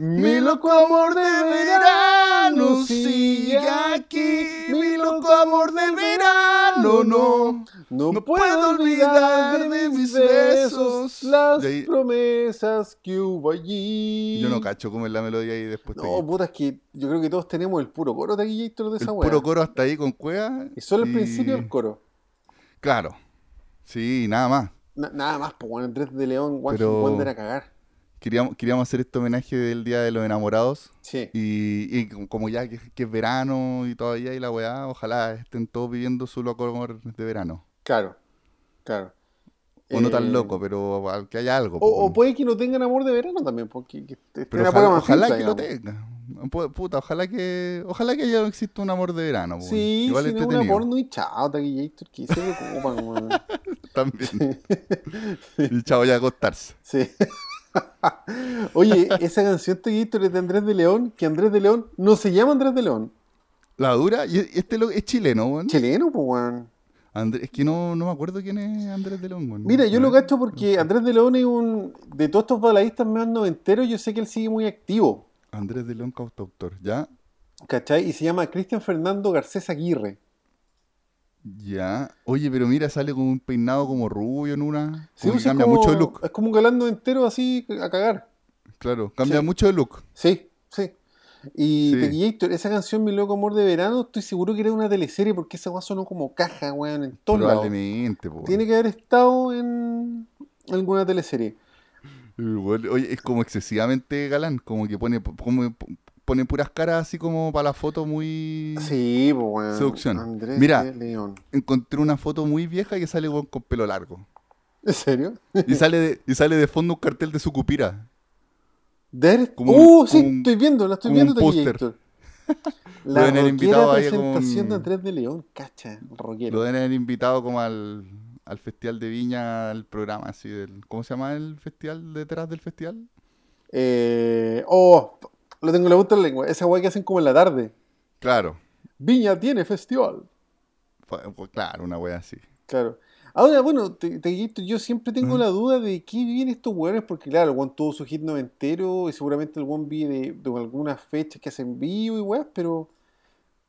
Mi loco amor de verano sigue aquí. Mi loco amor de verano no. No, No puedo olvidar de mis besos. las ahí- promesas que hubo allí. Yo no cacho cómo es la melodía y después No, puta, es que yo creo que todos tenemos el puro coro de Taquillator de El esa weá. puro coro hasta ahí con cueva. Y solo el principio del coro. Claro. Sí, nada más. Na- nada más, pues Andrés de León, One Pero- Wonder a cagar. Queríamos, queríamos hacer este homenaje del Día de los Enamorados. Sí. Y, y como ya que, que es verano y todavía y la weá, ojalá estén todos viviendo su loco amor de verano. Claro, claro. O no tan Eh, loco, pero que haya algo. O, weón. puede que no tengan amor de verano también, porque que pero ojalá, que lo digamos. tenga. Pu- Puta, ojalá que ojalá que ya no exista un amor de verano. po, Sí, Igual si no una entretenido. porno y chao, Taquillator, que se weón. También. y chao, ya acostarse. Sí. Oye, esa canción Taquillator es de Andrés de León, que Andrés de León no se llama Andrés de León. La dura, y este lo, es chileno, weón. Chileno, pues, weón. Andrés- es que no, no me acuerdo quién es Andrés de León, weón. Mira, yo lo cacho porque Andrés de León es un. De todos estos baladistas más noventeros, yo sé que él sigue muy activo. Andrés de León, cantautor, ¿ya? ¿Cachai? Y se llama Cristian Fernando Garcés Aguirre. Ya. Oye, pero mira, sale con un peinado como rubio en una. Sí, Como pues, es cambia como- mucho de look. Es como un galán noventero así a cagar. Claro, cambia Sí. mucho de look. Sí, sí. Y Sí. Tequillator, esa canción Mi Loco Amor de Verano, estoy seguro que era una teleserie porque esa weá sonó como caja, weón, en todos lados. Probablemente, po. Tiene que haber estado en alguna teleserie. Oye, es como excesivamente galán, como que pone, como pone puras caras así como para la foto muy... Sí, weón. Seducción. Andrés Mira. de León. Encontré una foto muy vieja que sale con pelo largo. ¿En serio? Y sale de, y sale de fondo un cartel de su cupira. Der... Como ¡Uh! un- sí, un- estoy viendo, la estoy viendo póster. Lo La haber rockera invitado ahí como presentación un- de Andrés de León, cacha, rockero. Lo deben haber invitado como al, al festival de Viña, al programa así del... ¿Cómo se llama el festival detrás del festival? Eh, oh, lo tengo en la punta de la lengua. Esa weá que hacen como en la tarde. Claro. Viña tiene festival. Fue- Claro, una wea así. Claro. Ahora, bueno, te, te- yo siempre tengo la duda de qué viven estos weones, porque claro, el weón tuvo su hit noventero y seguramente el weón vive de, de algunas fechas que hacen vivo y weas, pero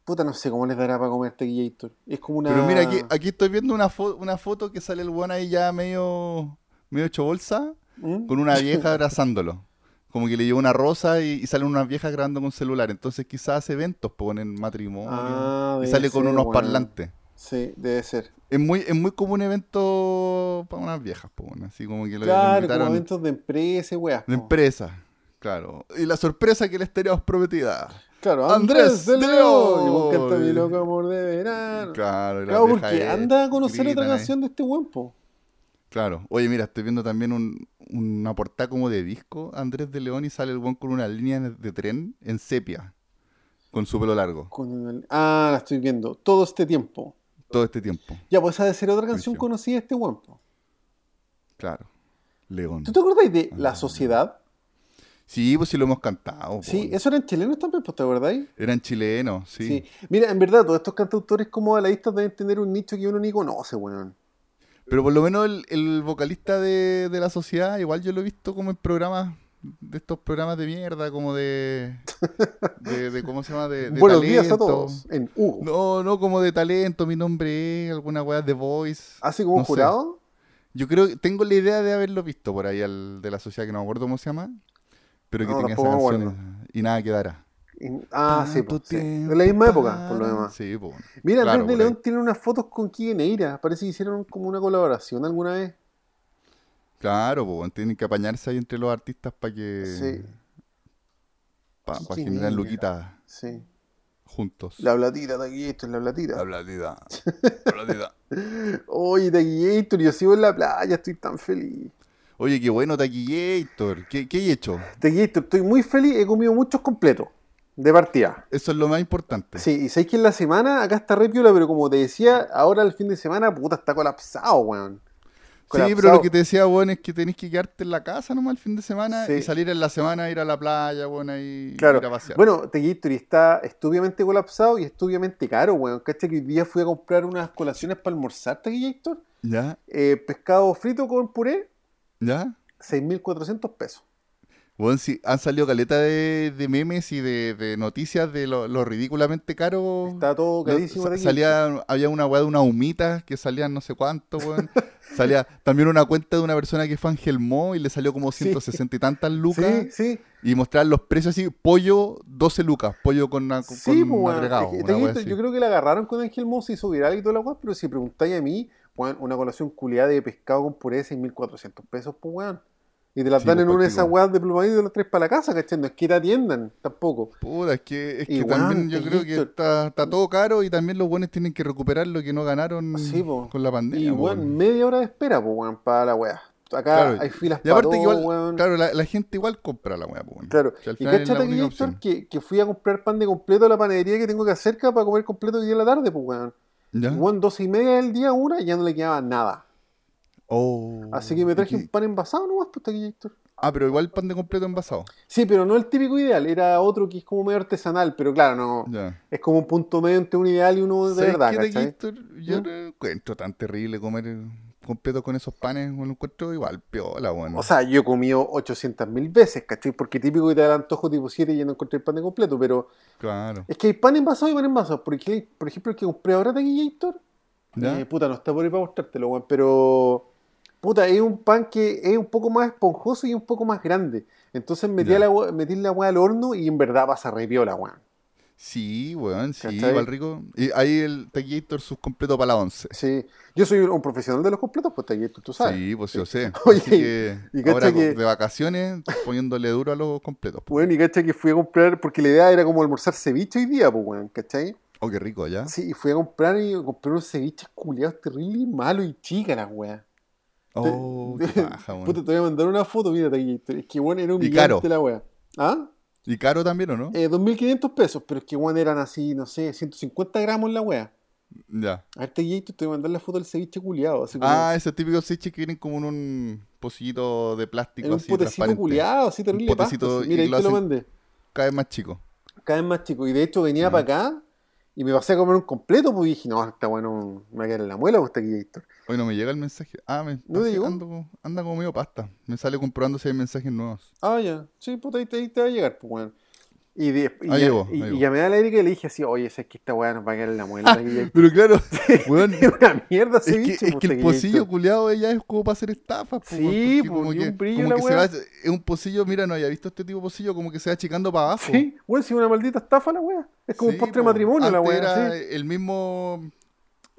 puta, no sé cómo les dará para comer Tequillator. Es como una. Pero mira, aquí, aquí estoy viendo una, fo- una foto que sale el weón ahí ya medio, medio hecho bolsa, ¿Mm? con una vieja abrazándolo. Como que le lleva una rosa y, y salen unas viejas grabando con celular. Entonces quizás hace eventos, pues, ponen matrimonio. Ah, y sale con ser, unos parlantes. Sí, debe ser. Es muy, es muy como un evento para unas viejas, pues, bueno, así como que lo, Claro, como eventos de empresa y weas. de empresa. Claro. Y la sorpresa que les teníamos prometida. Claro, Andrés Andrés de León. Mi loco amor de verano. Claro, y Claro, porque anda a conocer otra gritan canción de este buen po. Claro. Oye, mira, estoy viendo también un- una portada como de disco, Andrés de León, y sale el buen con una línea de tren en sepia, con su pelo largo, Con Ah, la estoy viendo. Todo este tiempo. todo este tiempo. Ya, pues ha de ser otra canción conocida de este buen po. Claro. León. ¿Tú te acordáis de La Ah. Sociedad? Sí, pues sí lo hemos cantado. Sí, eso eran chilenos también, pues, ¿te acordáis? Eran chilenos, sí. Sí. Mira, en verdad, todos estos cantautores como baladistas deben tener un nicho que uno ni conoce, weón. Pero por lo menos el, el vocalista de, de la sociedad, igual yo lo he visto como en programas, de estos programas de mierda, como de. de, de- ¿Cómo se llama? De, de Buenos días a todos. En Hugo. No, no, como de talento, mi nombre es, alguna weá de voice. Así como un no sé. jurado. Yo creo que tengo la idea de haberlo visto por ahí al de la sociedad, que no me acuerdo cómo se llama, pero que No, tenía esa canción y nada quedará. Ah, sí, Tanto pues, sí. De la misma época, por lo demás. Sí, pues. Mira, Claro, Andrés de por León ahí. tiene unas fotos con Neira. Parece que hicieron como una colaboración alguna vez. Claro, pues tienen que apañarse ahí entre los artistas para que. Sí. Para Quique generar luquitas Sí. juntos. La platita de es la platita. La platita. La platita. Oye, Taquillator, yo sigo en la playa, estoy tan feliz. Oye, qué bueno Taquillator. ¿Qué, ¿Qué he hecho? Taquillator, estoy muy feliz, he comido muchos completos de partida. Eso es lo más importante. Sí, y sabéis que en la semana acá está re piola, pero como te decía, ahora el fin de semana, puta, está colapsado, weón. Sí, pero Colapsado. lo que te decía, bueno, es que tenés que quedarte en la casa nomás el fin de semana Sí. y salir en la semana, ir a la playa, bueno, y Claro. ir a pasear. Bueno, Taquillator está estúpidamente colapsado y estúpidamente caro, weón. ¿Cachai? Que hoy día fui a comprar unas colaciones para almorzar, Taquillator. ¿Ya? Eh, pescado frito con puré, ¿Ya? 6.400 pesos. Bueno, sí, han salido caleta de, de memes y de, de noticias de lo, lo ridículamente caro. Está todo carísimo de aquí. salía, había una weá de una humita que salían no sé cuánto, weón. salía también una cuenta de una persona que fue Ángel Mo y le salió como Sí. 160 y tantas lucas. Sí, sí. Y mostraban los precios así, pollo 12 lucas, pollo con, una, con Sí, un weón. agregado. Es que, una yo creo que la agarraron con Ángel Mo, se hizo viral y toda la weá, pero si preguntáis a mí, weón, una colación culiada de pescado con puré de 6.400 pesos, pues weón. Y te las Sí, dan pues, en una de esas weas de plumadito y te las traes para la casa, ¿cachai? No es que te atiendan tampoco. Puta, es que, es que también yo te creo que está, está todo caro y también los buenos tienen que recuperar lo que no ganaron Sí, po. con la pandemia. Y po, weón, weón. media hora de espera, pues weón, para la wea. Acá Claro, hay filas Y para todo, que igual, weón. claro, la, la gente igual compra la weá, po, weón. Claro. Y cachate aquí, Héctor, que, que fui a comprar pan de completo a la panadería que tengo que hacer para comer completo hoy día en la tarde, pues weón. ¿Ya? Weón, doce y media del día, una, y ya no le quedaba nada. Oh, Así que me traje que- un pan envasado nomás, pues aquí, Héctor. Ah, pero igual pan de completo envasado. Sí, pero no el típico ideal, era otro que es como medio artesanal, pero claro, no. Ya. Es como un punto medio entre un ideal y uno de ¿Sabes verdad. Gator? Yo ¿Mm? no encuentro tan terrible comer completo con esos panes, lo encuentro igual, piola, bueno. O sea, yo he comido 800 mil veces, ¿cachai? Porque típico que te da el antojo tipo 7 y ya no encontré el pan de completo, pero claro. es que hay pan envasado y pan envasado. Porque, por ejemplo, el que compré ahora de ¿Ya? eh, puta, no está por ahí para mostrártelo, weón, pero puta, es un pan que es un poco más esponjoso y un poco más grande. Entonces metí, la, metí la weá al horno y en verdad pasa re piola, weón. Sí, weón, sí, igual rico. Y ahí el Taquillator sus completo para la 11. Sí, yo soy un profesional de los completos, pues aquí tú, sabes. Sí, pues yo sé. Oye, Así que y ahora que- de vacaciones poniéndole duro a los completos. po. Bueno, y cacha que fui a comprar, porque la idea era como almorzar ceviche hoy día, pues, weón, ¿cachai? Oh, qué rico, ¿ya? Sí, y fui a comprar y compré unos ceviches culiados terribles, malos y chicas las weas. Oh, qué. Puta, te voy a mandar una foto, mira. Es que, bueno, era un Y caro. la wea. ¿Ah? ¿Y caro también o no? Eh, 2.500 pesos, pero es que, bueno, eran así, no sé, 150 gramos la wea. Ya. A ver, te voy a mandar la foto del ceviche culiado. Así como Ah, esos típicos ceviches que vienen como en un pocillito de plástico en un así potecito culiado, así terrible potecito así. y Mira, ahí te lo mandé. Cada vez más chico. Cada vez más chico. Y de hecho venía para acá y me pasé a comer un completo, pues y dije, no, está bueno, me va a quedar en la muela, pues Taquillito. Hoy no me llega el mensaje. Ah, me ¿No te llegó? ando, anda como medio pasta. Me sale comprobando si hay mensajes nuevos. Ah, ya. Sí, puta, ahí te, ahí te va a llegar, pues, weón. Y, de- y, Ahí ya, llegó, y, ahí y llamé a la Erika y le dije así, oye, es que esta weá nos va a quedar en la muela. Taquillito. Pero claro, weón, Es una mierda es ceviche, que, es pues, que el pocillo culiado ya es como para hacer estafas. po, Sí, pues, como y que, un brillo como la que se va, es un pocillo, mira, no había visto este tipo de pocillo, como que se va achicando para abajo. Sí, weón, si es una maldita estafa la weá. Es como Sí, un postre de po. matrimonio la weá. era sí. el mismo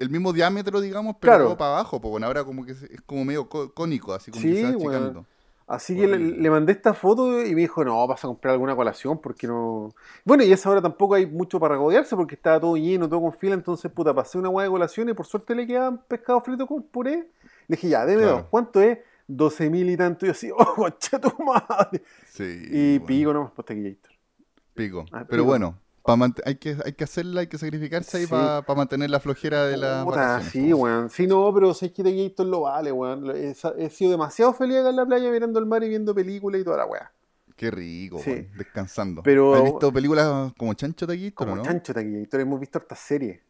el mismo diámetro, digamos, pero Claro. todo para abajo, pues bueno, ahora como que es como medio có- cónico, así como Sí, que se va achicando. Así que le, mandé esta foto y me dijo, no, vas a comprar alguna colación porque no... Bueno, y a esa hora tampoco hay mucho para regodearse porque estaba todo lleno, todo con fila, entonces, puta, pasé una hueá de colación y por suerte le quedaban pescado frito con puré. Le dije, ya, deme Claro. dos. ¿Cuánto es? 12 mil y tanto. Y yo así, oh, concha tu madre. Sí. Y bueno, pico nomás, pues. Pico. Ah, Pero pico. bueno, hay, que, hay que hacerla, hay que sacrificarse ahí Sí. para mantener la flojera de la Puta, sí, weón. Sí, no, pero sé que taquillator lo vale, weón. He, he sido demasiado feliz acá en la playa mirando el mar y viendo películas y toda la weá. Qué rico, Sí. weón, descansando. Pero- ¿Has visto películas como Chancho Taquito, Como no? chancho taquillator, hemos visto hartas series.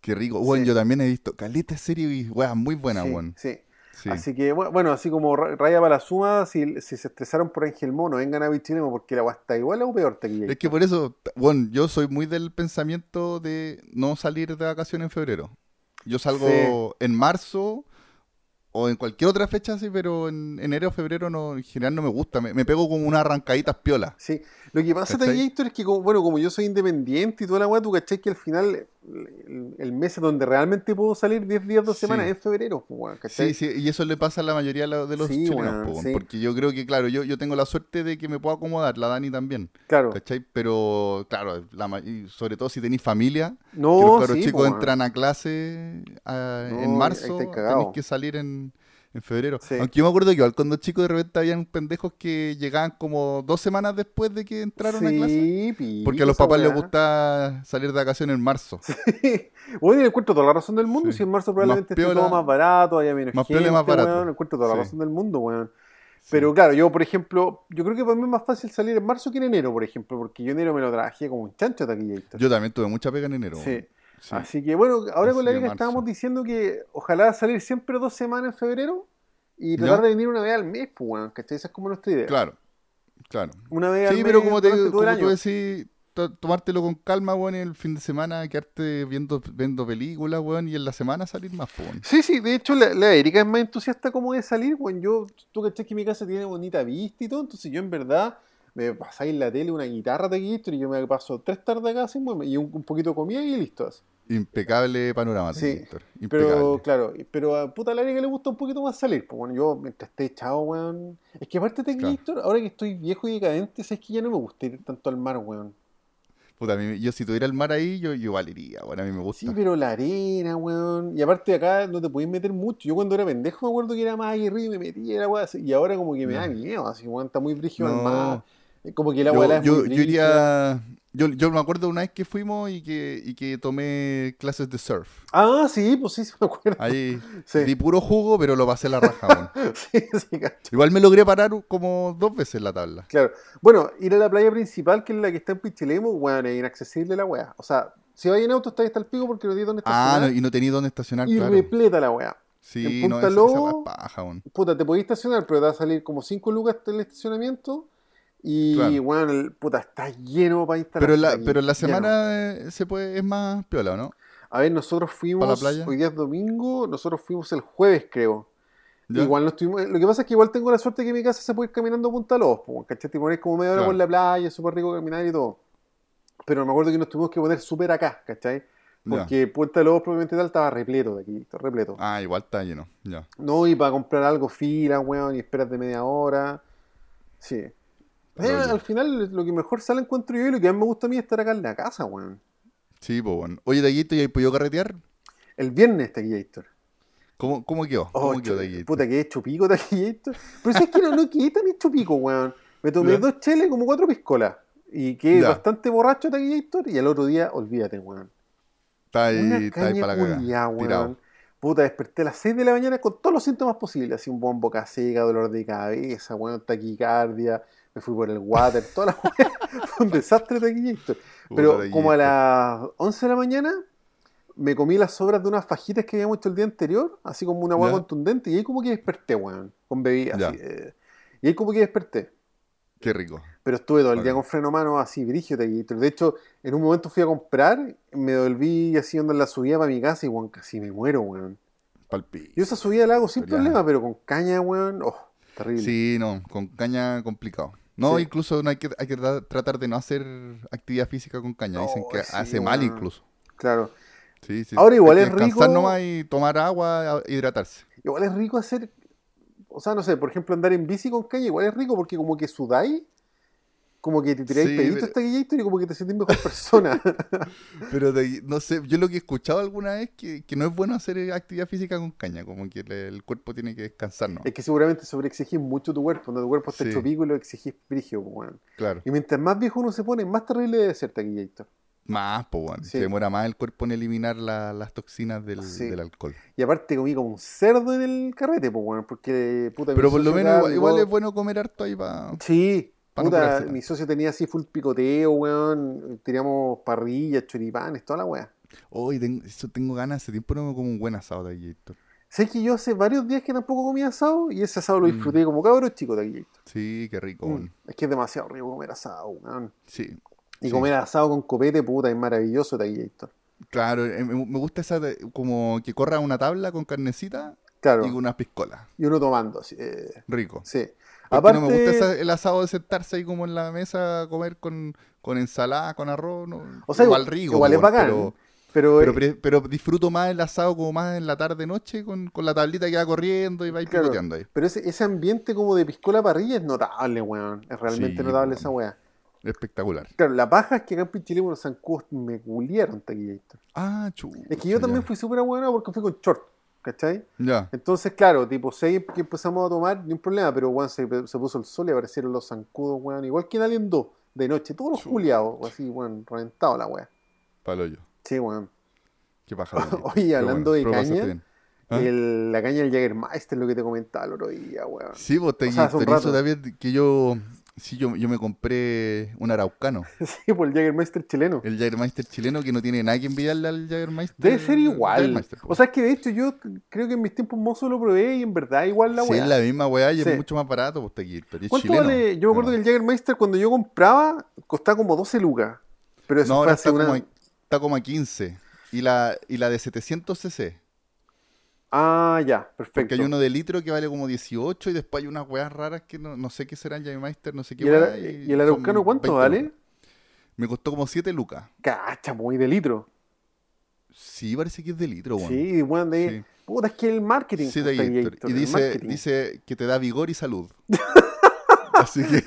Qué rico. Bueno, Sí. yo también he visto caleta serie y weas muy buenas, sí, weón. sí. Sí. Así que, bu- bueno, así como Ra- Raya para la suma, si, si se estresaron por Ángel Mono, vengan a Vichinemo porque la agua está igual o peor taquilla. Es que por eso, bueno, yo soy muy del pensamiento de no salir de vacaciones en febrero. Yo salgo Sí. en marzo o en cualquier otra fecha así, pero en enero o febrero no, en general no me gusta. Me, me pego como unas arrancaditas piola. Sí, lo que pasa. Taquillator, es que, como, bueno, como yo soy independiente y toda la weá, tú cachai que al final el, el mes donde realmente puedo salir 10 días, 2 Sí. semanas es febrero, pues. Sí, sí, y eso le pasa a la mayoría de los Sí, chilenos, weón, sí. porque yo creo que, claro, yo, yo tengo la suerte de que me puedo acomodar, la Dani también, Claro. ¿cachai? Pero, claro, la y sobre todo si tenéis familia, No, que los sí, chicos pues, entran a clase ah, No, ahí en marzo, tenéis que salir en, en febrero. Sí. Aunque yo me acuerdo que igual cuando chico de repente habían pendejos que llegaban como dos semanas después de que entraron a clase. Sí, Porque a los papás les gusta salir de vacaciones en marzo. Bueno, y le encuentro toda la razón del mundo. Sí. Si en marzo probablemente esté todo más barato, haya menos más gente, más barato. le encuentro toda la Sí. razón del mundo, weón. Sí. Pero claro, yo, por ejemplo, yo creo que para mí es más fácil salir en marzo que en enero, por ejemplo, porque yo enero me lo trabajé como un chancho taquillator. Yo también tuve mucha pega en enero. Sí. Sí. Así que bueno, ahora Así con la marzo. estábamos diciendo que ojalá salir siempre dos semanas en febrero y tratar de venir una vez al mes, pues, weón, ¿cachai? Esa es como nuestra idea. Claro. Claro. Una vez al Sí, pero mes como, te, como tú decís, to- tomártelo con calma, weón, el fin de semana quedarte viendo, viendo películas, weón, y en la semana salir más, po, weón. Sí, sí, de hecho la, la Erika es más entusiasta como de salir, bueno, yo, tú cachás que mi casa tiene bonita vista y todo, entonces yo en verdad me pasáis en la tele una guitarra de Gator y yo me paso tres tardes acá sin moverme, y un, un poquito de comida y listo. así. Impecable panorama, Sí. Impecable. Pero claro, pero a puta la Erika le gusta un poquito más salir, pues bueno, yo mientras esté echado, weón. Es que aparte de Claro. Ahora que estoy viejo y decadente, es que ya no me gusta ir tanto al mar, weón. Puta, a mí- yo si tuviera el mar ahí, yo, yo igual iría, weón, a mí me gusta. Sí, pero la arena, weón. Y aparte de acá no te podías meter mucho. Yo cuando era pendejo me acuerdo que era más aguerrido y me metía así, Y ahora como que me da miedo, así, weón, está muy brígido el No. mar. Como que la yo, es yo, muy yo iría. Yo, yo me acuerdo una vez que fuimos y que, y que tomé clases de surf. Ah, sí, pues sí, sí me acuerdo. Ahí Sí. di puro jugo, pero lo pasé la raja, sí, sí, cacho. Igual me logré parar como dos veces la tabla. Claro. Bueno, ir a la playa principal, que es la que está en Pichilemu, weón, es inaccesible la weá. O sea, si vais en auto está ahí hasta el pico porque no tienes dónde Ah, estacionar. no, y no tenía dónde estacionar, y claro. repleta la weá. Sí, en no, Punta esa, esa Lobo- weá es paja, weón. Puta, te podéis estacionar, pero te va a salir como 5 lucas el estacionamiento. Y, Claro. weón, el- puta, está lleno para instalar. Pero, la, pero en la semana eh, se puede, es más piola, ¿o ¿no? A ver, nosotros fuimos, ¿Pa la playa? hoy día es domingo, nosotros fuimos el jueves, creo. ¿Ya? Igual no estuvimos, lo que pasa es que igual tengo la suerte que en mi casa se puede ir caminando a Punta Lobos, ¿cachai? Te pones como media hora Claro. por la playa, es súper rico caminar y todo. Pero me acuerdo que nos tuvimos que poner súper acá, ¿cachai? Porque Punta Lobos probablemente tal estaba repleto de aquí, está repleto. Ah, igual está lleno. Ya. No, y para comprar algo fila, weón, y esperas de media hora. Sí. Eh, al final lo que mejor sale encuentro yo y lo que más me gusta a mí es estar acá en la casa, weón. Sí, pues bueno. Oye, Taquito, ¿y ahí podido carretear? El viernes Héctor. ¿Cómo, cómo quedó? Oh, ¿Cómo quedó Taquito? puta, que he hecho pico de aquí Héctor. Pero es que no, no quedé tan hecho pico, weón. Me tomé Ya. dos cheles como cuatro piscolas. Y quedé Ya. bastante borracho Héctor. Y al otro día, olvídate, weón. Está Una ahí, está ahí para la weón. Puta, desperté a las 6 de la mañana con todos los síntomas posibles. Así un buen boca seca, dolor de cabeza, weón, taquicardia. Me fui por el water, toda la. Fue un desastre. Puta, Pero como a las 11 de la mañana me comí las sobras de unas fajitas que habíamos hecho el día anterior, así como una Ya. contundente, y ahí como que desperté, weón, con bebida, así, eh, y ahí como que desperté. Qué rico. Pero estuve todo el día con freno a mano así, brígido, taquito. De hecho, en un momento fui a comprar, me volví así en la subida para mi casa y, weón, casi me muero, weón. Palpi. Yo esa subida la hago sin problema, pero con caña, weón, oh, terrible. Sí, no, con caña complicado. No, Sí. incluso no hay que, hay que tra- tratar de no hacer actividad física con caña. Dicen Oh, que sí, hace mal incluso. Claro. Sí, sí. Ahora igual Hay que es descansar rico- nomás y tomar agua, hidratarse. Igual es rico hacer, o sea, no sé, por ejemplo, andar en bici con caña, igual es rico porque como que sudáis, como que te tiráis Sí, peditos pero- esta y como que te sentís mejor persona. Pero de no sé, yo lo que he escuchado alguna vez que, que no es bueno hacer actividad física con caña, como que le- el cuerpo tiene que descansar, ¿no? es que seguramente sobreexigís mucho tu cuerpo, cuando tu cuerpo está Sí. hecho pico y lo exigís frigio, pues, weón. Claro. Y mientras más viejo uno se pone, más terrible debe ser taquillator. Más, pues, bueno. Sí. Se demora más el cuerpo en eliminar la- las toxinas del, alcohol. Y aparte comí como un cerdo en el carrete, pues, weón, porque, puta, Pero por lo menos igual, igual es bueno comer harto ahí para... Sí, No puta, mi socio tenía así full picoteo, weón, teníamos parrillas, choripanes, toda la weá. Hoy tengo, eso tengo ganas, hace tiempo no me como un buen asado de Héctor. Sé que yo hace varios días que tampoco comía asado y ese asado lo Mm. disfruté como cabro chico de. Sí, qué rico. Mm, weón. Es que es demasiado rico comer asado, weón. Sí. Y Sí. comer asado con copete, puta, es maravilloso de Claro, eh, me gusta esa de- como que corra una tabla con carnecita Claro, y con unas piscolas. y uno tomando, así, eh, Rico. sí. Porque Aparte, no me gusta esa- el asado de sentarse ahí como en la mesa a comer con, con ensalada, con arroz. No, O sea, igual rico. igual es bacán, Pero, pero, pero, eh, pre- pero disfruto más el asado como más en la tarde-noche con, con la tablita que va corriendo y va Claro. picoteando ahí. pero ese, ese ambiente como de piscola parrilla es notable, weón. Es realmente Sí, notable esa weá. Espectacular. Claro, la paja es que acá en Pichilemu los zancudos me culiaron, taquillito. Ah, chu. Es que yo también fui súper bueno porque fui con short, ¿cachai? Ya. Entonces, claro, tipo 6 que empezamos a tomar, ni un problema, pero weón, se, se puso el sol y aparecieron los zancudos, weón, igual que en Alien 2, de noche, todos los Chu. culiados, así, weón, reventados la weá. Palo yo. Sí, weón. Qué paja. Oye, hablando bueno, de caña. ¿Ah? el- la caña del Jägermeister, lo que te comentaba el otro día, weón. Sí, vos te O sea, también que yo Sí, yo, yo me compré un araucano. sí, por el Jägermeister chileno. El Jägermeister chileno que no tiene nada que envidiarle al Jägermeister. Debe ser igual. O sea, es que de hecho yo creo que en mis tiempos mozos lo probé y en verdad igual la sí, weá. es la misma weá y Sí. es mucho más barato, pues, aquí, pero es ¿Cuánto chileno. vale? Yo me acuerdo que el Jägermeister cuando yo compraba costaba como 12 lucas. Pero eso No, fue ahora está, una... como a, está como a 15. Y la, y la de 700 cc. Ah, ya, perfecto. Porque hay uno de litro que vale como 18 y después hay unas weas raras que no, no sé qué serán Jägermeister, no sé qué ¿Y el, wea, ¿Y el araucano cuánto 20 vale? lucas. Me costó como 7 lucas. Cacha, muy de litro. Sí, parece que es de litro, weón. Sí, bueno, de... Sí. Puta, es que el marketing... Sí, de Gator. Y el dice, dice que te da vigor y salud. Así que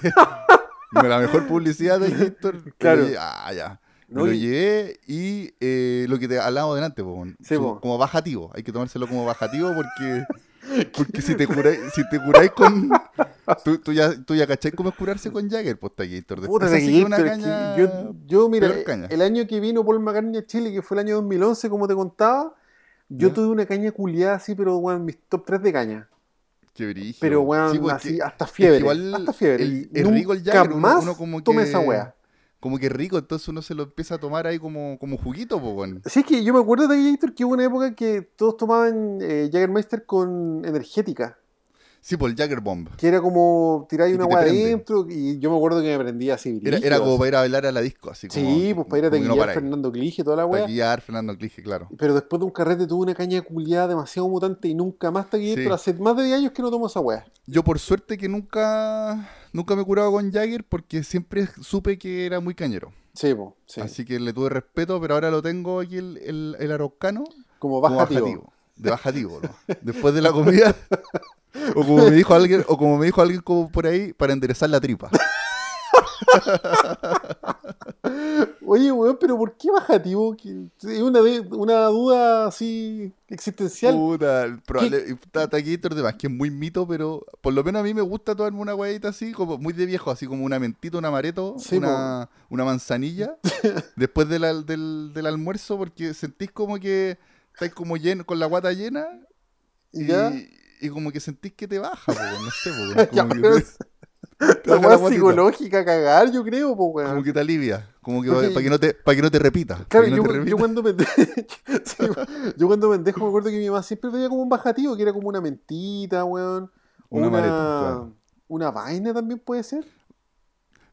la mejor publicidad de Gator. Claro. lle- Ah, ya. Me No, lo y- llevé y eh, lo que te hablamos delante, po, weón. Sí, Su- po. como bajativo. Hay que tomárselo como bajativo porque, porque si te curáis, si te curáis con. Tú, tú ya, tú ya cacháis cómo es curarse con Jagger, pues Gator. Puta, de una que caña. yo, yo, mira, caña. el año que vino Paul McCartney a Chile, que fue el año 2011, como te contaba, yo Ya. tuve una caña culiada así, pero, weón, mis top 3 de caña. Qué brígido. Pero, weón, Sí, porque así, hasta es que fiebre. igual hasta fiebre. el- el nunca Jagger, uno- más uno como que- esa weá. Como que rico, entonces uno se lo empieza a tomar ahí como, como juguito, pues, weón. Sí, es que yo me acuerdo de Gator que hubo una época que todos tomaban eh, con energética, Sí, por el Jagger Bomb. que era como tirar una prende. adentro, y yo me acuerdo que me prendía así. Era, como así. para ir a bailar a la disco, así como. Sí, pues para ir a como que no. Fernando Clige toda la weá. Taquillar Fernando Clige, claro. Pero después de un carrete tuve una caña culiada demasiado mutante y nunca más taquillé. Sí. Hace más de 10 años que no tomo esa weá. Yo por suerte que nunca nunca me he curado con Jagger porque siempre supe que era muy cañero. Sí, sí. Así que le tuve respeto, pero ahora lo tengo aquí el, el, el araucano como como bajativo. bajativo. De bajativo, ¿no? Después de la comida. O como me dijo alguien, o como me dijo alguien como por ahí, para enderezar la tripa. Oye, weón, pero ¿por qué bajativo? Es una, una duda así existencial. Puta, probable, puta, Taquillator de más, que es muy mito, pero por lo menos a mí me gusta tomarme una huevita así, como muy de viejo, así como una mentita, un amareto, Sí, una, una manzanilla, después del, del almuerzo, porque sentís como que estáis como lleno, con la guata llena, y, ¿Ya? Y como que sentís que te baja, po, no sé, po, Ya, como, que pero te, es- la psicológica cagar, yo creo, po, weón. como que te alivia, como que Porque- para que no te, para que no te repita. Claro, que no yo, cuando pendejo, sí, yo cuando pendejo me acuerdo que mi mamá siempre veía como un bajativo, que era como una mentita, weón. Una, claro. una vaina también puede ser.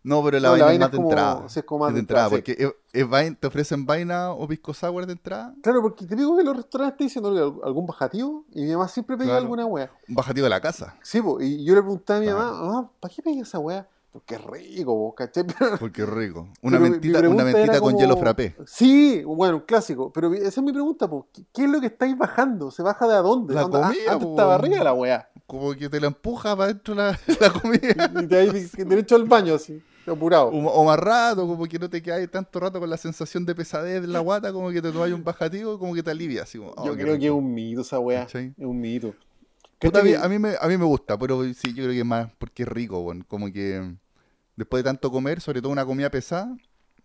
No, pero la No, la vaina es más de entrada. es como más es de entrada, entrada, sí. porque es- es vaina- te ofrecen vaina o pisco sour de entrada, Claro, porque te digo que los restaurantes te dicen "Oiga, algún bajativo y mi mamá siempre pedía Claro. alguna weá. un bajativo de la casa. Sí, po, y yo le preguntaba a mi Ah. mamá, mamá, ¿para qué pedí esa weá? Porque rico, vos, ¿cachai? Porque es rico. Una pero mentita, una mentita con como- hielo frappé. Sí, bueno, un clásico. Pero esa es mi pregunta, po. ¿Qué, es lo que estáis bajando? ¿Se baja de a dónde? La ah, comida, Antes po, estaba arriba la weá. Como que te la empuja para adentro la, la comida. Y de- derecho al baño, así, apurado. O, o más rato, como que no te quedas tanto rato con la sensación de pesadez en la guata, como que te tomas un bajativo, como que te alivia. Así como, oh, Yo creo que es un mito esa weá. ¿Cachai? Es un mito. Puta, a, ¿Cachai mí, que- a mí me, a mí me gusta, pero sí, yo creo que es más porque es rico, weón. Como que después de tanto comer, sobre todo una comida pesada,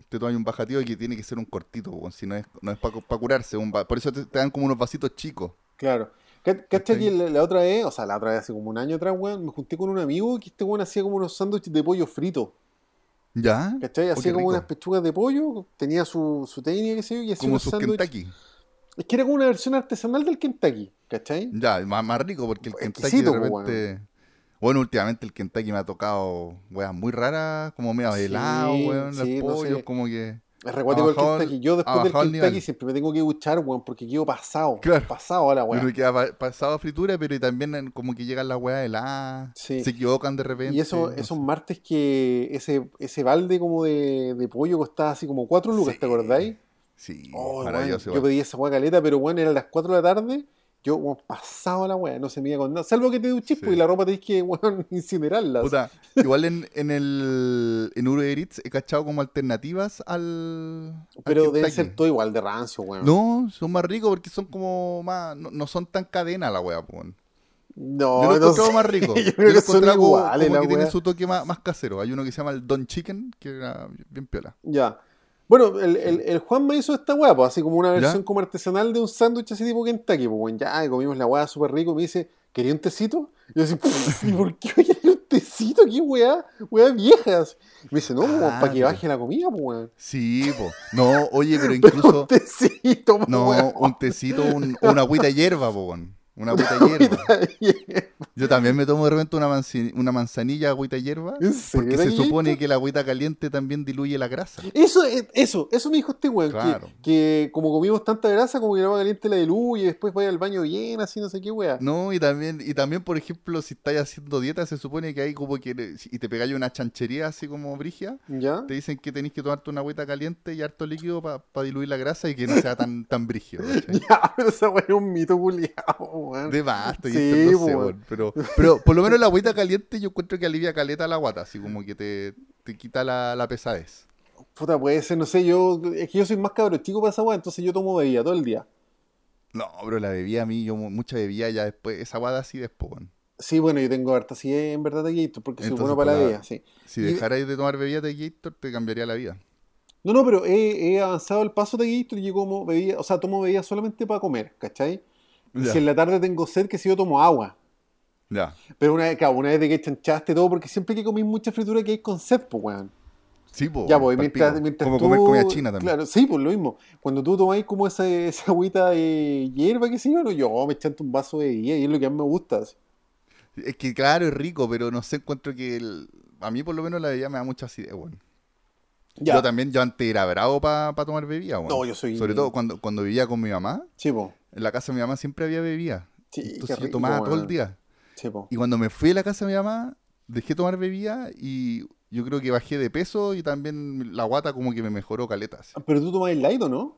te tomas un bajativo que tiene que ser un cortito, weón. Si no es, no es para curarse. un por eso te, te dan como unos vasitos chicos. Claro. Ca- ¿Cachai la, la otra vez, o sea, la otra vez hace como un año atrás, weón, me junté con un amigo que este weón hacía como unos sándwiches de pollo frito. ¿Ya? ¿Cachai? Oh, Hacía como rico. unas pechugas de pollo, tenía su, su técnica, qué sé yo, y hacía Como sus. Kentucky. Es que era como una versión artesanal del Kentucky, ¿cachai? Ya, más, más rico porque el Kentucky de repente... Bueno, últimamente el Kentucky me ha tocado weas muy raras, como medio Sí, helado, weón, los sí, no pollos, sé. como que... Es recuático el Kentucky. Yo después del Kentucky nivel. siempre me tengo que duchar, weón, porque quedo pasado. Claro. Pasado a la weón. Uno queda pa- pasado a fritura, pero también como que llegan las weas heladas, Sí. se equivocan de repente. Y eso, no esos sé. martes que ese, ese balde como de, de pollo costaba así como 4 lucas, Sí. ¿te acordáis? Sí, Oh, weón, yo pedí esa weá caleta, pero bueno, eran las 4 de la tarde. Yo, weón, pasado a la weá, no se me iba con nada. Salvo que te duches, Sí. pues, y la ropa tenés que, weón, incinerarla. Puta, igual en, en el en Uber Eats he cachado como alternativas al. al pero debe Kentucky. ser todo igual de rancio, weón. No, son más ricos porque son como más. No, no son tan cadena la wea, po, weón. No, Yo lo he no encontrado sé. más rico. Yo Yo creo lo que he son encontrado como- iguales como la que tiene weá. su toque más, más casero. Hay uno que se llama el Don Chicken, que era bien piola. Ya. Bueno, el, el, el Juan me hizo esta weá, pues, así como una ¿Ya? versión como artesanal de un sándwich así tipo Kentucky, pues bueno, ya comimos la weá súper rico, me dice, ¿quería un tecito? Y yo así, ¿y por qué voy a un tecito? ¿Qué weá? Weá viejas. Me dice, no, pues, Ah, para que baje la comida, pues weón. Sí, po. No, oye, pero Pero incluso. un tecito, pues, No, un tecito, un- una agüita de hierba, weón. Una agüita hierba. Yo también me tomo de repente una, manci- una manzanilla agüita hierba. ¿En Porque se supone que la agüita caliente también diluye la grasa. Eso, es- eso, eso me dijo este weón, Claro. que, que como comimos tanta grasa, como que el agua caliente la diluye y después vaya al baño bien, así no sé qué weá. No, y también, y también, por ejemplo, si estáis haciendo dieta, se supone que hay como que, y te pegáis una chanchería así como brigia, ¿Ya? te dicen que tenéis que tomarte una agüita caliente y harto líquido para diluir la grasa y que no sea tan, tan brigio. ¿cachai? Ya, pero esa weá es un mito culiado, weón. De basta, y Sí, esto no sé, weón. pero, pero por lo menos la agüita caliente yo encuentro que alivia caleta la guata, así como que te, te quita la, la pesadez. Puta, puede ser, no sé, yo, es que yo soy más cabro chico para esa weá, entonces yo tomo bebida todo el día. No, pero la bebida a mí, yo mu- mucha bebida ya después, esa guada así después, weón. Sí, bueno, yo tengo harta así en verdad de Gator, porque soy bueno para la bebida, sí. Si dejarais de tomar bebida de Gator, te cambiaría la vida. No, no, pero he, he avanzado el paso de Gator y yo como bebida, o sea, tomo bebida solamente para comer, ¿cachai? Y. Si en la tarde tengo sed, que si yo tomo agua. Ya. Pero una vez, claro, una vez de que chanchaste todo, porque siempre que comí mucha fritura que hay con sed, pues, weón. Sí, po, Ya, pues, mientras, mientras Como tú- comer comida china también. Claro, sí, pues lo mismo. Cuando tú tomáis como esa, esa agüita de hierba, que sé yo, no, yo me chanto un vaso de bebida y es lo que más me gusta. así. Es que claro, es rico, pero no sé, encuentro que el- a mí por lo menos la bebida me da mucha acidez, weón. Ya. Yo también, yo antes era bravo para tomar bebida, weón. No, yo soy- Sobre todo cuando, cuando vivía con mi mamá, Sí, po. En la casa de mi mamá siempre había bebida. Sí, Entonces yo rico, tomaba todo el día. Sí. Y cuando me fui a la casa de mi mamá, dejé tomar bebida y yo creo que bajé de peso y también la guata como que me mejoró caletas. Pero tú tomas light o no?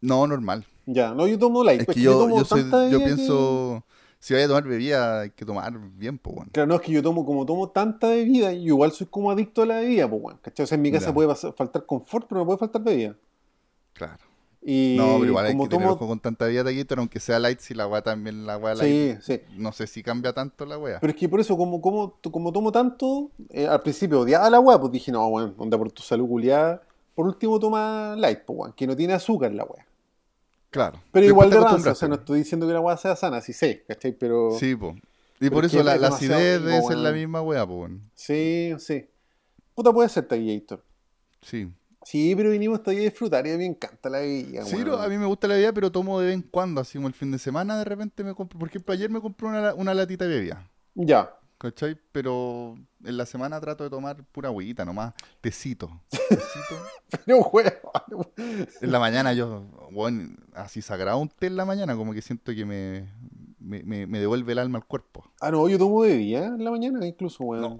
No, normal. Ya, no, yo tomo light. Es pues que yo, tomo yo, soy- yo que- pienso, si voy a tomar bebida, hay que tomar bien, pues, weón. Claro, no, es que yo tomo, como tomo tanta bebida, yo igual soy como adicto a la bebida, pues, weón. ¿Cachai? O sea, en mi casa Ya. puede pasar- faltar confort, pero no puede faltar bebida. Claro. Y No, pero igual hay como que tener tomo... ojo con tanta de Gator, aunque sea light, si la weá también, la weá Sí, light, sí. no sé si cambia tanto la weá. Pero es que por eso, como, como, como tomo tanto, eh, al principio odiaba la weá, pues dije, no, weón, onda por tu salud culiada. Por último, toma light, pues, weón, que no tiene azúcar la weá. Claro. Pero igual de rancio, o sea, no estoy diciendo que la weá sea sana, sí sé, ¿cachai? Pero Sí, po. Y por es eso la, la acidez debe ser la misma weá, po, weón. sí, sí. Puta, puede ser Taquillator. Sí. Sí, pero vinimos hasta ahí a disfrutar y a mí me encanta la bebida, Sí, weón. no, a mí me gusta la bebida, pero tomo de vez en cuando, así como el fin de semana, de repente me compro. Por ejemplo, ayer me compré una, una latita de bebida, Ya. ¿cachai? Pero en la semana trato de tomar pura agüita nomás, tecito. Tecito. Pero, weón. En la mañana yo, bueno, así sagrado un té en la mañana, como que siento que me, me, me- me devuelve el alma al cuerpo. Ah, no, yo tomo bebida en la mañana incluso, weón. No,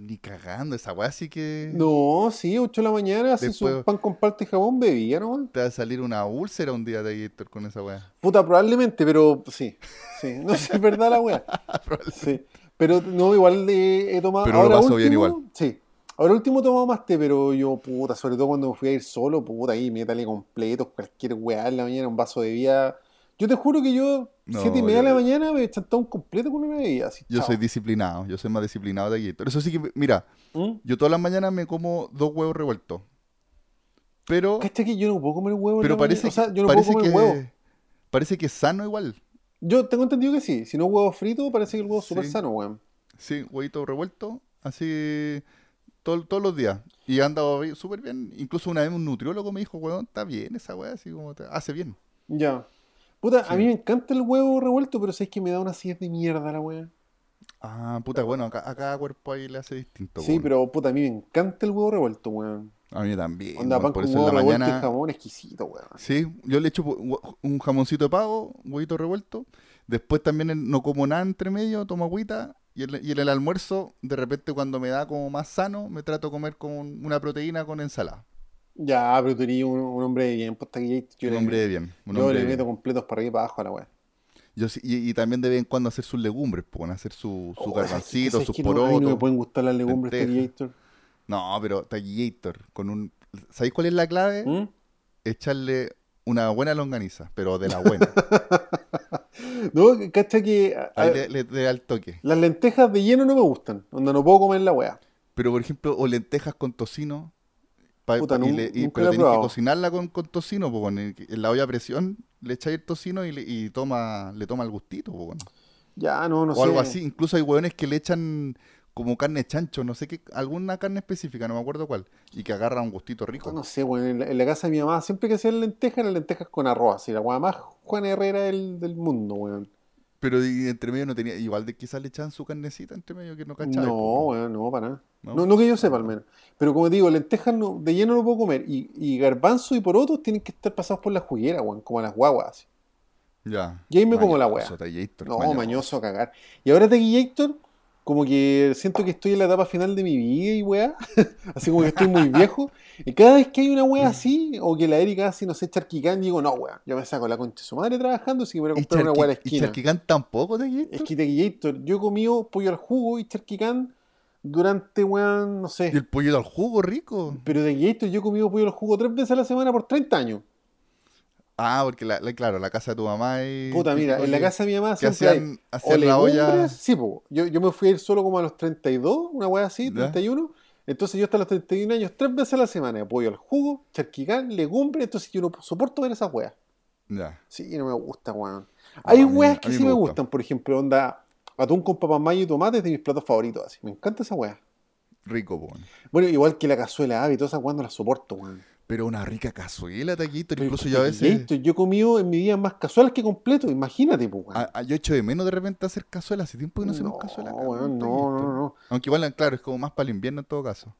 ni cagando, esa weá sí que No, sí, 8 de la mañana, así Después- su pan con parte y jabón, bebía, ¿no? te va a salir una úlcera un día, Taquito, con esa weá. Puta, probablemente, pero sí, sí, no sé, es verdad la wea. Sí, pero no, igual de, he tomado. Pero lo ahora paso bien igual. Sí, ahora último he tomado más té, pero yo, puta, sobre todo cuando me fui a ir solo, puta, ahí métale completo, cualquier weá en la mañana, un vaso de bebida. Yo te juro que yo, No, siete y media de la mañana, me he chantado un completo con una bebida. Así, Yo chao. soy disciplinado, yo soy más disciplinado de Taquito. Eso sí que, mira, ¿Mm? yo todas las mañanas me como dos huevos revueltos. Pero, ¿Cachai que yo no puedo comer huevo pero parece? O sea, yo no parece puedo comer que huevo. parece que es sano igual. Yo tengo entendido que sí. Si no huevo frito, parece que el huevo es súper Sí. sano, weón. Sí, huevito revuelto, así todo- todos los días. Y ha andado bien- súper bien. Incluso una vez un nutriólogo me dijo, weón, está bien esa weá, así como te hace bien. Ya. Puta, a mí me encanta el huevo revuelto, pero sabes que me da una acidez de mierda la weá. Ah, puta, bueno, a, a cada cuerpo ahí le hace distinto. Sí, pero puta, a mí me encanta el huevo revuelto, weón. A mí también. Onda pan por con eso en huevo la revuelto y mañana. jamón exquisito, weón. Sí, yo le echo un jamoncito de pavo, huevito revuelto. Después también no como nada entre medio, tomo agüita. Y, el- y en el almuerzo, de repente cuando me da como más sano, me trato de comer con una proteína con ensalada. Ya, pero tú eres un, un hombre de bien, pues aquí yo, un le, hombre de bien. Un yo hombre le de bien. meto completos para arriba y para abajo a la weá. Yo y, y también de vez en cuando hacer sus legumbres, pues, hacer su, su Oh, garbancito, ¿sabes sus que no? A mí no me porotos. pueden gustar las legumbres lentejas. Taquillator. No, pero taquillator, con un... ¿Sabéis cuál es la clave? ¿Mm? Echarle una buena longaniza, pero de la buena. No, cacha que a- a- Ahí le, le- le da el toque. las lentejas de lleno no me gustan. Donde no puedo comer la weá. Pero, por ejemplo, o lentejas con tocino, Pa- Puta, y le- y- pero tenés que cocinarla con, con tocino, pues, en, en la olla a presión le echáis el tocino y, le, y toma, le toma el gustito, bueno. Ya, no, no o sé. algo así. Incluso hay hueones que le echan como carne chancho, no sé qué, alguna carne específica, no me acuerdo cuál, y que agarra un gustito rico. No sé, weón. En la, en la casa de mi mamá, siempre que hacían lentejas, eran lentejas con arroz. Así, la weá más Juan Herrera del, del mundo, weón. Pero entre medio no tenía, igual de quizás le echaban su carnecita entre medio que no cachaba. No, weón, no, para nada. ¿No? No, no que yo sepa, al menos. Pero como digo, lentejas no, de lleno no puedo comer. Y, y garbanzo y porotos tienen que estar pasados por la juguera, weón, como las guaguas. así. Ya. Y ahí me como la Mañoso. Tallator, No, mañoso a cagar. Y ahora Tequillator, como que siento que estoy en la etapa final de mi vida y weá. así como que estoy muy viejo. Y cada vez que hay una weá así, o que la Erika así, no sé, charquicán, digo, no, weá, yo me saco la concha de su madre trabajando, así que voy a ¿Y, comprar una weá a la Charqui- y esquina. Charquicán tampoco, Tallator? Es que Tequillator, yo he comido pollo al jugo y charquicán durante, weón, no Y sé. el pollito al jugo rico. Pero Tequillator, yo he comido pollo al jugo tres veces a la semana por 30 años. Ah, porque la, la- claro, la casa de tu mamá y. Puta, mira, en la casa de mi mamá que hay hacían, o hacían la olla. legumbres, sí, po. Yo, yo me fui a ir solo como a los 32, una wea así, Ya. 31. Entonces yo hasta los 31 años, tres veces a la semana, apoyo al jugo, charquicán, legumbre, entonces yo no soporto ver esas weas. Ya. Sí, no me gusta, weón. Hay a mí- weas que sí me me gusta. gustan, por ejemplo, onda atún con papas mayo y tomate es de mis platos favoritos, así. Me encanta esa wea. Rico, weón. Bueno, igual que la cazuela ave y todas esas weas no las soporto, weón. Pero una rica cazuela. Pero Incluso yo a veces. yo he comido en mi vida más cazuelas que completo, imagínate, pues, weón. a- a- yo echo de menos de repente hacer cazuela. Hace tiempo que no hacemos cazuela. acá, weón, no, no, no. Aunque igual, claro, es como más para el invierno en todo caso.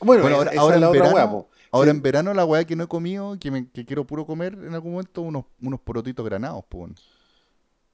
Bueno, ahora, en otra verano, ahora en verano la weá que no he comido, que, me, que quiero puro comer en algún momento, unos, unos porotitos granados, weón.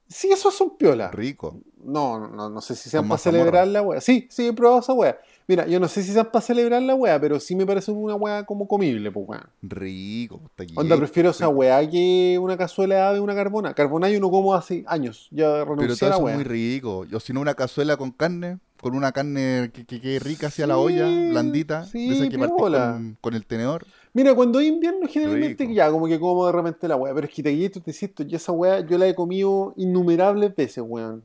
Sí, esos son piola. Rico. No, no, no sé si sean para celebrar la wea. Sí, sí, he probado esa wea. Mira, yo no sé si sean para celebrar la wea, pero sí me parece una wea como comible, pues weón. Rico. Tallator. Onda, prefiero esa wea que una cazuela de una carbona. Carbona yo no como hace años. Ya Pero renuncié todo a la es wea. muy rico. Yo si no una cazuela con carne, con una carne que que quede rica hacia la olla, blandita, sí, de esa que con, con el tenedor. Mira, cuando hay invierno, generalmente Rico. ya, como que como de repente la wea. Pero es que te te insisto, yo esa wea yo la he comido innumerables veces, weón.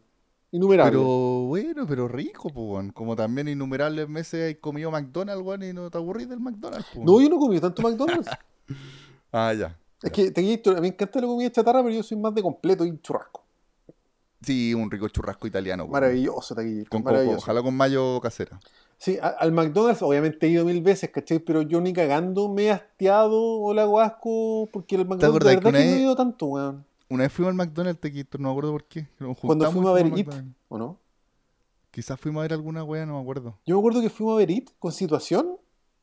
Innumerables. Pero bueno, pero rico, pues, weón. Como también innumerables meses hay comido McDonald's, weón, y no te aburrís del McDonald's, pues. No, yo no he comido tanto McDonald's. Ah, ya. es que te, a mí me encanta la comida chatarra, pero yo soy más de completo y churrasco. Sí, un rico churrasco italiano, weón. Maravilloso, taquillito. Con coco, maravilloso. ojalá con mayo casera. Sí, a- al McDonald's obviamente he ido mil veces, ¿cachai? Pero yo ni cagando me he hastiado o la hago asco porque el McDonald's de verdad que no he ido tanto, weón. Una vez fuimos al McDonald's, Tequito, no me acuerdo por qué. Cuando fuimos a ver fuimos al It, McDonald's. ¿o no? Quizás fuimos a ver alguna wea, no me acuerdo. Yo me acuerdo que fuimos a ver It con Situación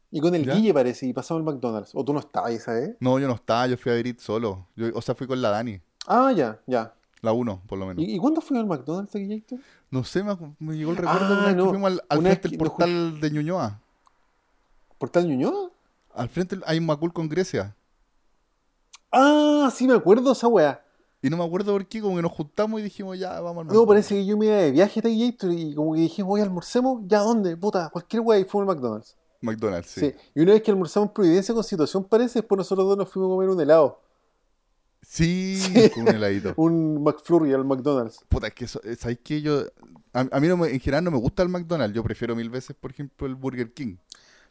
y con el ¿Ya? Guille parece y pasamos al McDonald's. O tú no estabas esa vez. No, yo no estaba, yo fui a ver It solo. Yo, o sea, fui con la Dani. Ah, ya, ya. La 1, por lo menos. ¿Y, y cuándo fuimos al McDonald's, Taquillito? No sé, me, llegó el recuerdo Ah, de una vez no. que fuimos al, al Una vez frente del portal de Ñuñoa. ¿Portal Ñuñoa? Al frente hay un Macul con Grecia. Ah, sí me acuerdo esa weá. Y no me acuerdo por qué, como que nos juntamos y dijimos, ya, vamos al No, parece que yo me iba de viaje, Taquillito, y como que dijimos, oye, almorcemos, ¿ya dónde? Puta, cualquier weá y fuimos al McDonald's. McDonald's, sí. Sí. Y una vez que almorzamos en Providencia con situación, parece, después nosotros dos nos fuimos a comer un helado. Sí, Sí. con un heladito. Un McFlurry al McDonald's. Puta, es que eso, eh, ¿sabes qué? Yo, a, a mí no me- en general no me gusta el McDonald's. Yo prefiero mil veces, por ejemplo, el Burger King.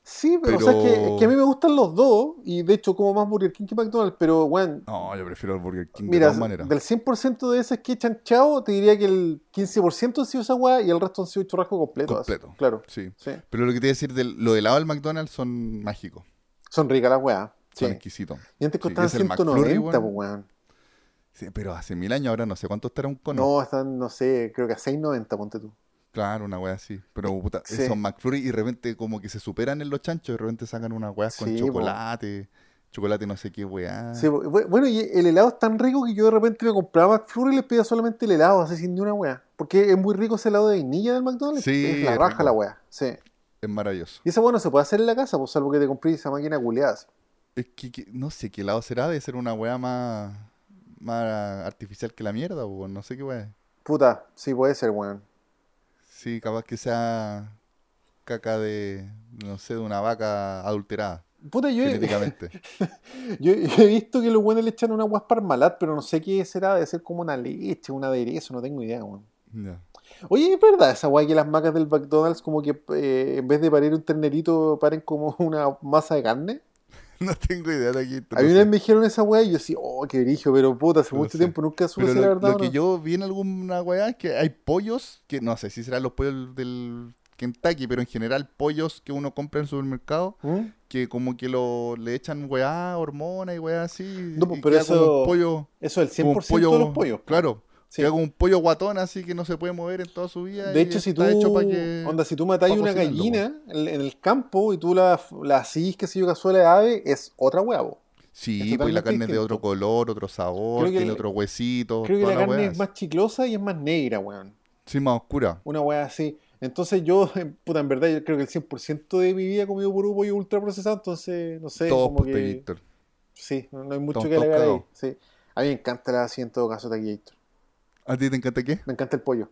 Sí, pero, o sea, es que, Pero- es que a mí me gustan los dos, y de hecho como más Burger King que McDonald's, pero, bueno, No, yo prefiero el Burger King de mira, todas maneras. del 100% de esas que echan chao, te diría que el 15% han sido esa weá y el resto han sido churrasco completo. así. Completo. Claro, Sí. sí. Pero lo que te iba a decir, de lo helado del McDonald's son mágicos. Son ricas las weas. Sí. Son exquisitos. Y antes Sí, costaban el 190, McFlurry, pues, weón. weón. Sí, pero hace mil años ahora no sé cuánto estará un cono. No, están, no sé, creo que a 6.90, ponte tú. Claro, una wea así. Pero puta, Sí. son McFlurry y de repente como que se superan en los chanchos de repente sacan unas weas con Sí, po. chocolate, chocolate no sé qué wea. Sí, bu- bueno, y el helado es tan rico que yo de repente me compraba McFlurry y les pedía solamente el helado, así sin ni una wea. Porque es muy rico ese helado de vainilla del McDonald's. Sí, es la raja rico. la wea. Sí. Es maravilloso. Y esa wea no se puede hacer en la casa, pues salvo que te compré esa máquina culeada. Es que, que- no sé qué helado será, debe ser una wea más, más artificial que la mierda, o no sé qué wea. es. Puta, sí puede ser, weón. Sí, capaz que sea caca de, no sé, de una vaca adulterada, Puta, yo he, yo, visto que los buenos le echan una guas parmalat, pero no sé qué será, debe ser como una leche, un aderezo, no tengo idea, weón. Oye, ¿es verdad esa weá que las macas del McDonald's como que eh, en vez de parir un ternerito paren como una masa de carne? No tengo idea de aquí. A mí una vez me dijeron esa weá y yo decía, oh, qué brillo, pero puta, hace No mucho sé. tiempo nunca supe Pero si lo, era verdad lo que no. yo vi en alguna weá es que hay pollos, que no sé si serán los pollos del Kentucky, pero en general pollos que uno compra en el supermercado, ¿Mm? que como que lo, le echan weá, hormonas y weá así. No, pues, y pero como eso- un pollo, Eso es el como 100% un pollo, de los pollos. Claro, Sí. queda como un pollo guatón así que no se puede mover en toda su vida. De hecho, si tú, hecho que- onda, si tú matáis una gallina en, en el campo y tú la, la asís, que sé yo, cazuela de ave, es otra huevo. Sí, es pues la carne es de otro color, otro sabor, que tiene el- otro huesito, Creo que la carne es más chiclosa y es más negra, weón. Sí, más oscura. Una weá así. Entonces yo, puta, en verdad, yo creo que el 100% de mi vida he comido puro pollo ultra procesado, entonces, no sé, Todos como que... Sí, no, no hay mucho Estamos que alegar ahí. Sí. A mí me encanta la así en todo caso Taquillator. ¿A ti te encanta qué? Me encanta el pollo.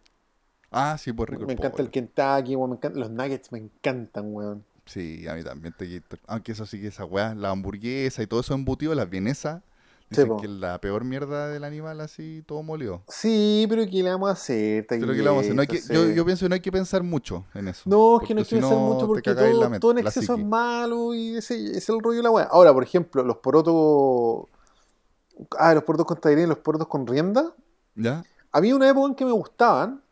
Ah, sí, pues rico. Me encanta pollo. el Kentucky, weón. Me encantan los nuggets, me encantan, weón. Sí, a mí también Taquillator. Aunque eso sí que esa weá, la hamburguesa y todo eso embutido, las vienesas, dicen po. que es la peor mierda del animal así, todo molido. Sí, pero ¿qué le vamos a hacer? Pero que le vamos a hacer? No hay que, yo, sí. yo pienso que no hay que pensar mucho en eso. No, es que no hay que si pensar mucho te porque todo, la todo en exceso es malo y ese, es el rollo de la weá. Ahora, por ejemplo, los porotos. Ah, los porotos con tallarines, los porotos con rienda. ¿Ya? Había una época en que me gustaban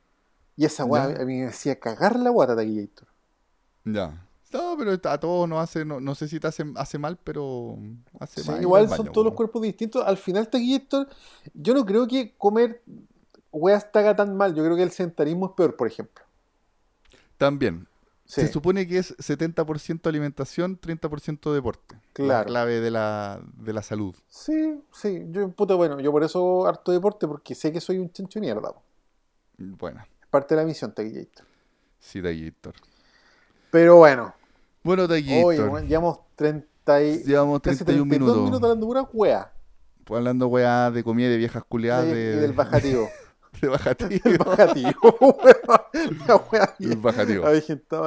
y esa weá a mí me hacía cagar la guata Taquillator. Ya. No, pero a todos nos hace, no, no sé si te hace, hace mal, pero hace Sí, mal. igual al son baño, todos los po. cuerpos distintos. Al final, Taquillator, yo no creo que comer weas te haga tan mal. Yo creo que el sedentarismo es peor, por ejemplo. También. Sí, Se supone que es 70% alimentación, 30% deporte. La Claro. clave de la, de la salud. sí, sí. Yo, puta, bueno, yo por eso harto deporte, porque sé que soy un chancho de mierda. Bueno, parte de la misión, Taquillator. sí, Taquillator. Pero bueno, Bueno, oye, Taquillator. bueno, llevamos 30 y... Llevamos casi 31 32 minutos. minutos hablando pura wea. Pues hablando weá de comida y de viejas culiadas. y De, del bajativo. de bajativo. el bajativo. La wea El bien. bajativo. A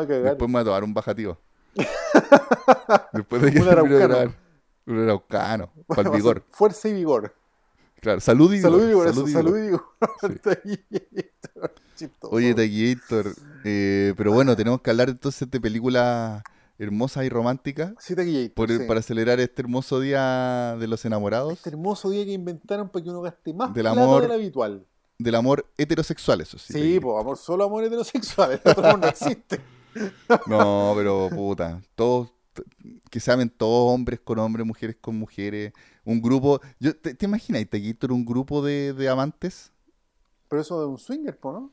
cagar. Después me voy a tomar un bajativo. Después de que Un araucano. Un araucano. Para el vigor. Fuerza y vigor. Claro, salud y vigor. Salud y vigor, y salud y. Oye, Taquillator. eh, pero bueno, tenemos que hablar entonces de películas hermosas y románticas. Sí, Taquillator, por- sí. Para celebrar este hermoso día de los enamorados. Este hermoso día que inventaron para que uno gaste más Del plata amor del habitual. Del amor heterosexual, eso sí. Sí, pues amor, solo amor heterosexual. El otro no existe. No, pero puta, todos, que se amen todos, hombres con hombres, mujeres con mujeres, un grupo, yo, ¿te, te imaginas, un grupo de, de amantes? Pero eso de un swinger, po, ¿no?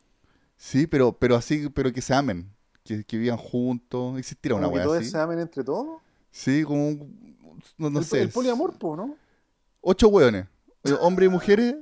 Sí, pero, pero así, pero que se amen, que, que vivan juntos, existirá una todos así. se amen entre todos. Sí, como un, no, no el, sé, el poliamor, po, ¿no? ocho hueones, eh, hombres y mujeres,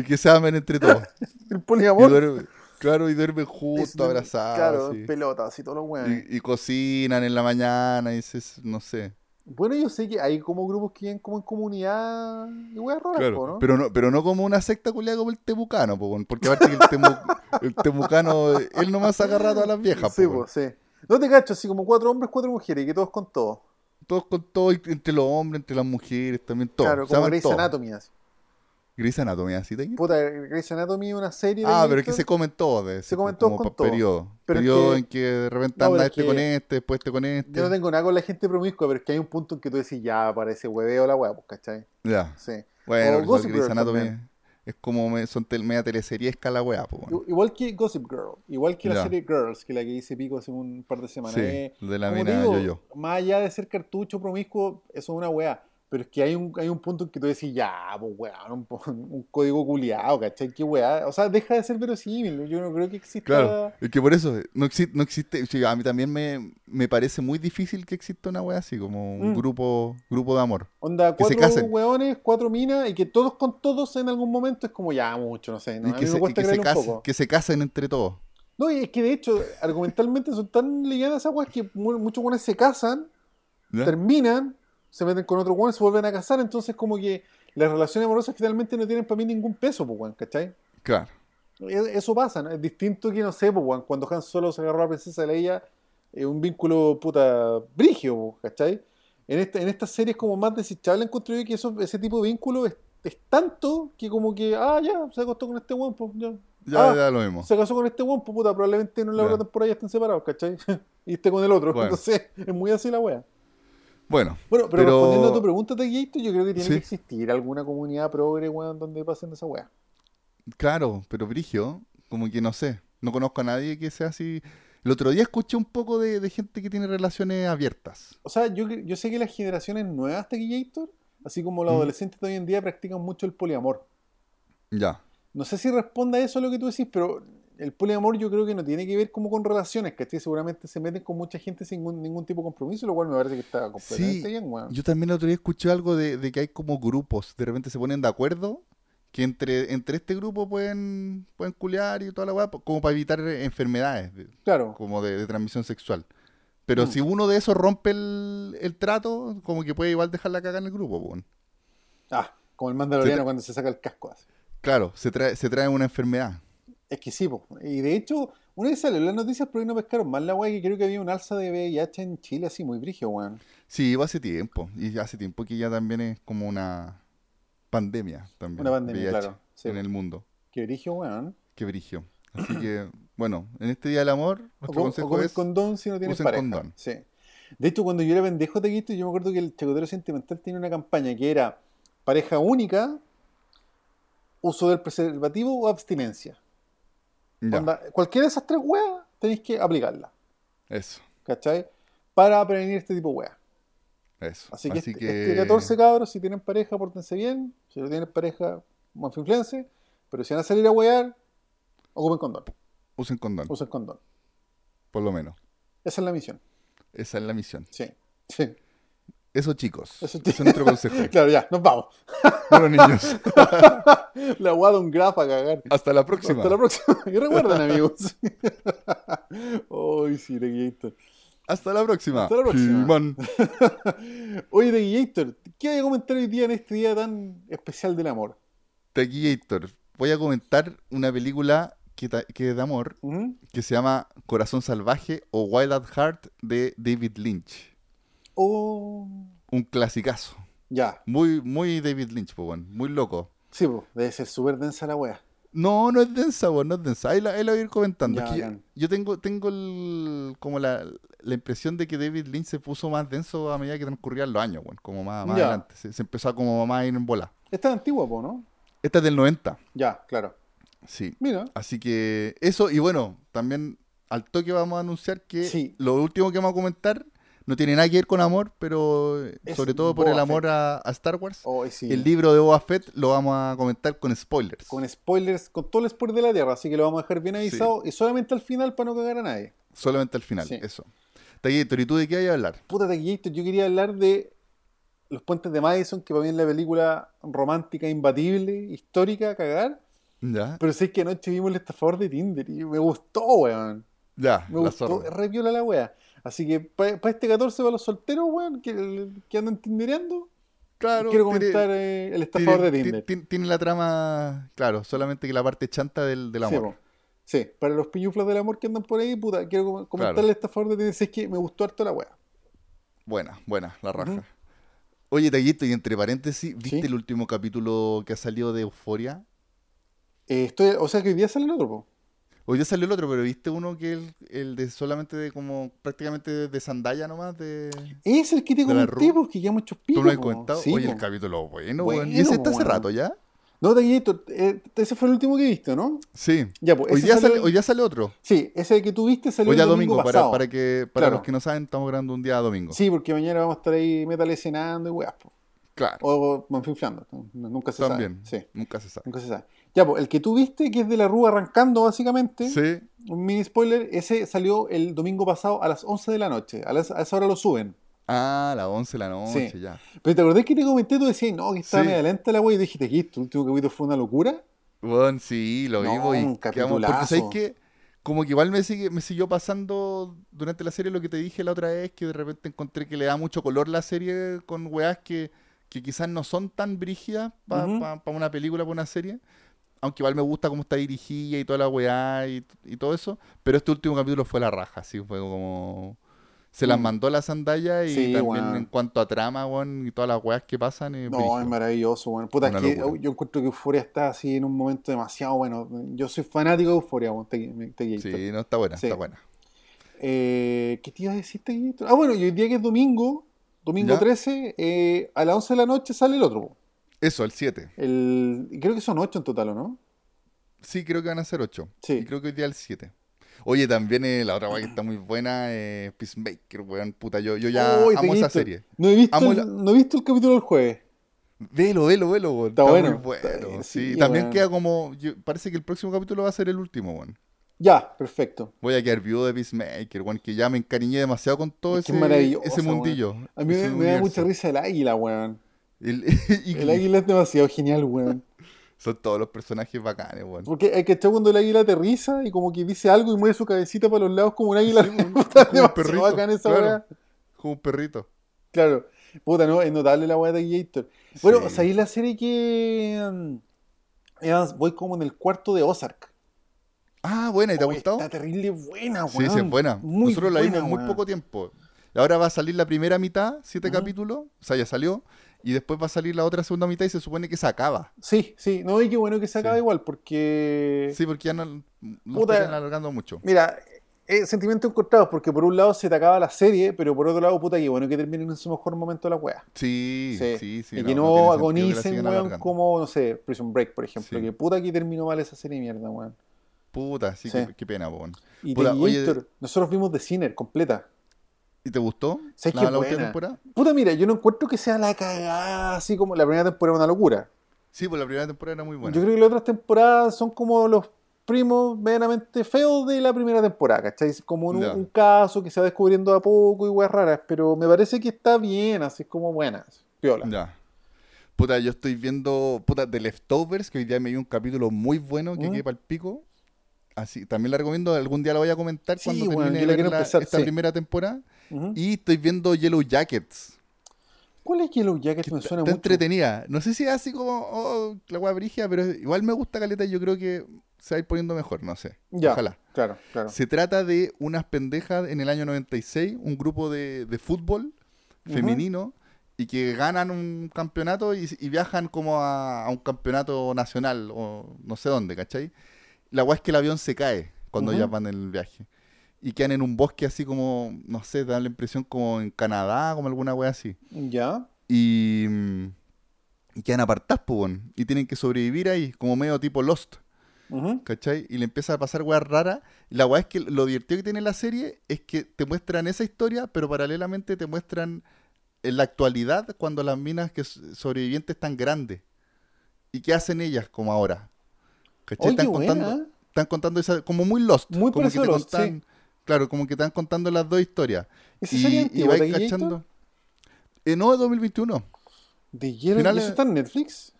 y que se amen entre todos. El Y poliamor. claro, y duermen juntos, abrazados. Claro, en pelotas y todos los weones. Y, y cocinan en la mañana, y se, no sé. Bueno, yo sé que hay como grupos que viven como en comunidad y weas raras, Claro, po, ¿no? pero no, pero no como una secta culiada como el temucano, po, porque aparte que el, temu- el temucano, él nomás agarra a todas las viejas, sí, po, pues, sí. No te cacho, así como cuatro hombres, cuatro mujeres, y que todos con todos. todos con todo, entre los hombres, entre las mujeres, también todos. Claro, como Grey's todos. Anatomy, así. Grey's Anatomy, así de aquí. Puta, Grey's Anatomy es una serie de Ah, pero es que se comen todos, de Se comen todos con todo. periodo. Pero periodo que- en que de repente No, anda es este con este, después este con este. Yo no tengo nada con la gente promiscua, pero es que hay un punto en que tú decís, ya, parece hueveo la wea, pues, ¿cachai? Ya. Sí. Bueno, O Grey's Anatomy también. es como me- son tel, media teleseriesca la po, weón. Igual que Gossip Girl, igual que la Ya. serie Girls, que la que hice pico hace un par de semanas. Sí, Eh, de la te mina yo-yo. Más allá de ser cartucho promiscuo, eso es una weá. Pero es que hay un, hay un punto en que tú decís, ya, pues weá, un, código culiado, ¿cachai? ¿Qué weá? O sea, deja de ser verosímil. Yo no creo que exista. Claro, es que por eso no existe, no existe, sí, a mí también me, me parece muy difícil que exista una wea así, como un Mm. grupo, grupo de amor. Onda, que se cuatro casen. weones, cuatro minas, y que todos con todos en algún momento es como ya mucho, no sé. No, y a que mí se, me y cuesta que se casen, poco. que se casen entre todos. No, y es que de hecho, argumentalmente son tan ligadas esas weas que mu- muchos weones se casan, ¿ya? terminan, se meten con otro weón, se vuelven a casar, entonces como que las relaciones amorosas finalmente no tienen para mí ningún peso, pues weón, ¿cachai? Claro, E- Eso pasa, ¿no? Es distinto que, no sé, pues weón, cuando Han Solo se agarró a la princesa Leia, es un vínculo puta brigio, ¿cachai? En esta, en estas series como más desechable encuentro yo que eso, ese tipo de vínculo es, es tanto que como que, ah, ya, se acostó con este weón, pues ya, Ya, Ah, ya lo mismo. Se casó con este weón, pues puta, probablemente en la Ya. otra temporada ya estén separados, ¿cachai? y esté con el otro. Bueno. Entonces, es muy así la wea. Bueno, Bueno, pero, Pero- respondiendo a tu pregunta, Taquillito, yo creo que tiene Sí. que existir alguna comunidad progre, weón, donde pasen esa wea. claro, pero Brigio, como que no sé, no conozco a nadie que sea así. El otro día escuché un poco de, de gente que tiene relaciones abiertas. O sea, yo, yo sé que las generaciones nuevas Taquillator, así como los Mm. adolescentes de hoy en día, practican mucho el poliamor. Ya. No sé si responda a eso lo que tú decís, pero el poliamor yo creo que no tiene que ver como con relaciones, ¿cachai? Seguramente se meten con mucha gente sin ningún, ningún tipo de compromiso, lo cual me parece que está completamente Sí, bien, weón. Yo también el otro día escuché algo de, de que hay como grupos, de repente se ponen de acuerdo que entre, entre este grupo pueden, pueden culear y toda la weá, como para evitar enfermedades, de- Claro. como de, de transmisión sexual. Pero Mm. si uno de esos rompe el, el trato, como que puede igual dejar la caga en el grupo, po. Ah, como el mandaloriano Se cuando se saca el casco. así. Claro, se trae, se trae una enfermedad. Es que sí, po. y de hecho, una vez salió las noticias, pero hoy no pescaron más la weá, que creo que había un alza de VIH en Chile así muy brigio, weón. Sí, iba hace tiempo. Y hace tiempo que ya también es como una pandemia también. Una pandemia, VIH claro, sí. En el mundo. Que brigio, weón. Qué brigio. Así que, bueno, en este Día del Amor, O, nuestro o consejo con el es... condón si no tienes pareja. condón. Sí. De hecho, cuando yo era pendejo taquito, yo me acuerdo que el Chacotero Sentimental tenía una campaña que era pareja única, uso del preservativo o abstinencia. Onda, cualquiera de esas tres weas tenéis que aplicarla, eso, ¿cachai? Para prevenir este tipo de weas. eso. Así que, este, este 14 cabros, si tienen pareja, pórtense bien. Si no tienen pareja, manfinflense. Pero si van a salir a wear, ocupen condón. Usen condón, Usen condón. por lo menos. Esa es la misión. Esa es la misión. Sí. Sí. Eso, chicos. Eso, es nuestro consejo. Claro, ya, nos vamos. Bueno, niños, La de un graf a cagar. hasta la próxima. Hasta la próxima. Y recuerden, amigos. Ay, sí, Tequillator. Hasta la próxima. Hasta la próxima. Oye, Tequillator, ¿qué voy a comentar hoy día en este día tan especial del amor? Tequillator. Voy a comentar una película que, que es de amor que se llama Corazón Salvaje o Wild at Heart de David Lynch. Oh, Un clasicazo. ya. Muy, muy David Lynch, pues, bueno, muy loco. Sí, pues, debe ser súper densa la wea. No, no es densa, weón, no es densa. Ahí la, ahí la voy a ir comentando. Ya, yo tengo, tengo el- como la, la impresión de que David Lynch se puso más denso a medida que transcurrían los años, weón, como más, más adelante. Se, se empezó a como más a ir en bola. Esta es antigua, po, ¿no? Esta es del 90, Ya, claro. sí. Mira. Así que eso, y bueno, también al toque vamos a anunciar que Sí. lo último que vamos a comentar no tiene nada que ver con amor, pero Es sobre todo por Boba el amor a, a Star Wars. Sí. El libro de Boba Fett lo vamos a comentar con spoilers. Con spoilers, con todo el spoiler de la Tierra, así que lo vamos a dejar bien avisado y solamente al final para no cagar a nadie. Solamente al final, Sí. eso. Taguitor, ¿y tú de qué hay a hablar? Puta Taquillator, yo quería hablar de Los Puentes de Madison, que para mí es la película romántica imbatible, histórica, cagar. Ya, Pero sé que anoche vimos el estafador de Tinder y me gustó, weón. ya, Me la gustó, re piola la wea. Así que para este 14 para los solteros, weón, que, que andan tindereando, Claro, quiero tiene- comentar eh, el estafador tiene, de Tinder. tiene- tiene la trama, claro, solamente que la parte chanta del, del Sí, amor. po. Sí, para los piñuflas del amor que andan por ahí, puta, quiero com- comentar Claro. el estafador de Tinder. Si es que me gustó harto la wea. Buena, buena, la raja. Oye, Taguito, y entre paréntesis, ¿viste Sí. el último capítulo que ha salido de Euforia? Eh, estoy, o sea que hoy día sale el otro, po. Hoy ya salió el otro, pero ¿viste uno que el, el de solamente de como prácticamente de, Zendaya nomás? De... Es el que te comenté, Ru- porque ya muchos ¿Tú picos. me lo has po. comentado? Sí, Oye, po. el capítulo bueno, Bueno, weón. ¿Y ese está hace bueno. rato ya? No, Taquillito, eh, ese fue el último que viste, ¿no? Sí. Ya, pues, Hoy salió sale, el- hoy día sale otro. Sí, ese que tú viste salió Hoy el ya domingo, domingo, para, pasado. para que para Claro. los que no saben, estamos grabando un día domingo. Sí, porque mañana vamos a estar ahí metal escenando y weas. Claro. O manfinflando. Nunca se También. sabe. Sí, Nunca se sabe. nunca se sabe. Ya, pues, el que tú viste, que es de la rúa arrancando, básicamente. Sí. Un mini spoiler, ese salió el domingo pasado a las 11 de la noche. A, las- a esa hora lo suben. Ah, a las 11 de la noche Sí. ya. Pero te acordás que te comenté, tú decías, no, que estaba Sí. media lenta la wea, y dijiste que este último capítulo fue una locura. Bueno, sí, lo No, vimos y quedamos- Porque sabes que como que igual me sigue, me siguió pasando durante la serie lo que te dije la otra vez, que de repente encontré que le da mucho color la serie con weas que, que quizás no son tan brígidas para una película, para una serie. Aunque igual me gusta cómo está dirigida y toda la weá y, y todo eso. Pero este último capítulo fue la raja, sí, fue como... Se las Mm. mandó la sandalla y Sí, también weón. en cuanto a trama, weón, y todas las weas que pasan. es No, es maravilloso, bueno. Puta, es que locura. yo encuentro que Euforia está así en un momento demasiado bueno. Yo soy fanático de Euforia, bueno, te, te- Sí, no, está buena, Sí. está buena. Eh, ¿Qué te iba a decir, Teguito? Ah, bueno, y hoy día que es domingo, domingo ¿Ya? 13, eh, a las 11 de la noche sale el otro. Eso, el 7. El, creo que son 8 en total, ¿o no? Sí, creo que van a ser 8. Sí. Y creo que hoy día el 7. Oye, también eh, la otra que está muy buena, eh, Peacemaker, weón, puta, yo, yo ya amo esa serie. No he, visto el, la- no he visto el capítulo del jueves. Velo, velo, velo, weón. Está Está, bueno, muy bueno. está bien, sí, sí, también queda como. yo- parece que el próximo capítulo va a ser el último, weón. Ya, perfecto. Voy a quedar viudo de Peacemaker, weón, que ya me encariñé demasiado con todo Es ese, ese weón. mundillo. A mí ese me, me da mucha risa el águila, weón. El, águila es demasiado genial, weón. Son todos los personajes bacanes, weón. Porque hay que echar cuando el águila aterriza y como que dice algo y mueve su cabecita para los lados como un águila. Sí, Puta, como un perrito, bacán esa claro. weá. Como un perrito. Claro. Puta, no, es notable la weá de Gator. Bueno, Sí. ¿sabéis la serie que. mm, voy como en el cuarto de Ozark? Ah, buena, ¿y te ha gustado? Está terrible buena, Sí, weón. sí, es buena. Muy Nosotros la vimos en muy poco tiempo. Y ahora va a salir la primera mitad, siete capítulos, o sea, ya salió. Y después va a salir la otra segunda mitad y se supone que se acaba. Sí, sí. No, y qué bueno que se acaba Sí. igual, porque. Sí, porque ya no Puta. alargando mucho. Mira, eh, sentimientos encontrados, porque por un lado se te acaba la serie, pero por otro lado, puta, que bueno que terminen en su mejor momento la weá. Sí, Sí. sí, sí. y no, que no no, agonicen, weón, como, no sé, Prison Break, por ejemplo. Sí. Que puta que terminó mal esa serie de mierda, weón. Puta, sí, Sí. Qué, qué pena, weón. Y Puta, oye, nosotros vimos The Sinner completa. ¿Y te gustó? ¿Sabes la, la última temporada? Puta, mira, yo no encuentro que sea la cagada, así como la primera temporada una locura. Sí, pues la primera temporada era muy buena. Yo creo que las otras temporadas son como los primos medianamente feos de la primera temporada, ¿cachai? Es Como un, un caso que se va descubriendo a poco y weas raras, pero me parece que está bien, así como buena, piola. Ya. Puta, yo estoy viendo, puta, The Leftovers, que hoy día me vi un capítulo muy bueno que ¿Mm? quedé para el pico. Así, también la recomiendo, algún día la voy a comentar Sí, cuando weón, termine yo la empezar, esta sí. primera temporada. Y estoy viendo Yellow Jackets. ¿Cuál es Yellow Jacket? que Me suena está mucho. entretenida. No sé si es así como oh, la wea brigia, pero igual me gusta Caleta y yo creo que se va a ir poniendo mejor, no sé. Ya, Ojalá. claro, claro. Se trata de unas pendejas en el año 96, un grupo de, de fútbol femenino y que ganan un campeonato y, y viajan como a, a un campeonato nacional o no sé dónde, ¿cachai? La weá es que el avión se cae cuando Ujú. ya van en el viaje. Y quedan en un bosque así como, no sé, te da la impresión como en Canadá, como alguna weá así. Ya. Y, mm, y quedan apartadas, pues, y tienen que sobrevivir ahí, como medio tipo Lost. ¿Cachai? Y le empieza a pasar weas raras. La weá es que lo divertido que tiene la serie es que te muestran esa historia, pero paralelamente te muestran en la actualidad cuando las minas que sobrevivientes están grandes. ¿Y qué hacen ellas como ahora? ¿Cachai? Oye, están, buena, contando, ¿eh? están contando esa, como muy Lost. Muy como que te contan- Claro, como que están contando las dos historias. ¿Esa Y, serie y antigua vais de cachando. Eh, no, es 2021. ¿De Yellow Finales- ¿y ¿Eso está en Netflix?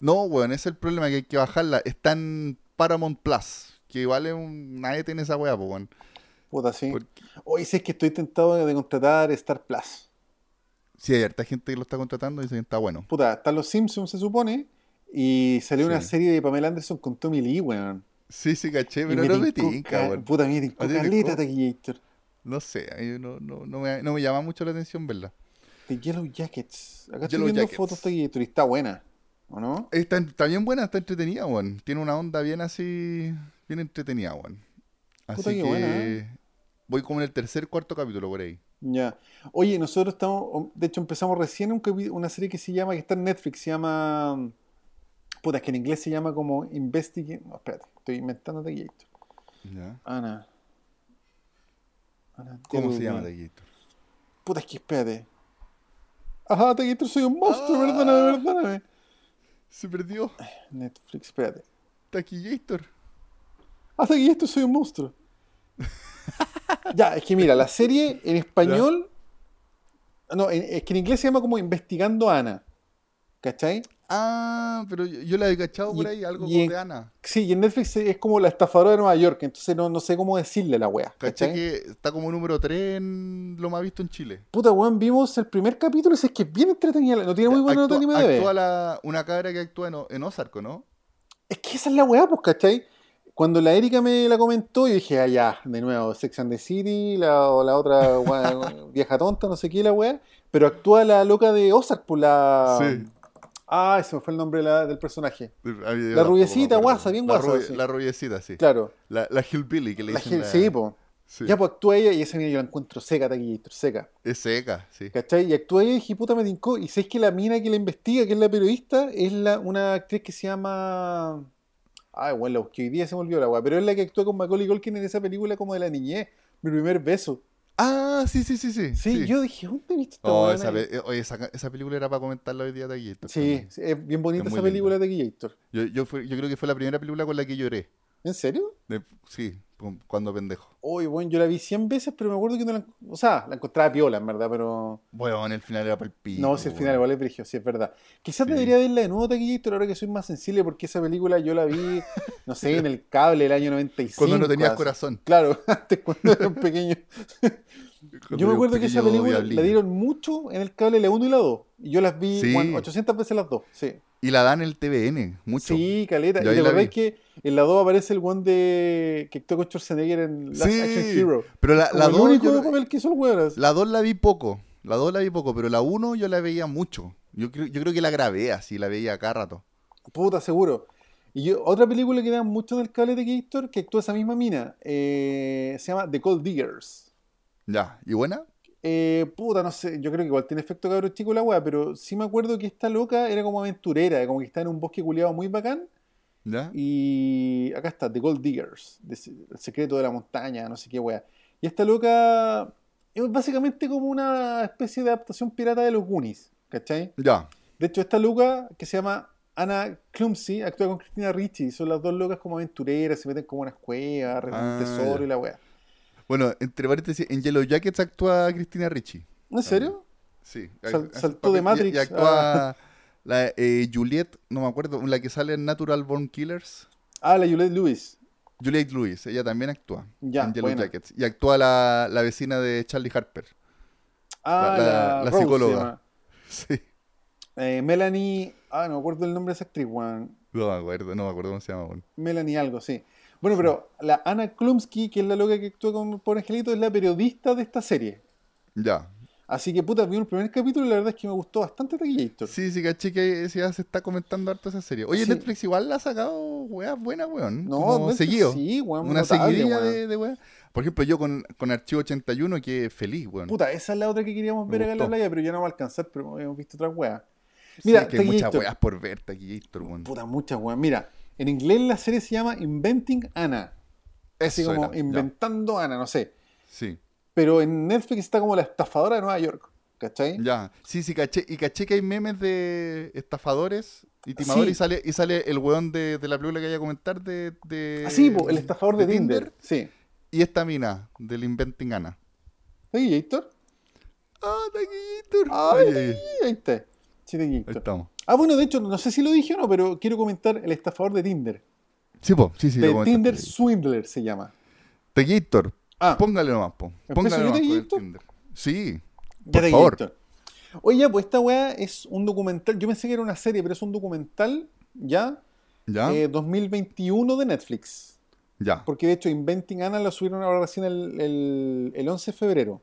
No, weón, ese es el problema que hay que bajarla. Está en Paramount Plus, que vale un... Nadie tiene esa weá, pues, weón. Puta, sí. Porque- Hoy sé que estoy tentado de contratar Star Plus. Sí, hay harta gente que lo está contratando y dicen que está bueno. Puta, están los Simpsons, se supone. Y salió una Sí. serie de Pamela Anderson con Tommy Lee, weón. Sí, sí, caché, pero no me tinca, ca- weón. Puta, me tincó ¿A ti te caleta? Taquillator. No sé, no, no, no, me, no me llama mucho la atención verla. De Yellow Jackets. Acá estoy viendo Jackets. fotos Taquillator y está buena. ¿O no? Está, está bien buena, está entretenida, weón. Tiene una onda bien así, bien entretenida, weón. Así Puta, qué que buena, ¿eh? voy como en el tercer, cuarto capítulo por ahí. Ya. Oye, nosotros estamos. De hecho, empezamos recién un una serie que se llama, que está en Netflix, se llama. Puta, es que en inglés se llama como Investigate. No, espérate, estoy inventando Taquillator. ¿Ya? Ana. Ana ¿Cómo se llama Taquito? Puta, es que espérate. Ajá, Taquillator, soy un monstruo, Ah. perdóname, perdóname. Se perdió. Netflix, espérate. Taquillator. Aquí esto soy un monstruo. ya, es que mira, la serie en español. No, en- es que en inglés se llama como Investigando a Ana. ¿Cachai? Ah, pero yo, yo la he cachado por Y- ahí, algo de Ana. Sí, y en Netflix es como la estafadora de Nueva York, entonces no, no sé cómo decirle la wea. Caché ¿Cachai? que está como número 3 en lo más visto en Chile. Puta, weón, vimos el primer capítulo y es que es bien entretenida. No tiene muy buena nota en IMDb. actúa la- una cabra que actúa en, en Ozark, ¿no? Es que esa es la weá, pues, ¿cachai? Cuando la Erika me la comentó, yo dije, ah, ya, de nuevo, Sex and the City, la, o la otra vieja tonta, no sé qué, la wea. Pero actúa la loca de Ozark, por la. Sí. Ah, ese me fue el nombre de la- del personaje. La rubiecita, guasa, bien guasa, La, sí. la rubiecita, sí. Claro. La, la Hillbilly que le La dicen. Gil- sí, po. sí. Ya, pues actúa ella y esa mina yo la encuentro seca, taquillator, seca. Es seca, sí. ¿Cachai? Y actúa ella y dije, puta, me tincó. Y sabes que la mina que la investiga, que es la periodista, es la, una actriz que se llama. Ay, bueno, busqué hoy día se me olvidó la weá. Pero es la que actúa con Macaulay Culkin en esa película como de la niñez. Mi primer beso. Ah, sí, sí, sí, sí. Sí, yo dije, ¿dónde he visto esta Oh, esa, eh, oye, esa, esa película era para comentarla hoy día, Taquillito. Sí, sí, es bien bonita Es esa película de Taquillator. Yo, yo, fue- yo creo que fue la primera película con la que lloré. ¿En serio? De- sí, cuando pendejo. Uy, bueno, yo la vi 100 veces, pero me acuerdo que no la. O sea, la encontraba piola, en verdad, pero. Bueno, en el final era para el pico. No, si al final igual es brigio, sí es verdad. Quizás Sí. debería verla de nuevo, Taquillator, ahora que soy más sensible, porque esa película yo la vi, no sé, en el cable el año 95. Cuando no tenías así. corazón. Claro, antes cuando era un pequeño. Yo me acuerdo que esa película la dieron mucho en el cable la 1 y la 2. Y yo las vi Sí. weón, 800 veces las dos. Sí, Y la dan en el TVN, mucho. sí caleta. Yo y la verdad es que en la 2 aparece el one de que actuó con Schwarzenegger en Last Sí, Action Hero. Pero la, Como la el 2 único yo- papel que hizo el la dos la vi poco. La 2 la vi poco, pero la 1 yo la veía mucho. Yo creo, yo creo que la grabé así, la veía cada rato. Puta, seguro. Y yo, otra película que dan mucho en el cable de Gator, que actúa esa misma mina, eh, se llama The Gold Diggers. Ya, ¿y buena? Eh, puta, no sé, yo creo que igual tiene efecto cabro chico la weá, pero sí me acuerdo que esta loca era como aventurera, como que está en un bosque culiado muy bacán. ¿Ya? Y acá está, The Gold Diggers, el secreto de la montaña, no sé qué weá. Y esta loca es básicamente como una especie de adaptación pirata de los Goonies, ¿cachai? Ya. De hecho, esta loca que se llama Anna Clumsy actúa con Christina Ricci. Son las dos locas como aventureras, se meten como unas cuevas, recogen Ah, tesoro ya. y la wea. Bueno, entre paréntesis, en Yellow Jackets actúa Cristina Ricci. ¿En serio? Sí. Sal- saltó de y- Matrix Y, actúa la eh, Juliette, no me acuerdo, la que sale en Natural Born Killers. Ah, la Juliette Lewis. Juliette Lewis, ella también actúa Ya, en Yellow buena. Jackets. Y actúa la, la vecina de Charlie Harper. Ah, La- la, la- la Rose se psicóloga. Sí. Eh, Melanie. Ah, no me acuerdo el nombre de esa actriz, weón. No me acuerdo, no me acuerdo cómo se llama. weón. Melanie algo, sí. Bueno, pero la Anna Klumsky, que es la loca que actúa con Pobre Angelito, es la periodista de esta serie. Ya. Así que, puta, vi el primer capítulo y la verdad es que me gustó bastante Taquillator. Sí, sí, caché que ya se está comentando harto esa serie. Oye, Sí. Netflix igual la ha sacado weas buenas, weón. No, como Netflix seguido. sí, weón, Una notable, seguidilla weón. de, de weas. Por ejemplo, yo con, con Archivo 81, que feliz, weón. Puta, esa es la otra que queríamos Me ver acá en la playa, pero ya no va a alcanzar, pero hemos visto otras weas. Sí, Mira, que hay muchas weas por ver, Taquillator, weón. Puta, muchas weas. Mira, en inglés la serie se llama Inventing Anna. Así Eso como era, ya. inventando Ana, no sé. Sí, Pero en Netflix está como la estafadora de Nueva York. ¿Cachai? ya. Sí, sí, caché. Y caché que hay memes de estafadores y timadores Sí. y, sale, y sale el weón de, de la película que voy a comentar de... de Así, po, el estafador de, Tinder. Sí. Y esta mina, del Inventing Anna. ¿Oye, Héctor? Ah, Taquillator. Ay, Oye, ahí está. Sí, ahí estamos. Ah, bueno, de hecho, no sé si lo dije o no, pero quiero comentar el estafador de Tinder. Sí, po, sí, sí. de lo. Tinder Swindler se llama. Taquillator. Ah, Póngale nomás, po. ¿Empiezo Póngale nomás? Tinder. Sí. ya Por favor. Héctor. Oye, ya, pues esta weá es un documental. Yo pensé que era una serie, pero es un documental, ¿ya? ¿Ya? Eh, 2021 de Netflix. ya. Porque de hecho, Inventing Anna lo subieron ahora recién el, el, el 11 de febrero.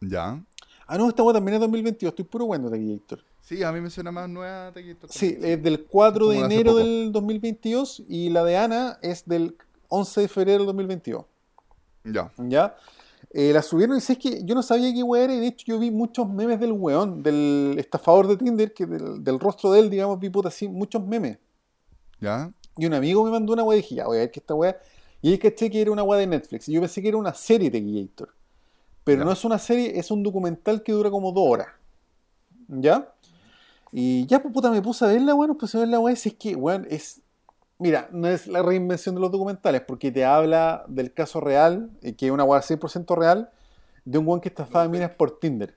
Ya. Ah, no, esta weá también es 2022. Estoy puro bueno de aquí, Héctor. Sí, a mí me suena más nueva. Sí, es del 4 de enero del 2022 y la de Ana es del 11 de febrero del 2022. Ya. ¿Ya? Eh, la subieron y sé que yo no sabía qué weá era y de hecho yo vi muchos memes del weón, del estafador de Tinder, que del, del rostro de él, digamos, vi puta así, muchos memes. Ya. Y un amigo me mandó una weá y dije, ya voy a ver que esta weá. Y ahí caché que era una weá de Netflix. Y yo pensé que era una serie de Gator. Pero Ya. no es una serie, es un documental que dura como dos horas. ¿Ya? Y ya, pues puta, me puse a verla, bueno, pues a ver la weá. y si es que, weón, es. Mira, no es la reinvención de los documentales, porque te habla del caso real, eh, que es una weá 100% real, de un weón que estafaba minas por Tinder.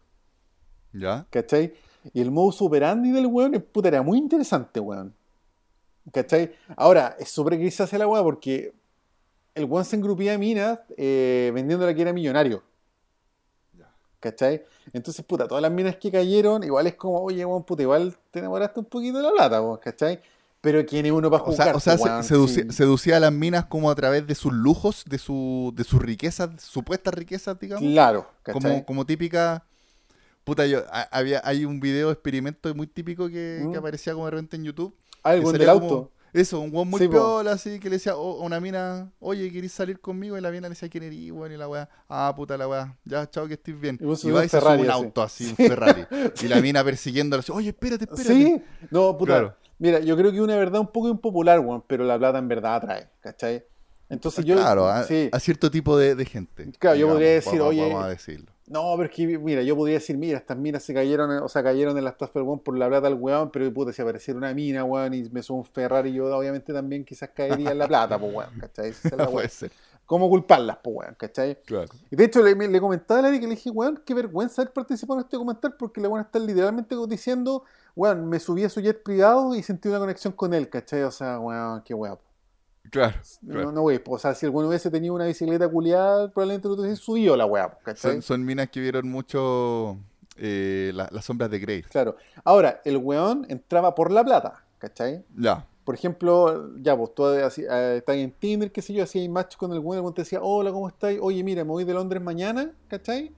Ya. ¿Cachai? Y el modus operandi del weón, puta, era muy interesante, weón. ¿Cachai? Ahora, es súper gris hacia la weá porque el weón se engrupía de minas eh, vendiéndola que era millonario. ¿Cachai? Entonces, puta, todas las minas que cayeron, igual es como, oye, weón, puta, igual te enamoraste un poquito de la plata, weón, ¿cachai? Pero ¿quién es uno para O jugar? sea, o sea po, se- weón? seducía, Sí. seducía a las minas como a través de sus lujos, de, su, de sus riquezas, supuestas riquezas, digamos. Claro, ¿cachai? como, como típica. Puta, yo, ha- había, hay un video experimento muy típico que, Mm. que aparecía como de repente en YouTube. Algo que del auto. Eso, un weón muy Sí, po. así, que le decía oh, a una mina, oye, ¿querés salir conmigo? Y la mina le decía, ¿quién eres, weón? Y la weá, ah, puta la weá, ya, chao, que estés bien. Y vos Y va y se sube un auto así, un Ferrari. Y la mina persiguiéndolo así, oye, espérate, espérate. Sí, no, puta. Claro. Mira, yo creo que una verdad un poco impopular, weón, pero la plata en verdad atrae, ¿cachai? Entonces yo. claro, a, sí. a cierto tipo de, de gente. Claro, yo podría decir, vamos- oye, Vamos a decirlo. No, pero es que, mira, yo podría decir, mira, estas minas se cayeron, o sea, cayeron en la estafa del weón por la plata del weón, pero puta, si apareciera una mina, weón, y me subo un Ferrari, yo obviamente también quizás caería en la plata, pues, weón, ¿cachai? Esa es la Puede weón. ser, ¿Cómo culparlas, pues, weón, ¿cachai? claro. Y de hecho, le, me- le comentaba a Larry que le dije, weón, qué vergüenza haber participado en este documental porque le van a estar literalmente diciendo, weón, me subí a su jet privado y sentí una conexión con él, ¿cachai? O sea, weón, qué weón. Claro, No, claro. no, wey, pues, o sea, si weón hubiese tenido una bicicleta culiada, probablemente no hubiese subido la weá, ¿cachai? Son, son minas que vieron mucho eh, la- las sombras de Grey. Claro. Ahora, el weón entraba por la plata, ¿cachai? Ya, Por ejemplo, ya, pues tú eh, estás en Tinder, qué sé yo, hacías match con el weón, el weón te decía, hola, ¿cómo estás? Oye, mira, me voy de Londres mañana, ¿cachai?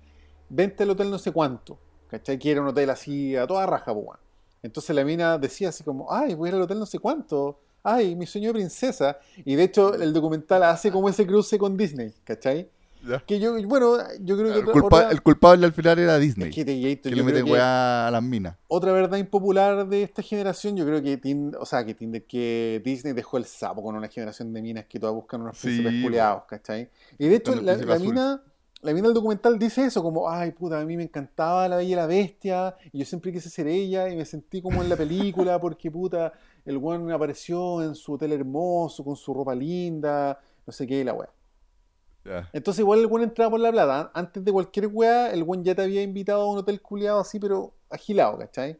Vente al hotel no sé cuánto, ¿cachai? Que era un hotel así a toda raja, pues, weón. Entonces la mina decía así como, ay, voy a ir al hotel no sé cuánto, ay, mi sueño de princesa. Y de hecho, el documental hace como ese cruce con Disney, ¿cachai? ya. Que yo, bueno, yo creo que El, otra- culpa- otra- el culpable al final era Disney. es que, te- que yo le mete weá a las minas. otra verdad impopular de esta generación, yo creo que Tinder, o sea, que Disney dejó el sapo con una generación de minas que todas buscan unos Sí, príncipes bo. culiados, ¿cachai? Y de hecho, la, mina, la mina del documental dice eso, como, ay, puta, a mí me encantaba La Bella y la Bestia, y yo siempre quise ser ella, y me sentí como en la película, porque, puta, el weón apareció en su hotel hermoso, con su ropa linda, no sé qué, y la weá. Ya. Entonces igual el weón entraba por la plata. Antes de cualquier weá, el weón ya te había invitado a un hotel culiado así, pero agilado, ¿cachai?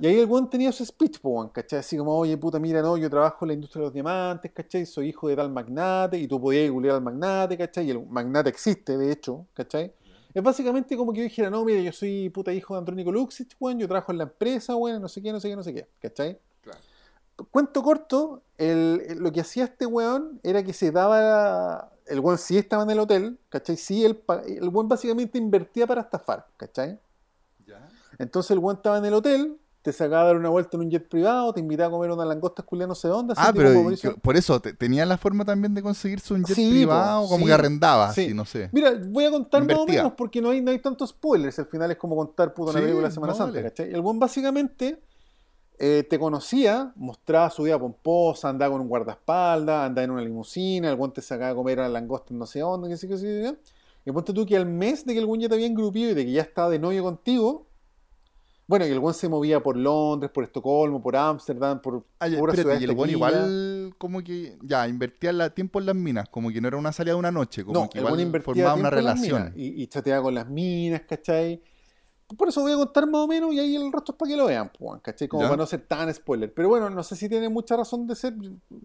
Y ahí el weón tenía su speech, po, ¿cachai? Así como, oye, puta, mira, no, yo trabajo en la industria de los diamantes, ¿cachai? Soy hijo de tal magnate, y tú podías googlear al magnate, ¿cachai? Y el magnate existe, de hecho, ¿cachai? Es básicamente como que yo dijera, no, mira, yo soy puta hijo de Andrónico Luxich, weón, yo trabajo en la empresa, weón, no sé qué, no sé qué, no sé qué, ¿cachai? Cuento corto, el- el- lo que hacía este weón era que se daba. El weón sí estaba en el hotel, ¿cachai? Sí, el, el weón básicamente invertía para estafar, ¿cachai? Ya. Entonces el weón estaba en el hotel, te sacaba a dar una vuelta en un jet privado, te invitaba a comer unas langostas culiadas no sé dónde. así Ah, pero y por eso, te- tenía la forma también de conseguirse un jet Sí, privado, como sí, que arrendaba, sí. así, no sé. Mira, voy a contar más o menos porque no hay, no hay tantos spoilers. Al final es como contar puta una película de Semana no, Santa. ¿cachai? El buen básicamente eh, te conocía, mostraba su vida pomposa, andaba con un guardaespaldas, andaba en una limusina, el buen te sacaba a comer a langosta no sé dónde, qué sé qué, qué qué. Y ponte tú que al mes de que el buen ya te había engrupido y de que ya estaba de novio contigo, bueno, y el buen se movía por Londres, por Estocolmo, por Ámsterdam, por Ah, ya, puras espérate, y el buen igual como que ya invertía la, tiempo en las minas, como que no era una salida de una noche, como No, que igual formaba una relación. minas y, y chateaba con las minas, ¿cachai? Por eso voy a contar más o menos y ahí el resto es para que lo vean, pues, ¿cachai? Como Ya. para no ser tan spoiler. Pero bueno, no sé si tiene mucha razón de ser.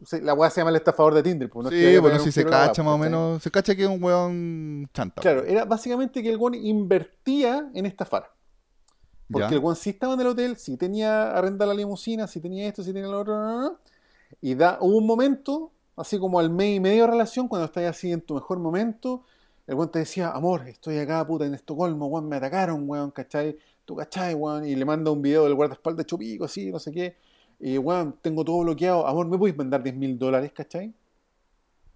se- La weá se llama el estafador de Tinder, pues no es que sí, vaya a bueno, si se cacha más o menos, se cacha que es un weón chanta. Claro, era básicamente que el weón invertía en estafar. Porque Ya. el weón sí estaba en el hotel, sí tenía arrendada la limusina, sí tenía esto, sí tenía lo otro, no, no, no. y da, hubo un momento, así como al mes y medio de relación, cuando estás así en tu mejor momento, el weón te decía, amor, estoy acá, puta, en Estocolmo, weón, me atacaron, weón, ¿cachai? Tú, ¿cachai, weón? Y le manda un video del guardaespaldas Chupico, así, no sé qué. Y, weón, tengo todo bloqueado, amor, ¿me puedes mandar 10 mil dólares, ¿cachai?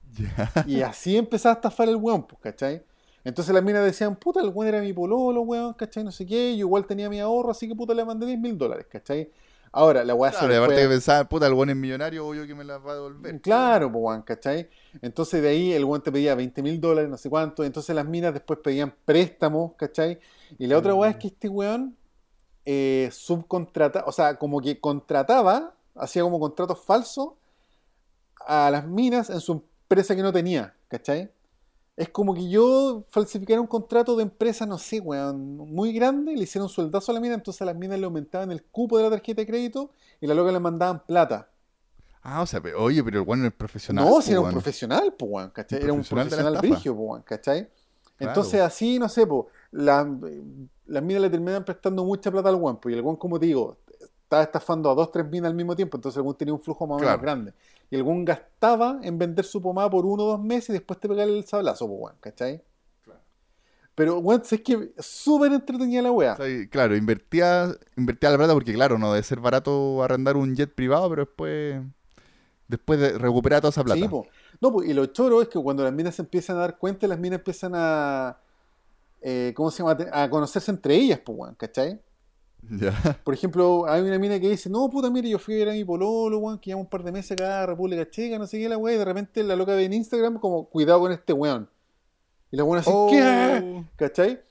Y así empezaba a estafar el weón, pues, ¿cachai? Entonces las minas decían, puta, el weón era mi pololo, weón, ¿cachai? No sé qué, yo igual tenía mi ahorro, así que puta, le mandé 10 mil dólares, ¿cachai? Ahora, la weá se Claro, le aparte de pensar, puta, el weón es millonario, obvio que me la va a devolver. Claro, pues, weón, ¿cachai? Entonces de ahí el weón te pedía 20 mil dólares, no sé cuánto, entonces las minas después pedían préstamos, ¿cachai? Y la otra weá es que este weón eh, subcontrata, o sea, como que contrataba, hacía como contratos falsos a las minas en su empresa que no tenía, ¿cachai? Es como que yo falsificara un contrato de empresa, no sé, weón, muy grande, le hicieron sueldazo a la mina, entonces a las minas le aumentaban el cupo de la tarjeta de crédito y la loca le mandaban plata. Ah, o sea, pero- oye, pero el weón es profesional. No, si era un weón. profesional, pues, weón, ¿cachai? Era un profesional brigio, pues, weón, ¿cachai? Claro. Entonces, así, no sé, pues, la- las minas le terminan prestando mucha plata al weón, pues, y el weón, como te digo, estaba estafando a dos, tres minas al mismo tiempo, entonces algún tenía un flujo más o menos Claro. grande. Y algún gastaba en vender su pomada por uno o dos meses y después te pegarle el sablazo, pues, weón, ¿cachai? Pero, weón, es que súper entretenida la weá. O sea, y claro, invertía, invertía la plata porque, claro, no debe ser barato arrendar un jet privado, pero después, después de recuperar toda esa plata. Sí, po. No, po, y lo choro es que cuando las minas se empiezan a dar cuenta, las minas empiezan a. eh, ¿Cómo se llama? A conocerse entre ellas, pues, ¿cachai? Por ejemplo, hay una mina que dice, no, puta, mire, yo fui a ver a mi pololo, weón, que lleva un par de meses acá a República Checa, no sé qué, la weá, y de repente la loca ve en Instagram como, cuidado con este weón. Y la weón así, Oh. ¿qué? ¿Cachai?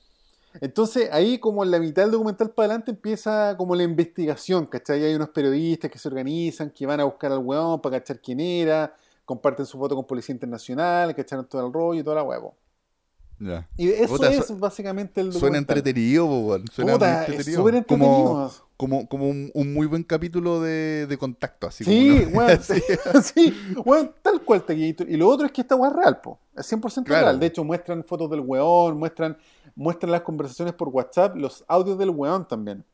Entonces, ahí como en la mitad del documental para adelante empieza como la investigación, ¿cachai? Hay unos periodistas que se organizan, que van a buscar al weón para cachar quién era, comparten su foto con Policía Internacional, cacharon todo el rollo y toda la huevo. Ya. Y eso es su- básicamente el Suena entretenido, weón. Suena es entretenido. Como, como, como un, un muy buen capítulo de, de contacto, así Sí, como, ¿no? weón, Sí. tal cual Taquillito. Y lo otro es que esta weá es real, po. Es 100% Claro. real. De hecho, muestran fotos del weón, muestran, muestran las conversaciones por WhatsApp, los audios del weón también,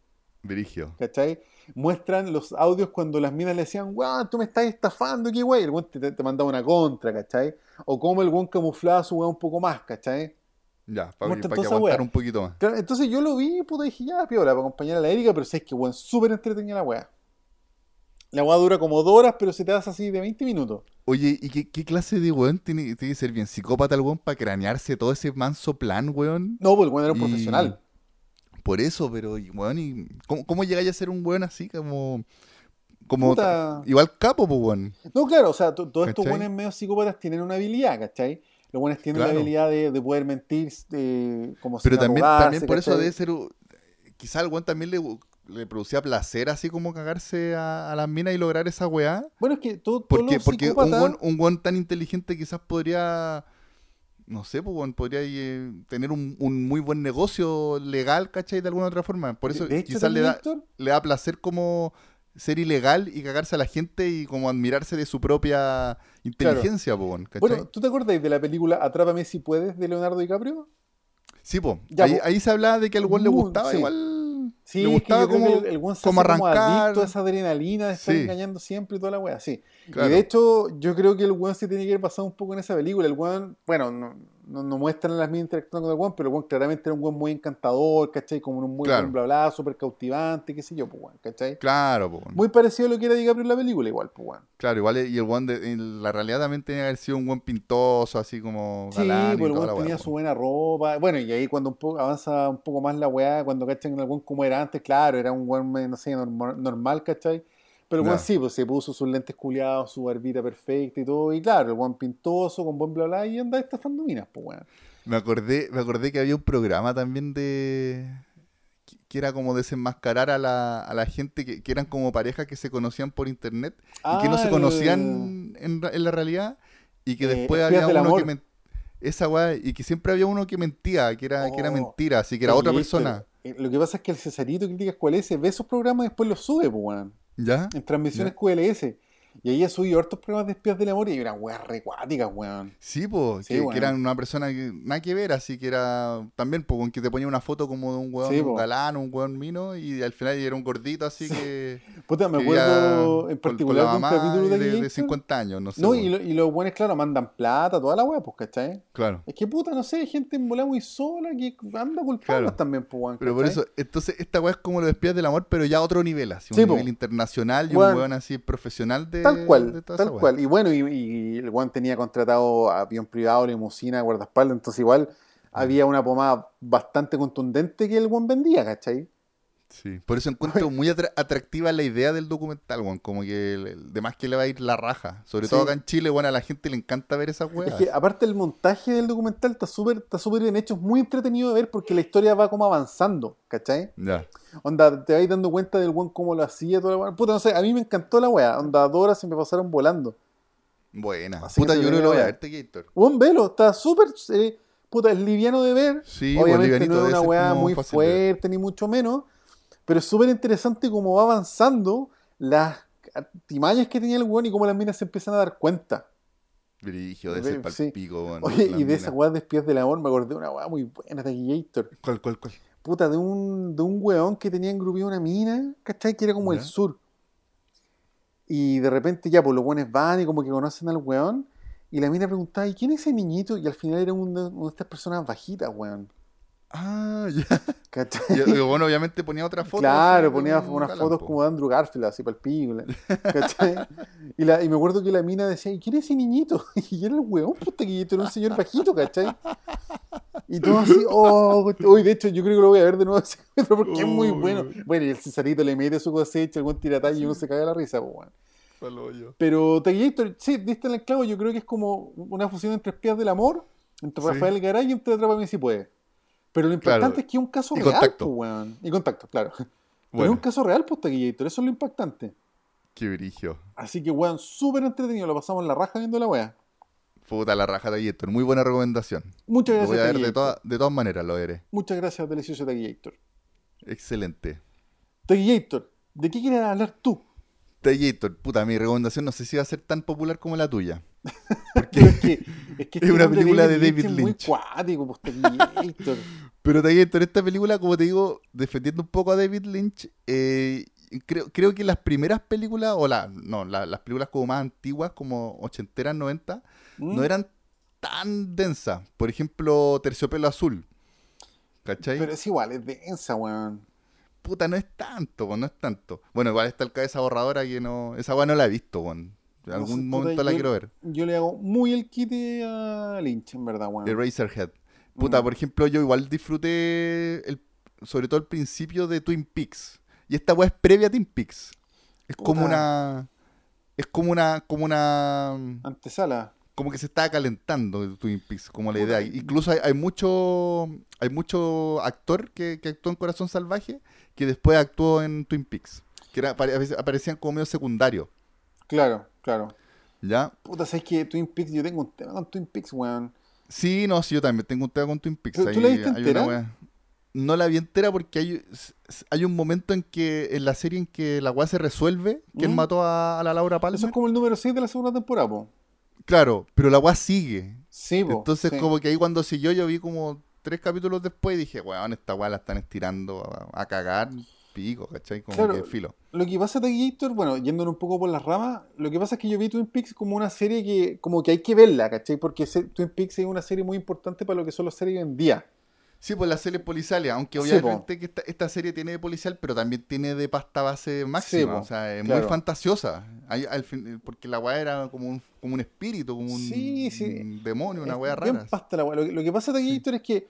Virigio. ¿cachai? Muestran los audios cuando las minas le decían, weón, tú me estás estafando, qué wey. El weón te, te mandaba una contra, ¿cachai? O cómo el weón camuflaba a su weón un poco más, ¿cachai? Ya, para Muestra que aguantar un poquito más. Claro, entonces yo lo vi, puta, dije, ya, piola, para acompañar a la Erika, pero sé que, weón, súper entretenida la weá. La weá dura como dos horas, pero se te hace así de 20 minutos. Oye, ¿y qué, qué clase de weón tiene, tiene que ser bien psicópata el weón para cranearse todo ese manso plan, weón? No, pues el weón era un Y- profesional. Por eso, pero, y, weón, y ¿cómo, cómo llegáis a ser un weón así como... Como Puta. igual capo, pues, weón. No, claro, o sea, to- todos estos buenos medio psicópatas tienen una habilidad, ¿cachai? Los buenos tienen la Claro. habilidad de, de poder mentir eh, como Pero también, también por eso debe ser... Quizá al weón también le, le producía placer así como cagarse a, a las minas y lograr esa weá. Bueno, es que todo, Porque, los porque un weón, un weón tan inteligente quizás podría, no sé, pues, podría eh, tener un, un muy buen negocio legal, ¿cachai? De alguna otra forma. Por eso quizás le da, Héctor, le da placer como ser ilegal y cagarse a la gente y como admirarse de su propia inteligencia, pues, weón, ¿cachai? Bueno, ¿tú te acuerdas de la película Atrápame si puedes de Leonardo DiCaprio? sí, pues. Ahí, po. ahí se hablaba de que al weón le gustaba sí. igual. Sí, le es que gustaba yo creo como, que el, el como como arrancar. adicto a esa adrenalina de estar Sí. engañando siempre y toda la wea, sí. Claro. Y de hecho, yo creo que el weón se tiene que haber pasado un poco en esa película. El weón, bueno, no, no, no muestran las minas interactuando con el weón, pero el weón claramente era un weón muy encantador, ¿cachai? Como un muy Claro. buen bla bla, súper cautivante, qué sé yo, pues ¿cachai? Claro, pues. Muy parecido a lo que era DiCaprio en la película, igual, pues. Claro, igual, y el de- en la realidad también tenía que haber sido un buen pintoso, así como Sí, galán y pues el la tenía weá, su buena ropa. Bueno, y ahí cuando un poco, avanza un poco más la weá, cuando cachan el weón como era antes, claro, era un weón, no sé, normal, normal ¿cachai? Pero el sí, pues se puso sus lentes culiados, su barbita perfecta y todo. Y claro, el weón pintoso, con buen bla bla, y anda estafando minas, pues weón. Me acordé, me acordé que había un programa también de. que- era como desenmascarar a la, a la gente que, que eran como parejas que se conocían por internet y que no Ah, se el- conocían en, en la realidad y que Eh, después había uno amor. que esa weá, y que siempre había uno que mentía, que era, que era Oh, mentira, así que era otra Oye, persona. eh, Lo que pasa es que el Cesarito Críticas QLS ve esos programas y después los sube, pues weón. ¿Ya? En transmisiones Ya. QLS. Y ahí ha subido hartos programas de espías del amor y hay unas weas recuáticas, weón. Sí, pues, Sí, que, que eran una persona que nada que ver, así que era también, pues, que te ponía una foto como de un weón, Sí, un galán, un weón mino, y al final era un gordito, así que. Puta, me que acuerdo en con- con particular la de un mamá capítulo de, de, Aquí de Héctor. 50 años, no sé. No, y, lo- y los buenos, claro, mandan plata, toda la wea, pues, ¿cachai? Claro. Es que puta, no sé, gente en bola muy sola que anda culpando Claro. también, pues, weón. Pero por eso, entonces esta weá es como los espías del amor, pero ya a otro nivel, así, Sí, un po. nivel internacional y un weón así profesional de, Tal cual, tal cual. Y bueno, y, y el weón tenía contratado avión privado, limusina, guardaespaldas, entonces igual había una pomada bastante contundente que el weón vendía, ¿cachai? Sí, por eso encuentro muy atra- atractiva la idea del documental, weón. Como que el, el- de más que le va a ir la raja. Sobre todo acá en Chile, bueno, a la gente le encanta ver esas Es weas. que aparte el montaje del documental está súper está súper bien hecho, es muy entretenido de ver porque la historia va como avanzando, ¿cachai? Ya. Onda, te vais dando cuenta del weón cómo lo hacía, toda la weá. Puta, no sé, a mí me encantó la weá. Onda, dos horas se me pasaron volando. Buena. Así Puta, yo que lo voy a digo, ver, Gator. Weón, velo, está súper. eh, puta, es liviano de ver. Sí, pues, Obviamente no es una como muy fuerte, ni mucho menos. Pero es súper interesante cómo va avanzando las artimañas que tenía el weón y cómo las minas se empiezan a dar cuenta. Brigio, de sí. palpico, weón. Oye, la y de esa mina. weá de espías del amor me acordé de una weá muy buena de Gator. ¿Cuál, cuál, cuál? puta, de un, de un weón que tenía engrupido una mina, ¿cachai? Que era como el sur. Y de repente ya, pues los weones van y como que conocen al weón. Y la mina preguntaba, ¿y quién es ese niñito? Y al final era un de- una de estas personas bajitas, weón. Ah, ya. ¿Cachai? Y, bueno, obviamente ponía otra foto. Claro, ponía un unas fotos como de Andrew Garfield, así ¿Cachai? Y, la, y me acuerdo que la mina decía, ¿y quién es ese niñito? Y era el weón, puta, que era un señor bajito, ¿cachai? Y todo así, oh, hoy de hecho yo creo que lo voy a ver de nuevo porque es muy Uy. bueno. Bueno, y el Cesarito le mete su cosecha, el buen y uno se caga la risa, pues, hoyo. Pero Taquillator, sí, diste en el clavo, yo creo que es como una fusión entre espías del amor, entre Sí. Rafael Garay y entre Atrápame si puede. Pero lo importante Claro. es que es un caso Y real, Contacto. pues, weón. Y contacto, claro. Pero es Bueno, un caso real, pues, Taquillator, eso es lo impactante. qué brillo. Así que, weón, súper entretenido, lo pasamos en la raja viendo la weá. Puta la raja Gator. Muy buena recomendación. Muchas Lo gracias, voy a ver de, Taquillator. toda- de todas maneras, lo veré. Muchas gracias, delicioso Taquillator. Excelente. Taquillator, ¿de qué quieres hablar tú? Gator, puta, mi recomendación no sé si va a ser tan popular como la tuya. Pero es que, es, que Es una película de David es muy Lynch. cuático, pues, Taquillator. Pero Gator, esta película, como te digo, defendiendo un poco a David Lynch, eh, creo, creo que las primeras películas, o la, no, la- las películas como más antiguas, como ochenteras, 90, ¿Mm? no eran tan densas. Por ejemplo, Terciopelo Azul. ¿Cachai? Pero es igual, es densa, weón. Puta, no es tanto, no es tanto. Bueno, igual está el cabeza borradora que no. Esa weá no la he visto, weón. En No algún puta, momento la yo- quiero ver. Yo le hago muy el quite a Lynch, en verdad, weón. Eraserhead. Puta, Mm. por ejemplo, yo igual disfruté el, sobre todo el principio de Twin Peaks. Y esta weá es previa a Twin Peaks. Es como una. Es como una. como una. Antesala. como que se estaba calentando Twin Peaks, como la Puta. idea. Incluso hay, hay mucho hay mucho actor que, que actuó en Corazón Salvaje que después actuó en Twin Peaks. Que era, apare- aparecían como medio secundario. Claro, claro. ¿Ya? Puta, ¿sabes que Twin Peaks? Yo tengo un tema con Twin Peaks, weón. Sí, no, sí, yo también tengo un tema con Twin Peaks. ¿Tú- tú Ahí la viste entera? No la vi entera porque hay, hay un momento en que, en la serie en que la weá se resuelve, quién ¿Mm? mató a, a la Laura Palmer. Eso es como el número 6 de la segunda temporada, po. Claro, pero la weá sigue. Sí, po. Entonces, sí. como que ahí cuando siguió, yo vi como tres capítulos después y dije, weón, esta weá la están estirando a, a cagar, pico, ¿cachai? Como Claro. que filo. Lo que pasa, Taquillator, bueno, yéndonos un poco por las ramas, lo que pasa es que yo vi Twin Peaks como una serie que, como que hay que verla, ¿cachai? Porque Twin Peaks es una serie muy importante para lo que son las series hoy en día. Sí, pues las series policiales, aunque Sí, obviamente que esta, esta serie tiene de policial, pero también tiene de pasta base máxima. o sea, es claro. muy fantasiosa. Hay- al fin- porque la weá era como un, como un espíritu, como un, Sí, sí. un demonio, una weá rara. pasta la. Lo, que- pasa, Taquillator, es que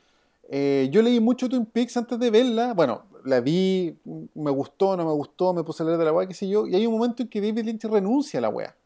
eh, yo leí mucho Twin Peaks antes de verla. Bueno, la vi, me gustó, no me gustó, me puse a leer de la weá, qué sé yo. Y hay un momento en que David Lynch renuncia a la weá.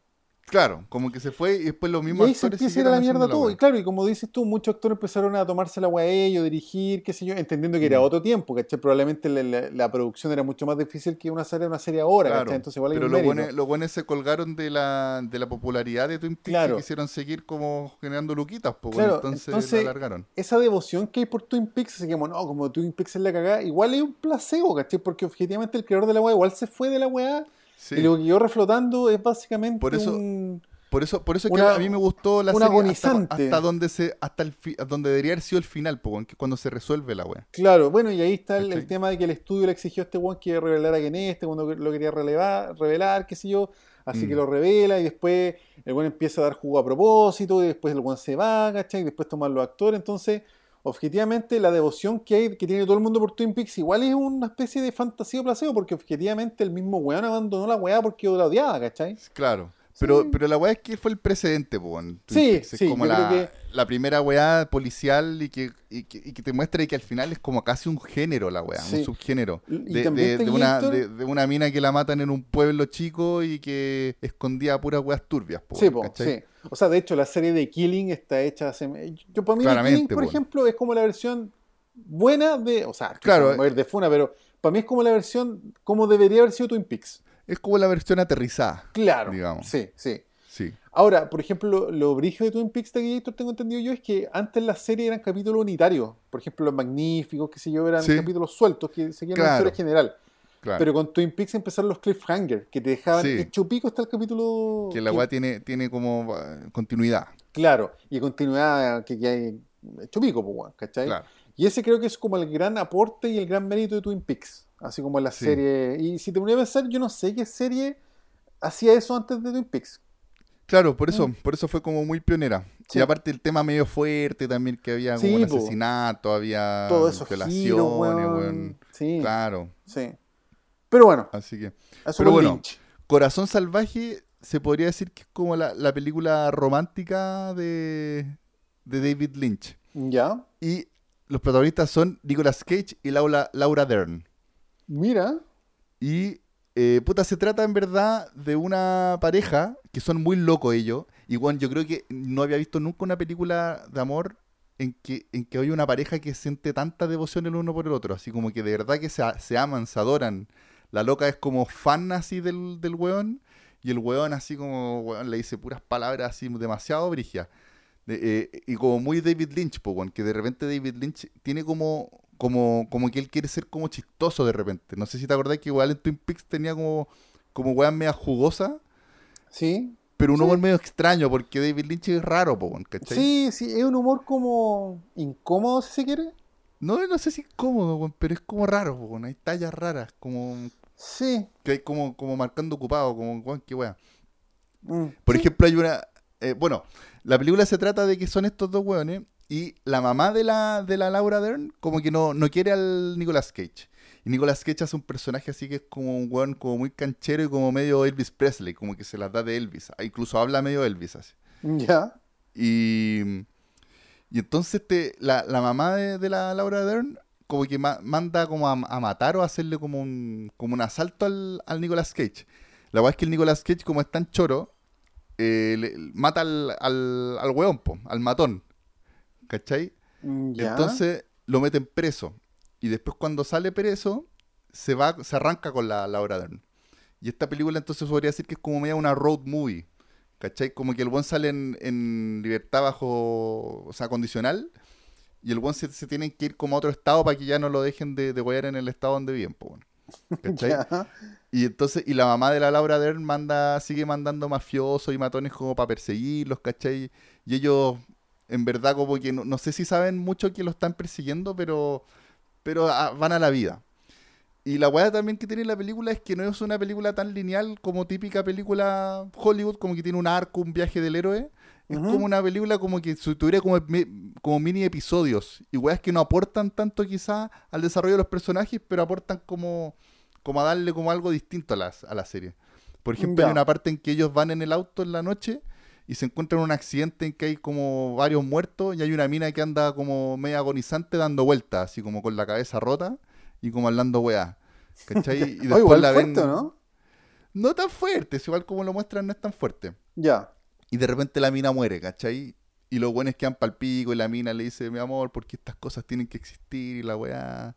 Claro, como que se fue y después los Y mismos ahí se actores empieza a ir a la mierda todo. Y claro, y como dices tú, muchos actores empezaron a tomarse la weá ellos, dirigir, qué sé yo, entendiendo que era Mm. otro tiempo, ¿cachai? Probablemente la, la- la producción era mucho más difícil que una serie, una serie ahora, Claro, ¿cachai? Entonces igual pero los buenos, se colgaron de la, de la popularidad de Twin Peaks Claro. y quisieron seguir como generando luquitas, pues Claro, entonces, entonces- la alargaron. Esa devoción que hay por Twin Peaks, así que como, no, como Twin Peaks es la cagada, igual hay un placebo, ¿cachai? Porque objetivamente el creador de la weá igual se fue de la weá Sí. y lo que quedó reflotando es básicamente Por eso- un... Por eso, por eso es que a mí me gustó la serie hasta, agonizante. hasta donde se, hasta el fi- donde debería haber sido el final, po, cuando se resuelve la wea. Claro, bueno, y ahí está el, tema de que el estudio le exigió a este weón que revelara quién es, este cuando lo quería relevar, revelar, qué sé yo, así Mm. que lo revela y después el weón empieza a dar jugo a propósito y después el weón se va, ¿cachai? Y después toman los actores, entonces, objetivamente la devoción que hay, que tiene todo el mundo por Twin Peaks igual es una especie de fantasía o placebo, porque objetivamente el mismo weón abandonó la weá porque la odiaba, ¿cachai? Claro. Pero, Sí. pero la weá es que fue el precedente, po, en Twin Sí, Peaks. Es sí, como yo la, creo la primera weá policial y que, y, que, y que te muestra que al final es como casi un género la weá, Sí. un subgénero. De, de- de una, de, de mina que la matan en un pueblo chico y que escondía puras weas turbias, po, Sí, po, sí. O sea, de hecho, la serie de Killing está hecha hace... Yo, para mí, Claramente, Killing, por po. ejemplo, es como la versión buena de... O sea, Claro, claro, eh. de Funa, pero para mí es como la versión... Como debería haber sido Twin Peaks. Es como la versión aterrizada. Claro. Digamos. Sí, sí. Ahora, por ejemplo, lo, lo brígido de Twin Peaks de Gator, tengo entendido yo, es que antes las series eran capítulos unitarios. Por ejemplo, Los Magníficos, qué sé yo, eran Sí. capítulos sueltos que seguían Claro. la historia general. Claro. Pero con Twin Peaks empezaron los cliffhanger, que te dejaban Sí. hecho pico hasta el capítulo... que la que- weá tiene, tiene como eh, continuidad. Claro, y continuidad que, que hay hecho pico, pues, ¿cachai? Claro. Y ese creo que es como el gran aporte y el gran mérito de Twin Peaks. Así como la Sí. serie. Y si te ponía a pensar, yo no sé qué serie hacía eso antes de Twin Peaks. Claro, por eso, Mm. por eso fue como muy pionera. Sí. Y aparte el tema medio fuerte también, que había como un asesinato, había Todo eso violaciones, giros, weón. weón. Sí, Claro, sí. Pero bueno, así que... eso Pero bueno, Lynch. Corazón Salvaje se podría decir que es como la, la película romántica de, de David Lynch. Ya. Y los protagonistas son Nicolas Cage y Laura, Laura Dern. Mira. Y, eh, puta, se trata en verdad de una pareja que son muy locos ellos. Y, bueno, yo creo que no había visto nunca una película de amor en que, en que hay una pareja que siente tanta devoción el uno por el otro. Así como que de verdad que se, se aman, se adoran. La loca es como fan así del, del weón. Y el weón así como, weón, le dice puras palabras así demasiado brigias. De- eh, y como muy David Lynch, po, weón, que de repente David Lynch tiene como, como, como que él quiere ser como chistoso de repente. No sé si te acordás que igual en Twin Peaks tenía como, como weón media jugosa, Sí. pero un Sí. humor medio extraño, porque David Lynch es raro, po, weón, ¿cachai? Sí, sí, es un humor como incómodo, si se quiere. No, no sé si es cómodo, weón, pero es como raro, po, hay tallas raras, como Sí. que hay como, como marcando ocupado, como weón, qué weá. Mm, Por sí. ejemplo, hay una. eh, bueno, la película se trata de que son estos dos hueones y la mamá de la, de la Laura Dern como que no, no quiere al Nicolas Cage. Y Nicolas Cage hace un personaje así que es como un hueón como muy canchero y como medio Elvis Presley, como que se las da de Elvis. Ah, Incluso habla medio Elvis así. Ya. Y, y entonces te, la, la mamá de, de la Laura Dern como que ma- manda como a, a matar o a hacerle como un, como un asalto al, al Nicolas Cage. La verdad es que el Nicolas Cage, como es tan choro, eh, le- mata al, al, al weón, po, al matón. ¿Cachai? Mm, Ya. Entonces lo meten preso. Y después cuando sale preso, se va, se arranca con la Laura Dern. Y esta película entonces podría decir que es como media una road movie. ¿Cachai? Como que el buen sale en, en libertad bajo, o sea, condicional. Y el buen se, se tiene que ir como a otro estado para que ya no lo dejen de, de en el estado donde viven, po, weón. ¿Cachai? Y entonces, y la mamá de la Laura Dern manda, sigue mandando mafiosos y matones como para perseguirlos, ¿cachai? Y ellos, en verdad, como que no, no sé si saben mucho que lo están persiguiendo, pero, pero ah, van a la vida. Y la weá también que tiene la película es que no es una película tan lineal como típica película Hollywood, como que tiene un arco, un viaje del héroe. Es como una película como que tuviera como, como mini episodios. Y weas que no aportan tanto quizá al desarrollo de los personajes, pero aportan como, como a darle como algo distinto a, las, a la serie. Por ejemplo, Ya. hay una parte en que ellos van en el auto en la noche y se encuentran un accidente en que hay como varios muertos y hay una mina que anda como media agonizante dando vueltas, así como con la cabeza rota y como hablando weá. ¿Cachai? Y Oye, después igual la fuerte, ven. ¿no? No tan fuerte, es igual como lo muestran, no es tan fuerte. Ya. Y de repente la mina muere, ¿cachai? Y los buenos quedan pal pico y la mina le dice, mi amor, porque estas cosas tienen que existir y la weá.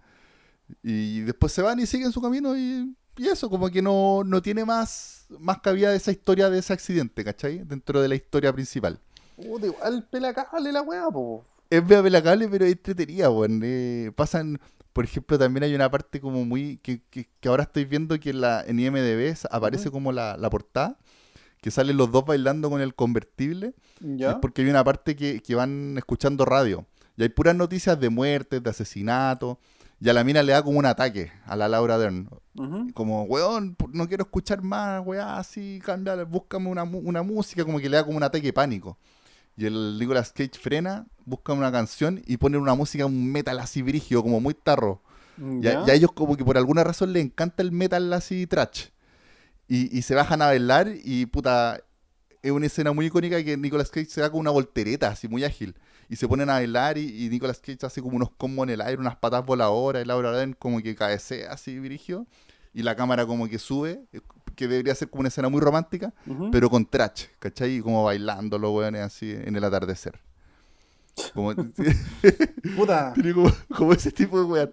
Y después se van y siguen su camino y, y eso, como que no, no tiene más, más cabida de esa historia de ese accidente, ¿cachai? Dentro de la historia principal. Puta, igual pelacable la weá, po. Es vea pelacable, pero es entretenida, weón. Eh, pasan, por ejemplo, también hay una parte como muy, que, que, que ahora estoy viendo que en, la, en IMDB aparece como la, la portada, que salen los dos bailando con el convertible. Ya. es porque hay una parte que, que van escuchando radio. Y hay puras noticias de muertes, de asesinatos. Y a la mina le da como un ataque a la Laura Dern. Como, weón, no quiero escuchar más, weá, así, cambia, búscame una, una música. Como que le da como un ataque de pánico. Y el Nicolas Cage frena, busca una canción y pone una música, un metal así brígido, como muy tarro. Y a, Ya. y a ellos como que por alguna razón les encanta el metal así trash. Y, y se bajan a bailar y puta, es una escena muy icónica que Nicolas Cage se da con una voltereta así muy ágil. Y se ponen a bailar y, y Nicolas Cage hace como unos combos en el aire, unas patas voladoras y Laura Dern como que cabecea así brígido. Y la cámara como que sube, eh, que debería ser como una escena muy romántica, pero con trash, ¿cachai? Y como bailando los weones así en el atardecer. Como, Puta, tiene como, como ese tipo de weas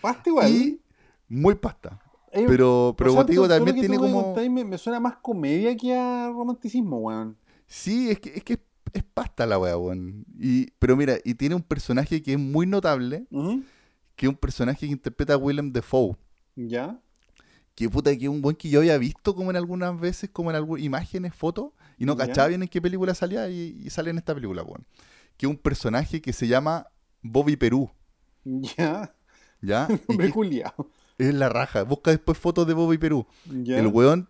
pasta igual. Y muy pasta. Eh, Pero, pero como digo, también tiene como. Me, me suena más comedia que a romanticismo, weón. Sí, es que es, que es, pasta la wea, weón. Y, pero mira, y tiene un personaje que es muy notable, que es un personaje que interpreta a Willem Dafoe. Ya. Que puta, que es un buen que yo había visto como en algunas veces, como en algunas imágenes, fotos, y no Ya. cachaba bien en qué película salía y, y sale en esta película, weón. Que es un personaje que se llama Bobby Perú. Ya. ¿Ya? Culiao. es la raja. Busca después fotos de Bobby Perú. Ya. El weón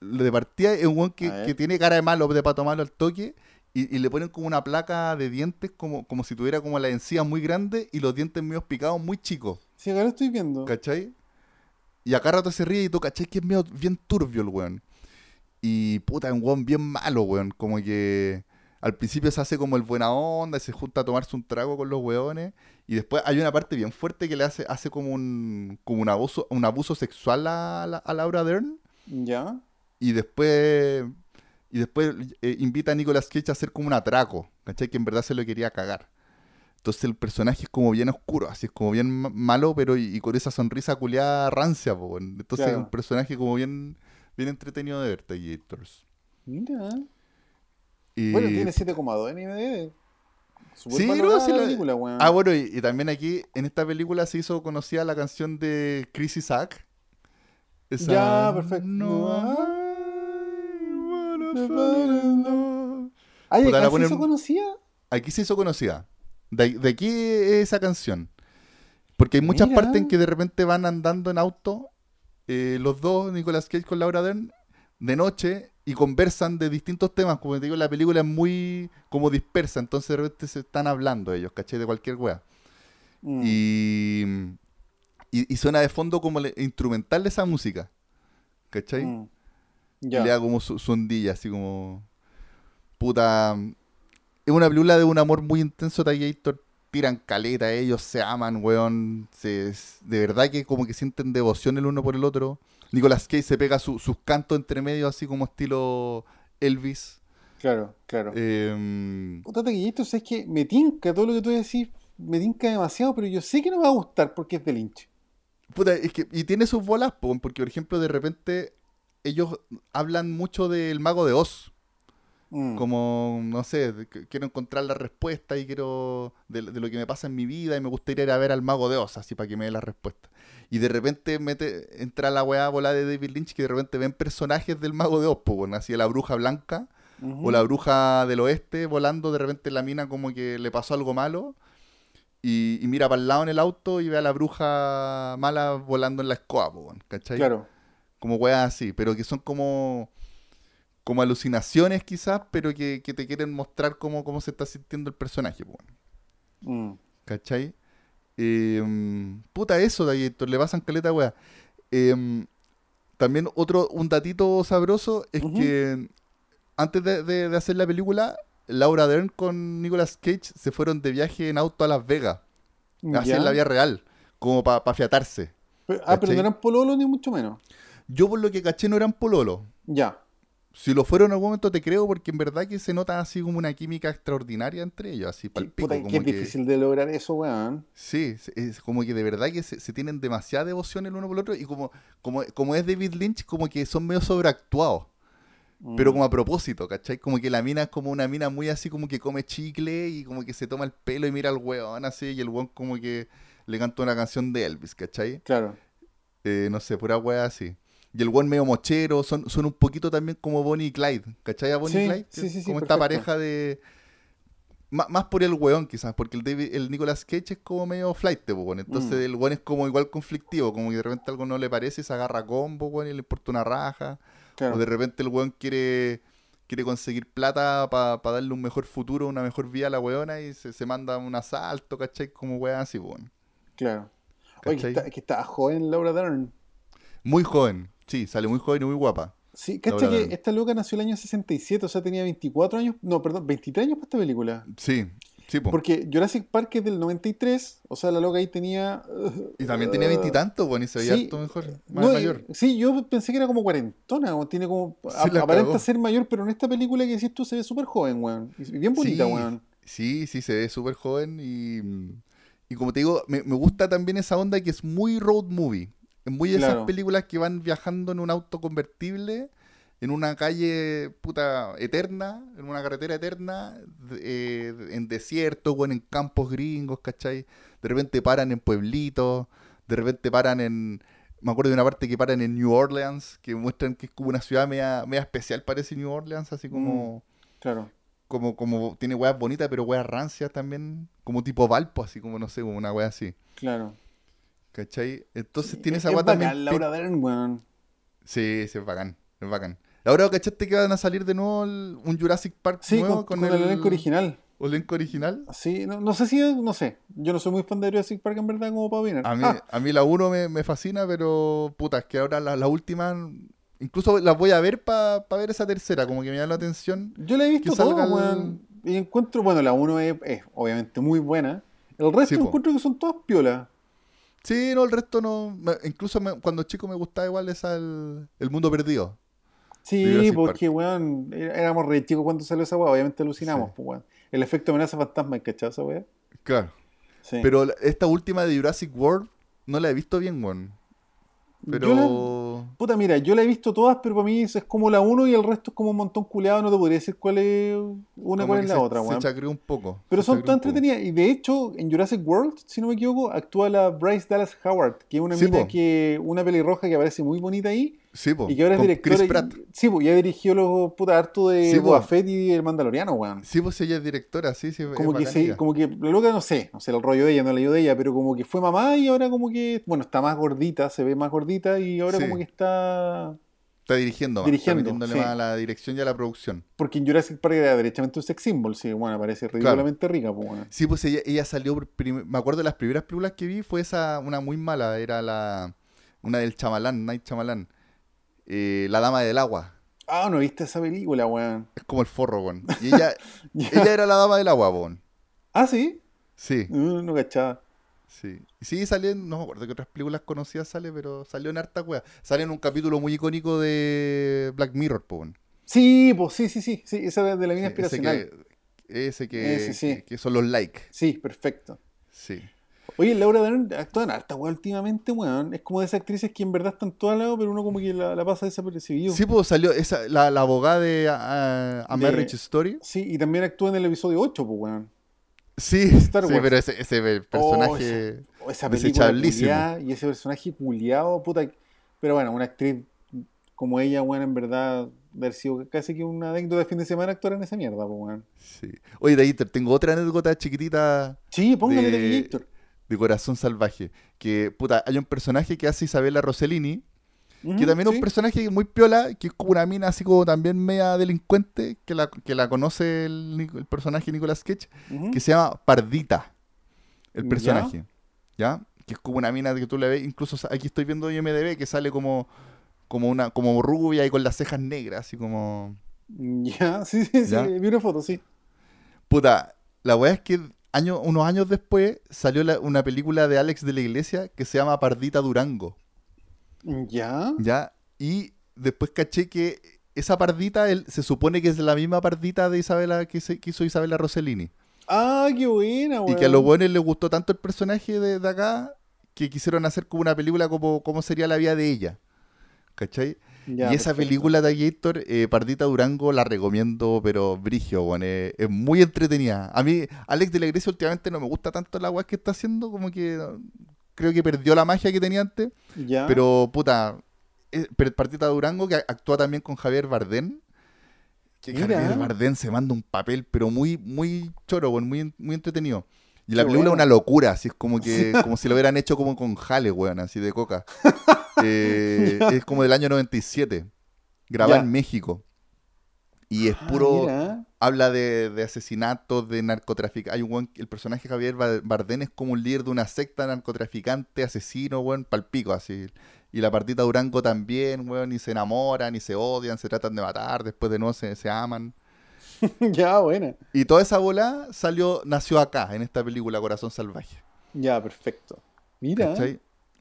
de partida es un weón que, que tiene cara de malo, de pato malo al toque. Y, y le ponen como una placa de dientes, como, como si tuviera como la encía muy grande y los dientes medio picados muy chicos. Sí, acá lo estoy viendo. ¿Cachai? Y acá rato se ríe y tú, ¿cachai? Que es medio bien turbio el weón. Y puta, es un weón bien malo, weón. Como que al principio se hace como el buena onda, y se junta a tomarse un trago con los weones. Y después hay una parte bien fuerte que le hace, hace como un, como un abuso, un abuso sexual a, a Laura Dern. Ya. Y después, y después eh, invita a Nicolas Cage a hacer como un atraco, ¿cachai? Que en verdad se lo quería cagar. Entonces el personaje es como bien oscuro, así es como bien ma- malo, pero y, y con esa sonrisa culiada rancia, po. Entonces es un personaje como bien, bien entretenido de ver, Gators. Mira. Y... Bueno, tiene 7,2 en IMDb. Súper Sí, no, sí la la- película, weón. Ah, bueno, y, y también aquí, en esta película se hizo conocida la canción de Chris Isaac. Esa, Ya, perfecto. No, Ay, la se hizo conocida. aquí se hizo conocida. De, de aquí es esa canción. Porque hay muchas Mira. partes en que de repente van andando en auto, eh, los dos, Nicolas Cage con Laura Dern, de noche y conversan de distintos temas. Como te digo, la película es muy como dispersa, entonces de repente se están hablando ellos, ¿cachai? De cualquier wea. Mm. Y, y, y suena de fondo como el instrumental de esa música, ¿cachai? Mm. Y Ya. le da como su, su ondilla, así como. Puta. Es una película de un amor muy intenso, Gator. Tiran caleta, ellos se aman, weón. Se, de verdad que como que sienten devoción el uno por el otro. Nicolas Cage se pega su- sus cantos entre medio, así como estilo Elvis. Claro, claro. Eh, Puta taquillito, es que me tinca todo lo que tú decís, me tinca demasiado, pero yo sé que no me va a gustar porque es de Lynch. puta, es que, y tiene sus bolas, po, porque por ejemplo, de repente ellos hablan mucho del mago de Oz. Mm. Como, no sé, quiero encontrar la respuesta y quiero. De, de lo que me pasa en mi vida y me gustaría ir a ver al mago de Oz, así para que me dé la respuesta. Y de repente mete, entra la weá bola de David Lynch que de repente ven personajes del mago de Oz, pues, bueno, así la bruja blanca o la bruja del oeste volando, de repente la mina como que le pasó algo malo. Y, y mira para el lado en el auto y ve a la bruja mala volando en la escoba, pues, bueno, ¿cachai? Claro. Como weas así, pero que son como como alucinaciones quizás, pero que, que te quieren mostrar cómo, cómo se está sintiendo el personaje, weón. Mm. ¿cachai? Eh, puta eso, le pasan caleta wea. Eh, también otro, un datito sabroso es que antes de, de- de hacer la película, Laura Dern con Nicolas Cage se fueron de viaje en auto a Las Vegas, así en la vida real, como para fiatarse. Pero- ah, pero no eran pololo ni mucho menos. Yo por lo que caché no eran pololo, Ya. Si lo fueron en algún momento te creo porque en verdad que se nota así como una química extraordinaria entre ellos, así Qué, pal pico, puta, como qué que- difícil de lograr eso, weón. Sí, es como que de verdad que se, se tienen demasiada devoción el uno por el otro y como, como, como es David Lynch, como que son medio sobreactuados, pero Mm. como a propósito, ¿cachai? Como que la mina es como una mina muy así como que come chicle y como que se toma el pelo y mira al weón así y el weón como que le canta una canción de Elvis, ¿cachai? Claro. Eh, no sé, pura wea así. Y el buen medio mochero, son, son un poquito también como Bonnie y Clyde. ¿Cachai a Bonnie Sí, y Clyde? sí, sí, sí, como esta perfecto. pareja de. Má- Más por el weón, quizás, porque el David, el Nicolas Cage es como medio flight, weón. Entonces Mm. el weón es como igual conflictivo, como que de repente algo no le parece y se agarra a combo, weón, y le importa una raja. Claro. O de repente el weón quiere, quiere conseguir plata para darle un mejor futuro, una mejor vida a la weona y se, se manda un asalto, ¿cachai? Como weón así, weón. Claro. Oye, que ¿Cachai? está, que está joven Laura Dern. Muy joven, sí, sale muy joven y muy guapa. Sí, cacha que esta loca nació el año 67, o sea, tenía 24 años, no, perdón, 23 años para esta película. Sí, sí, po. Porque Jurassic Park es del 93, o sea, la loca ahí tenía... uh, Y también tenía veintitantos, bueno, y se veía sí, harto mejor, más No, y- mayor. sí, yo pensé que era como cuarentona, o tiene como... Aparenta cagó. ser mayor, pero en esta película que decís tú se ve súper joven, weón. Y bien bonita, sí, weón. Sí, sí, se ve súper joven y, y como te digo, me, me gusta también esa onda que es muy road movie. Es muy esas Claro. películas que van viajando en un auto convertible, en una calle puta eterna, en una carretera eterna, de- eh, en desierto, bueno, en campos gringos, ¿cachai? De repente paran en pueblitos, de repente paran en... Me acuerdo de una parte que paran en New Orleans, que muestran que es como una ciudad media, media especial, parece New Orleans, así como... Claro. como, como tiene weas bonitas, pero weas rancias también, como tipo Valpo, así como, no sé, como una wea así. Claro. ¿Cachai? Entonces tiene Es- esa es wea también. bacán, Laura Dern, weón. Sí, sí, es bacán, es bacán. Ahora, ¿cachaste que van a salir de nuevo el- un Jurassic Park Sí, nuevo con, con el elenco original. elenco original? Sí, no, no sé si, no sé. Yo no soy muy fan de Jurassic Park en verdad como para opinar. A mí, Ah, a mí la 1 me, me fascina, pero puta, es que ahora la, la última, incluso las voy a ver para ver esa tercera, como que me llama la atención. yo la he visto todo, el- weón. Y encuentro, bueno, la 1 es, es obviamente muy buena. El resto Sí, po. encuentro que son todas piolas. Sí, no, el resto no. me- incluso me- cuando chico me gustaba igual esa el, el mundo perdido. Sí, porque, weón, éramos re chicos cuando salió esa weá. Obviamente alucinamos, Sí. pues, weón. El efecto amenaza fantasma, ¿cachai esa weá? Claro. Sí. Pero esta última de Jurassic World no la he visto bien, weón. Pero. Yo la- Puta, mira, yo la he visto todas, pero para mí es como la 1 y el resto es como un montón culeado. No te podría decir cuál es una como cuál es la se- otra, Se weón. chacreó un poco. Pero se son tan entretenidas. Y de hecho, en Jurassic World, si no me equivoco, actúa la Bryce Dallas Howard, que es una Sí, mina que. una pelirroja que aparece muy bonita ahí. Sí, po, y que ahora es directora. Chris y- Pratt. sí, pues ya dirigió los puta harto de Sí. Boba Fett y el Mandaloriano, weón. Sí, pues ella es directora, sí, sí. Como que, se, como que la loca, no sé, no sé el rollo de ella, no la de ella, pero como que fue mamá y ahora como que, bueno, está más gordita, se ve más gordita y ahora Sí. como que está... Está dirigiendo, más, Dirigiendo, está metiéndole sí. más a la dirección y a la producción. Porque en Jurassic Park era derechamente un sex symbol, sí, bueno, parece ridículamente rica, pues bueno. Sí, pues ella, ella salió, por me acuerdo de las primeras películas que vi, fue esa, una muy mala, era la, una del Chamalán, Night Chamalán, Eh, La Dama del Agua, Ah, no viste esa película, weón. es como el forro, weón. Y ella, ella era la Dama del Agua, weón. Ah, sí, Sí, Uh, no cachaba. sí. Sí, salió, en- no me acuerdo qué otras películas conocidas sale, pero salió en harta wea. Sale en un capítulo muy icónico de Black Mirror, weón. Sí, pues sí, sí, sí, sí, esa de la mina Sí, ese que, ese que, Ese sí. que, que son los likes. Sí, perfecto. Sí. Oye, Laura Dern actúa en harta, weón, últimamente, weón. Es como de esas actrices que en verdad están todas al lado, pero uno como que la, la pasa desapercibido. Sí, pues salió esa, la, la abogada de A, A De- Marriage Story. Sí, y también actúa en el episodio 8, pues, weón. Sí, Star sí, Wars. pero ese, ese personaje. Oh, esa película Desechablísimo. culiá y ese personaje culiado, puta. Pero bueno, una actriz como ella, weón, en verdad, de haber sido casi que una anécdota de fin de semana actuar en esa mierda, pues, weón. sí. Oye, Daíter, tengo otra anécdota chiquitita Sí, póngale De- de Gator. De Corazón Salvaje. Que, puta, hay un personaje que hace Isabela Rossellini, que también es un personaje muy piola, que es como una mina así como también media delincuente, que la, que la conoce el, personaje Nicolas Cage, que se llama Pardita, el personaje. ¿Ya? Que es como una mina que tú le ves, incluso aquí estoy viendo IMDB que sale como, como una como rubia y con las cejas negras, así como... Ya, sí, sí, sí, vi una foto, sí. Puta, la weá es que año, unos años después salió la- una película de Alex de la Iglesia que se llama Pardita Durango, Ya. ¿ya? Y después caché que esa pardita él, se supone que es la misma pardita de Isabela que, se, que hizo Isabela Rossellini. Ah, qué buena, weón. Y que a los buenos les gustó tanto el personaje de, de acá que quisieron hacer como una película como, como sería la vida de ella. ¿Cachai? Ya, y esa perfecto. película de Gator, eh, Pardita Durango, la recomiendo, pero brigio, bueno, eh, es muy entretenida. A mí, Alex de la Iglesia últimamente no me gusta tanto la weá que está haciendo, como que no, creo que perdió la magia que tenía antes. Ya. Pero, puta, eh, Pardita Durango, que actúa también con Javier Bardem. Que Mira. Javier Bardem se manda un papel, pero muy, muy choro, weón, muy, muy entretenido. Y la Qué película es bueno. una locura, así es como que, como si lo hubieran hecho como con Jale, weón, así de coca. Eh, Ya. es como del año 97. Grabada en México. Y es Ah, puro. Habla de, de asesinatos, de narcotráfico. Hay un weón, el personaje Javier Ba- Bardem es como un líder de una secta narcotraficante, asesino, weón, palpico, así. Y la partita Durango también, weón, y se enamoran, y se odian, se tratan de matar, después de no se, se aman. ya, buena. Y toda esa bola salió, nació acá, en esta película Corazón Salvaje. Ya, perfecto. Mira. ¿cachai?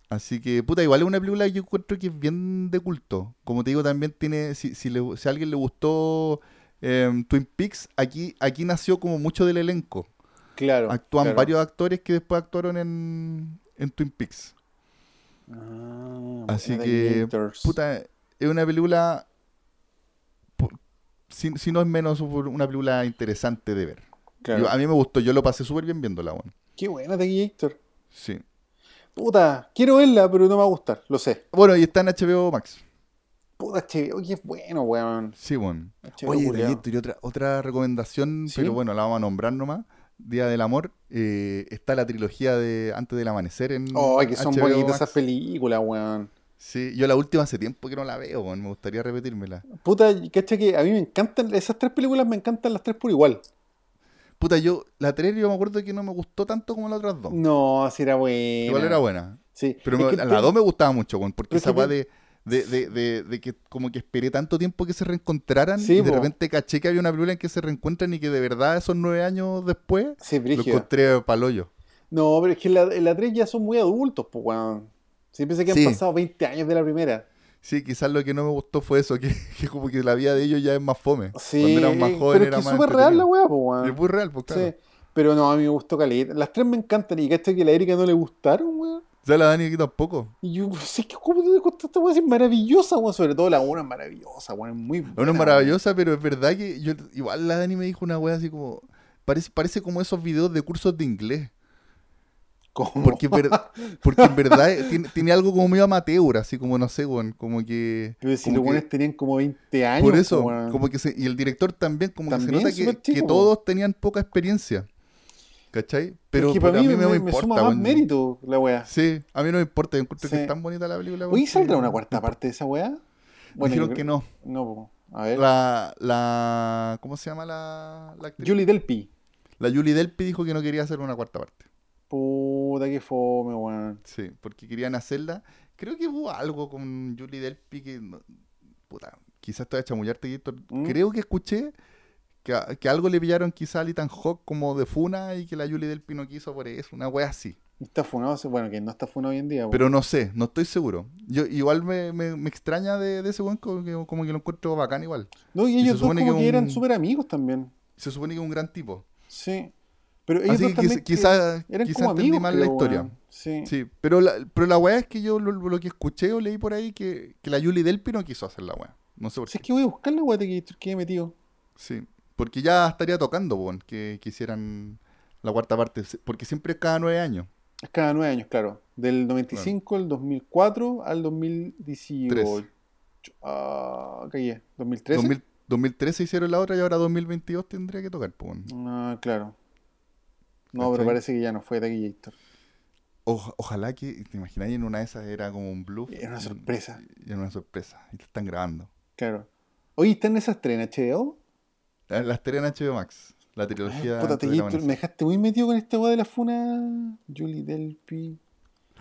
Así que, puta, igual es una película que yo encuentro que es bien de culto. Como te digo, también tiene, si, si, le- si a alguien le gustó em, Twin Peaks, aquí, aquí nació como mucho del elenco. Claro. Actúan claro. varios actores que después actuaron en, en Twin Peaks. Ah, Así que, puta, es una película, si, si no es menos, una película interesante de ver. Claro. Yo- a mí me gustó, yo lo pasé súper bien viéndola, bueno. Qué buena de Gator. Sí. Puta, quiero verla, pero no me va a gustar, lo sé. Bueno, y está en HBO Max. Puta, HBO, que es bueno, weón. Sí. HBO Oye, y otra, otra recomendación, ¿Sí? pero bueno, la vamos a nombrar nomás. Día del Amor. eh, está la trilogía de Antes del Amanecer en Ay, que son HBO bonitas Max. esas películas, weón. Sí, yo la última hace tiempo que no la veo, weón. Me gustaría repetírmela. Puta, cacha que a mí me encantan, esas tres películas me encantan las tres por igual. Puta, yo, la 3 yo me acuerdo que no me gustó tanto como las otras dos. No, así era buena. Igual era buena. Sí. Pero Es me- que la te- 2 me gustaba mucho, porque esa weá de, de, de, de, de que como que esperé tanto tiempo que se reencontraran Sí, y de po. repente caché que había una película en que se reencuentran y que de verdad esos nueve años después Sí, lo encontré paloyo. No, pero es que en la, en la 3 ya son muy adultos, pues, weón. Siempre sé que han Sí. pasado 20 años de la primera. Sí, quizás lo que no me gustó fue eso, que, que como que la vida de ellos ya es más fome. Sí, Cuando eran más pero jóvenes es era que es más súper real la weá, pues, weón. Es muy real, pues claro. Sí. Pero no, a mí me gustó caleta. Las tres me encantan. Y cacha que a la Erika no le gustaron, weón. Ya la Dani aquí tampoco. Y yo, sé que ¿cómo te costó esta weá? Es maravillosa, weón. Sobre todo la 1 es maravillosa, weón. Es muy buena. Una es maravillosa, pero es verdad que yo igual la Dani me dijo una wea así como parece parece como esos videos de cursos de inglés, ¿Cómo? porque en ver- porque en verdad tiene, tiene algo como medio amateur, así como no sé, weón, como que Pero si los weones tenían como 20 años. por eso, como que se, y el director también como que se nota que, todos tenían poca experiencia. ¿Cachai? Pero es que puta, para mí, me, me importa, suma más weón. mérito la weá. Sí, a mí no me importa, yo encuentro que es tan bonita la película. Weón, ¿saldrá una cuarta parte de esa weá? Dijeron yo que no. No, a ver. La, la, ¿cómo se llama la, la actriz? Julie Delpy. La Julie Delpy dijo que no quería hacer una cuarta parte. Puta que fome, weón. Sí, porque querían hacerla. Creo que hubo algo con Julie Delpy que. puta, quizás te voy a chamullarte, Héctor. ¿Mm? Creo que escuché que, que algo le pillaron quizá a Ethan Hawke como de funa y que la Julie Delpy no quiso por eso. Una wea así. Está funado, bueno, que no está funado hoy en día. po. Pero no sé, no estoy seguro. Yo Igual me, me, me extraña de, de ese weón como que, como que lo encuentro bacán igual. no, y y ellos dos supone como que eran súper amigos también. Se supone que es un gran tipo. Sí. Pero ellos Así que también quiz- quizá, entendí mal la historia. weón. Sí. Sí, pero la, pero la weá es que yo lo, lo que escuché o leí por ahí que, que la Julie Delpy no quiso hacer la weá. No sé por Si qué. es que voy a buscar la weá que que he metido. Sí, porque ya estaría tocando, weón, que, hicieran la cuarta parte. Porque siempre es cada nueve años. Es cada nueve años, claro. Del 95 al 2004 al 2018. Tres. Ah, ¿qué es? ¿2013? 2000 2013 hicieron la otra y ahora 2022 tendría que tocar, pues. Ah, claro. No, pero parece que ya no fue Taquillator. Oja- ojalá que, te imagináis, en una de esas era como un bluff. Era una sorpresa. Era una sorpresa. Y te están grabando. Claro. Oye, ¿están esas tres en HBO? La, la estaría en HBO Max. La Ay, trilogía. puta, del Taquillator, amanecer. me dejaste muy metido con esta weá de la funa. Julie Delpy.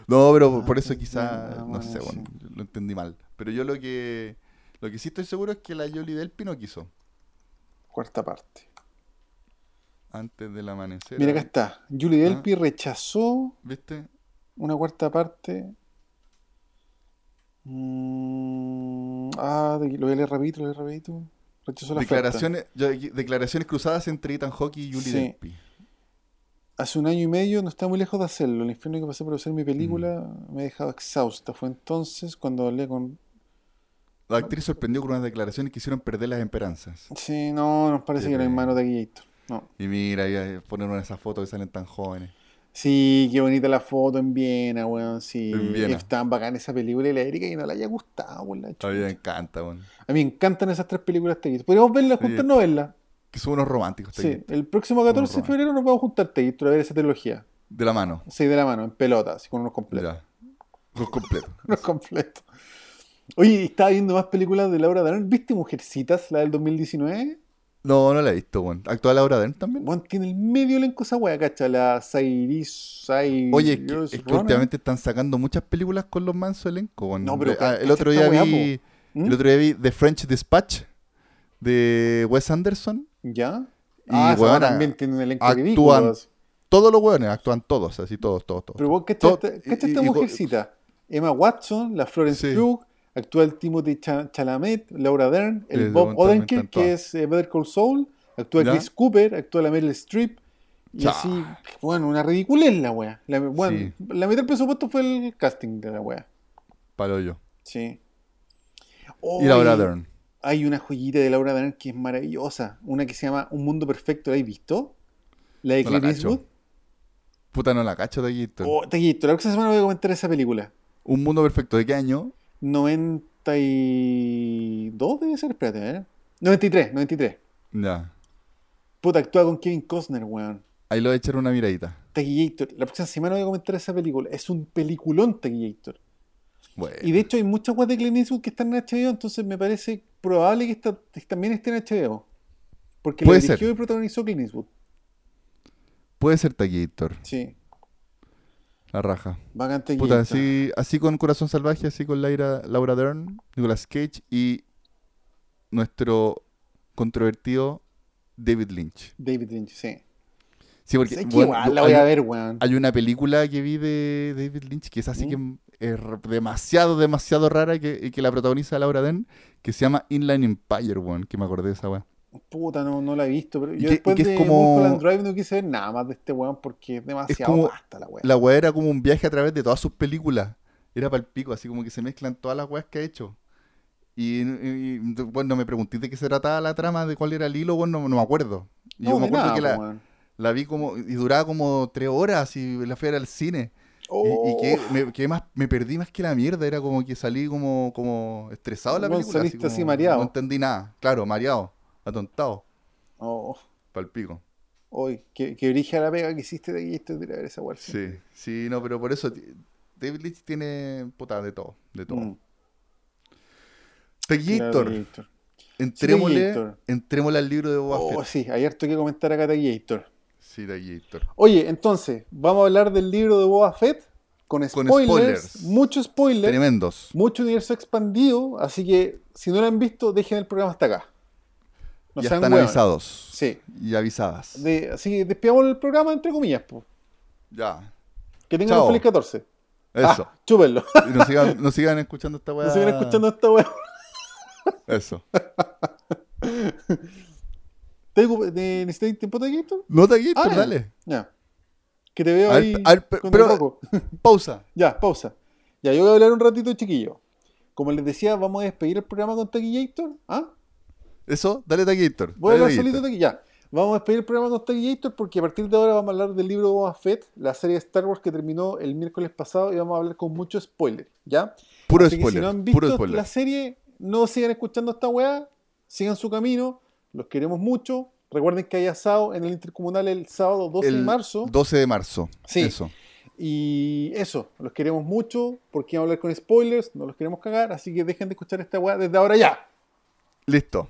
No, pero por Ah, eso pues, quizá, ya, no sé, bueno, lo entendí mal. Pero yo lo que lo que sí estoy seguro es que la Jolie Delpy no quiso. Cuarta parte. Antes del amanecer. Mira, acá ahí, está. Julie Ah. Delpy rechazó ¿Viste? una cuarta parte. Mm, ah, lo voy a leer rapidito, lo voy a leer rapidito. Rechazó la. Declaraciones, yo declaraciones cruzadas entre Ethan Hawke y Julie Sí. Delpy. Hace un año y medio no está muy lejos de hacerlo. El infierno que pasé por hacer mi película Mm. me ha dejado exhausta. Fue entonces cuando hablé con... La actriz sorprendió con unas declaraciones que hicieron perder las esperanzas. Sí, no, nos parece que no hay pena. mano de Gator. No. Y mira, ya poner una de esas fotos que salen tan jóvenes. Sí, qué bonita la foto en Viena, weón. Sí, En Viena. es tan bacán esa película y la Erika y no le haya gustado, weón. A mí me encanta, bueno. A mí me encantan esas tres películas Gator. Podríamos verlas, Sí. juntarnos a verlas. Que son unos románticos. Sí, también. el próximo 14 de febrero nos vamos a juntar Gator a ver esa trilogía. De la mano. Seis de la mano, en pelota, así con unos completos. Ya. Los completos. Unos completos. Oye, estaba viendo más películas de Laura Dern. ¿Viste Mujercitas, la del 2019? No, no la he visto, bueno. ¿Actúa Laura Dern también? Bueno, tiene el medio elenco esa wea, cacha, la Sairis, Sai- Oye, es que, es últimamente están sacando muchas películas con los mansos elencos. weón. No, pero ca- ah, el otro día weá, vi, ¿Mm? el otro día vi The French Dispatch de Wes Anderson. ¿Ya? Y, ah, weona, también tiene un elenco actúan ridículo. Todos los weones actúan todos, así todos, todos, todos. Pero vos, cacha, esta, mujercita. Emma Watson, la Florence Sí. Pugh, actúa el Timothy Cha- Chalamet, Laura Dern, el Bob Odenkirk, que es eh, Better Call Saul, actúa ¿Ya? Chris Cooper, actúa la Meryl Streep. Y así, bueno, una ridiculez la wea. La, bueno, Sí. la mitad del presupuesto fue el casting de la wea. Palo yo. Sí. Y Laura Dern. Hay una joyita de Laura Dern que es maravillosa. Una que se llama Un Mundo Perfecto. ¿La habéis visto? La de No la Clint cacho. Eastwood. Puta, no la cacho aquí. Oh, te quito. La próxima semana voy a comentar esa película. Un mundo perfecto. ¿De qué año? 90 y... 92 debe ser, espérate, ¿eh? 93, 93. Ya. Puta, actúa con Kevin Costner, weón. Ahí lo voy a echar una miradita. Taquillator. La próxima semana voy a comentar esa película. Es un peliculón Taquillator. Bueno. Y de hecho hay muchas weas de Clint Eastwood que están en HBO, entonces me parece probable que esta, también esté en HBO. Porque la dirigió ser. y protagonizó Clint Eastwood. Puede ser Taquillator. Sí, La raja. bacán Puta, así, así con Corazón Salvaje, así con Laura, Laura Dern, Nicolas Cage y nuestro controvertido David Lynch. David Lynch, sí. Sí, porque bueno, igual la hay, voy a ver, weón. hay una película que vi de David Lynch que es así ¿Mm? que es demasiado, demasiado rara y que, y que la protagoniza Laura Dern, que se llama Inline Empire, weón, que me acordé de esa weá. Puta, no, no la he visto, pero yo que- después que es de como- Mulholland Drive no quise ver nada más de este weón porque es demasiado como- pasta la weón. La weá era como un viaje a través de todas sus películas. Era para el pico, así como que se mezclan todas las weas que ha hecho. Y, bueno, me pregunté de qué se trataba la trama, de cuál era el hilo, bueno, no, no me acuerdo. Y yo me acuerdo nada, que la, la vi como, y duraba como tres horas y la fui a al cine. Y, y Oh. que, me, que más, me perdí más que la mierda, era como que salí como, como estresado de la película. saliste así como- mareado. No entendí nada, claro, mareado, atontado, Oh, para el pico. hoy, que, que brilla la pega que hiciste de aquí esto a esa. Sí, sí, no, pero por eso David Lynch tiene puta de todo, de todo. Mm, Taquillator, claro, entrémosle, al libro de Boba Oh, Fett. sí, hay harto que comentar acá Taquillator. Sí, Taquillator. Oye, entonces, vamos a hablar del libro de Boba Fett con Con spoilers, spoilers. mucho spoiler, Tremendos. mucho universo expandido, así que si no lo han visto, dejen el programa hasta acá. No ya sean están hueones. avisados. Sí. Y avisadas. De- así que despidamos el programa entre comillas, po. Ya. Que tengan Chao. un feliz 14. Eso. Ah, chúpenlo. Y nos sigan, nos sigan escuchando esta weá. No sigan escuchando esta weá. Eso. ¿Te- te- ¿Necesitáis tiempo de Gator? No Taquillator, Ah, dale. Ya. Que te veo A ahí a ver, pe- con pero- el coco. Pausa. Ya, pausa. Ya, yo voy a hablar un ratito, chiquillo. Como les decía, vamos a despedir el programa con Taquillator. ¿Ah? Eso, dale Taquillator. Voy a solito. Ya. Vamos a despedir el programa con Taquillator porque a partir de ahora vamos a hablar del libro de Boba Fett, la serie de Star Wars que terminó el miércoles pasado y vamos a hablar con mucho spoiler. ¿Ya? Puro Así que spoiler. si no han visto puro spoiler. la serie, no sigan escuchando esta weá, sigan su camino, los queremos mucho. Recuerden que hay asado en el Intercomunal el sábado 12 de marzo. 12 de marzo. Sí. Eso. Y eso, los queremos mucho porque vamos a hablar con spoilers, no los queremos cagar, así que dejen de escuchar esta weá desde ahora ya. Listo.